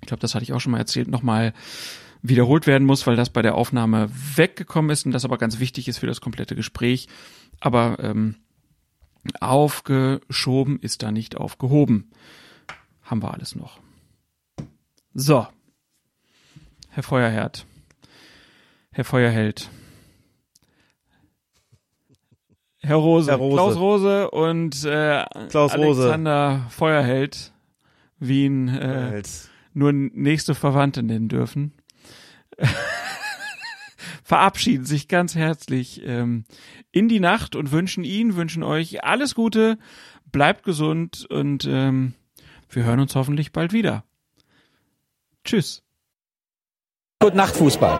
ich glaube, das hatte ich auch schon mal erzählt, nochmal wiederholt werden muss, weil das bei der Aufnahme weggekommen ist und das aber ganz wichtig ist für das komplette Gespräch. Aber ähm, aufgeschoben ist da nicht aufgehoben. Haben wir alles noch. So. Herr Feuerherd. Herr Feuerheld. Herr Rose, Herr Rose. Klaus Rose und äh, Klaus Rose. Alexander Feuerheld, wie ihn äh, nur nächste Verwandte nennen dürfen, verabschieden sich ganz herzlich ähm, in die Nacht und wünschen Ihnen, wünschen euch alles Gute, bleibt gesund und ähm, wir hören uns hoffentlich bald wieder. Tschüss. Gute Nacht, Fußball.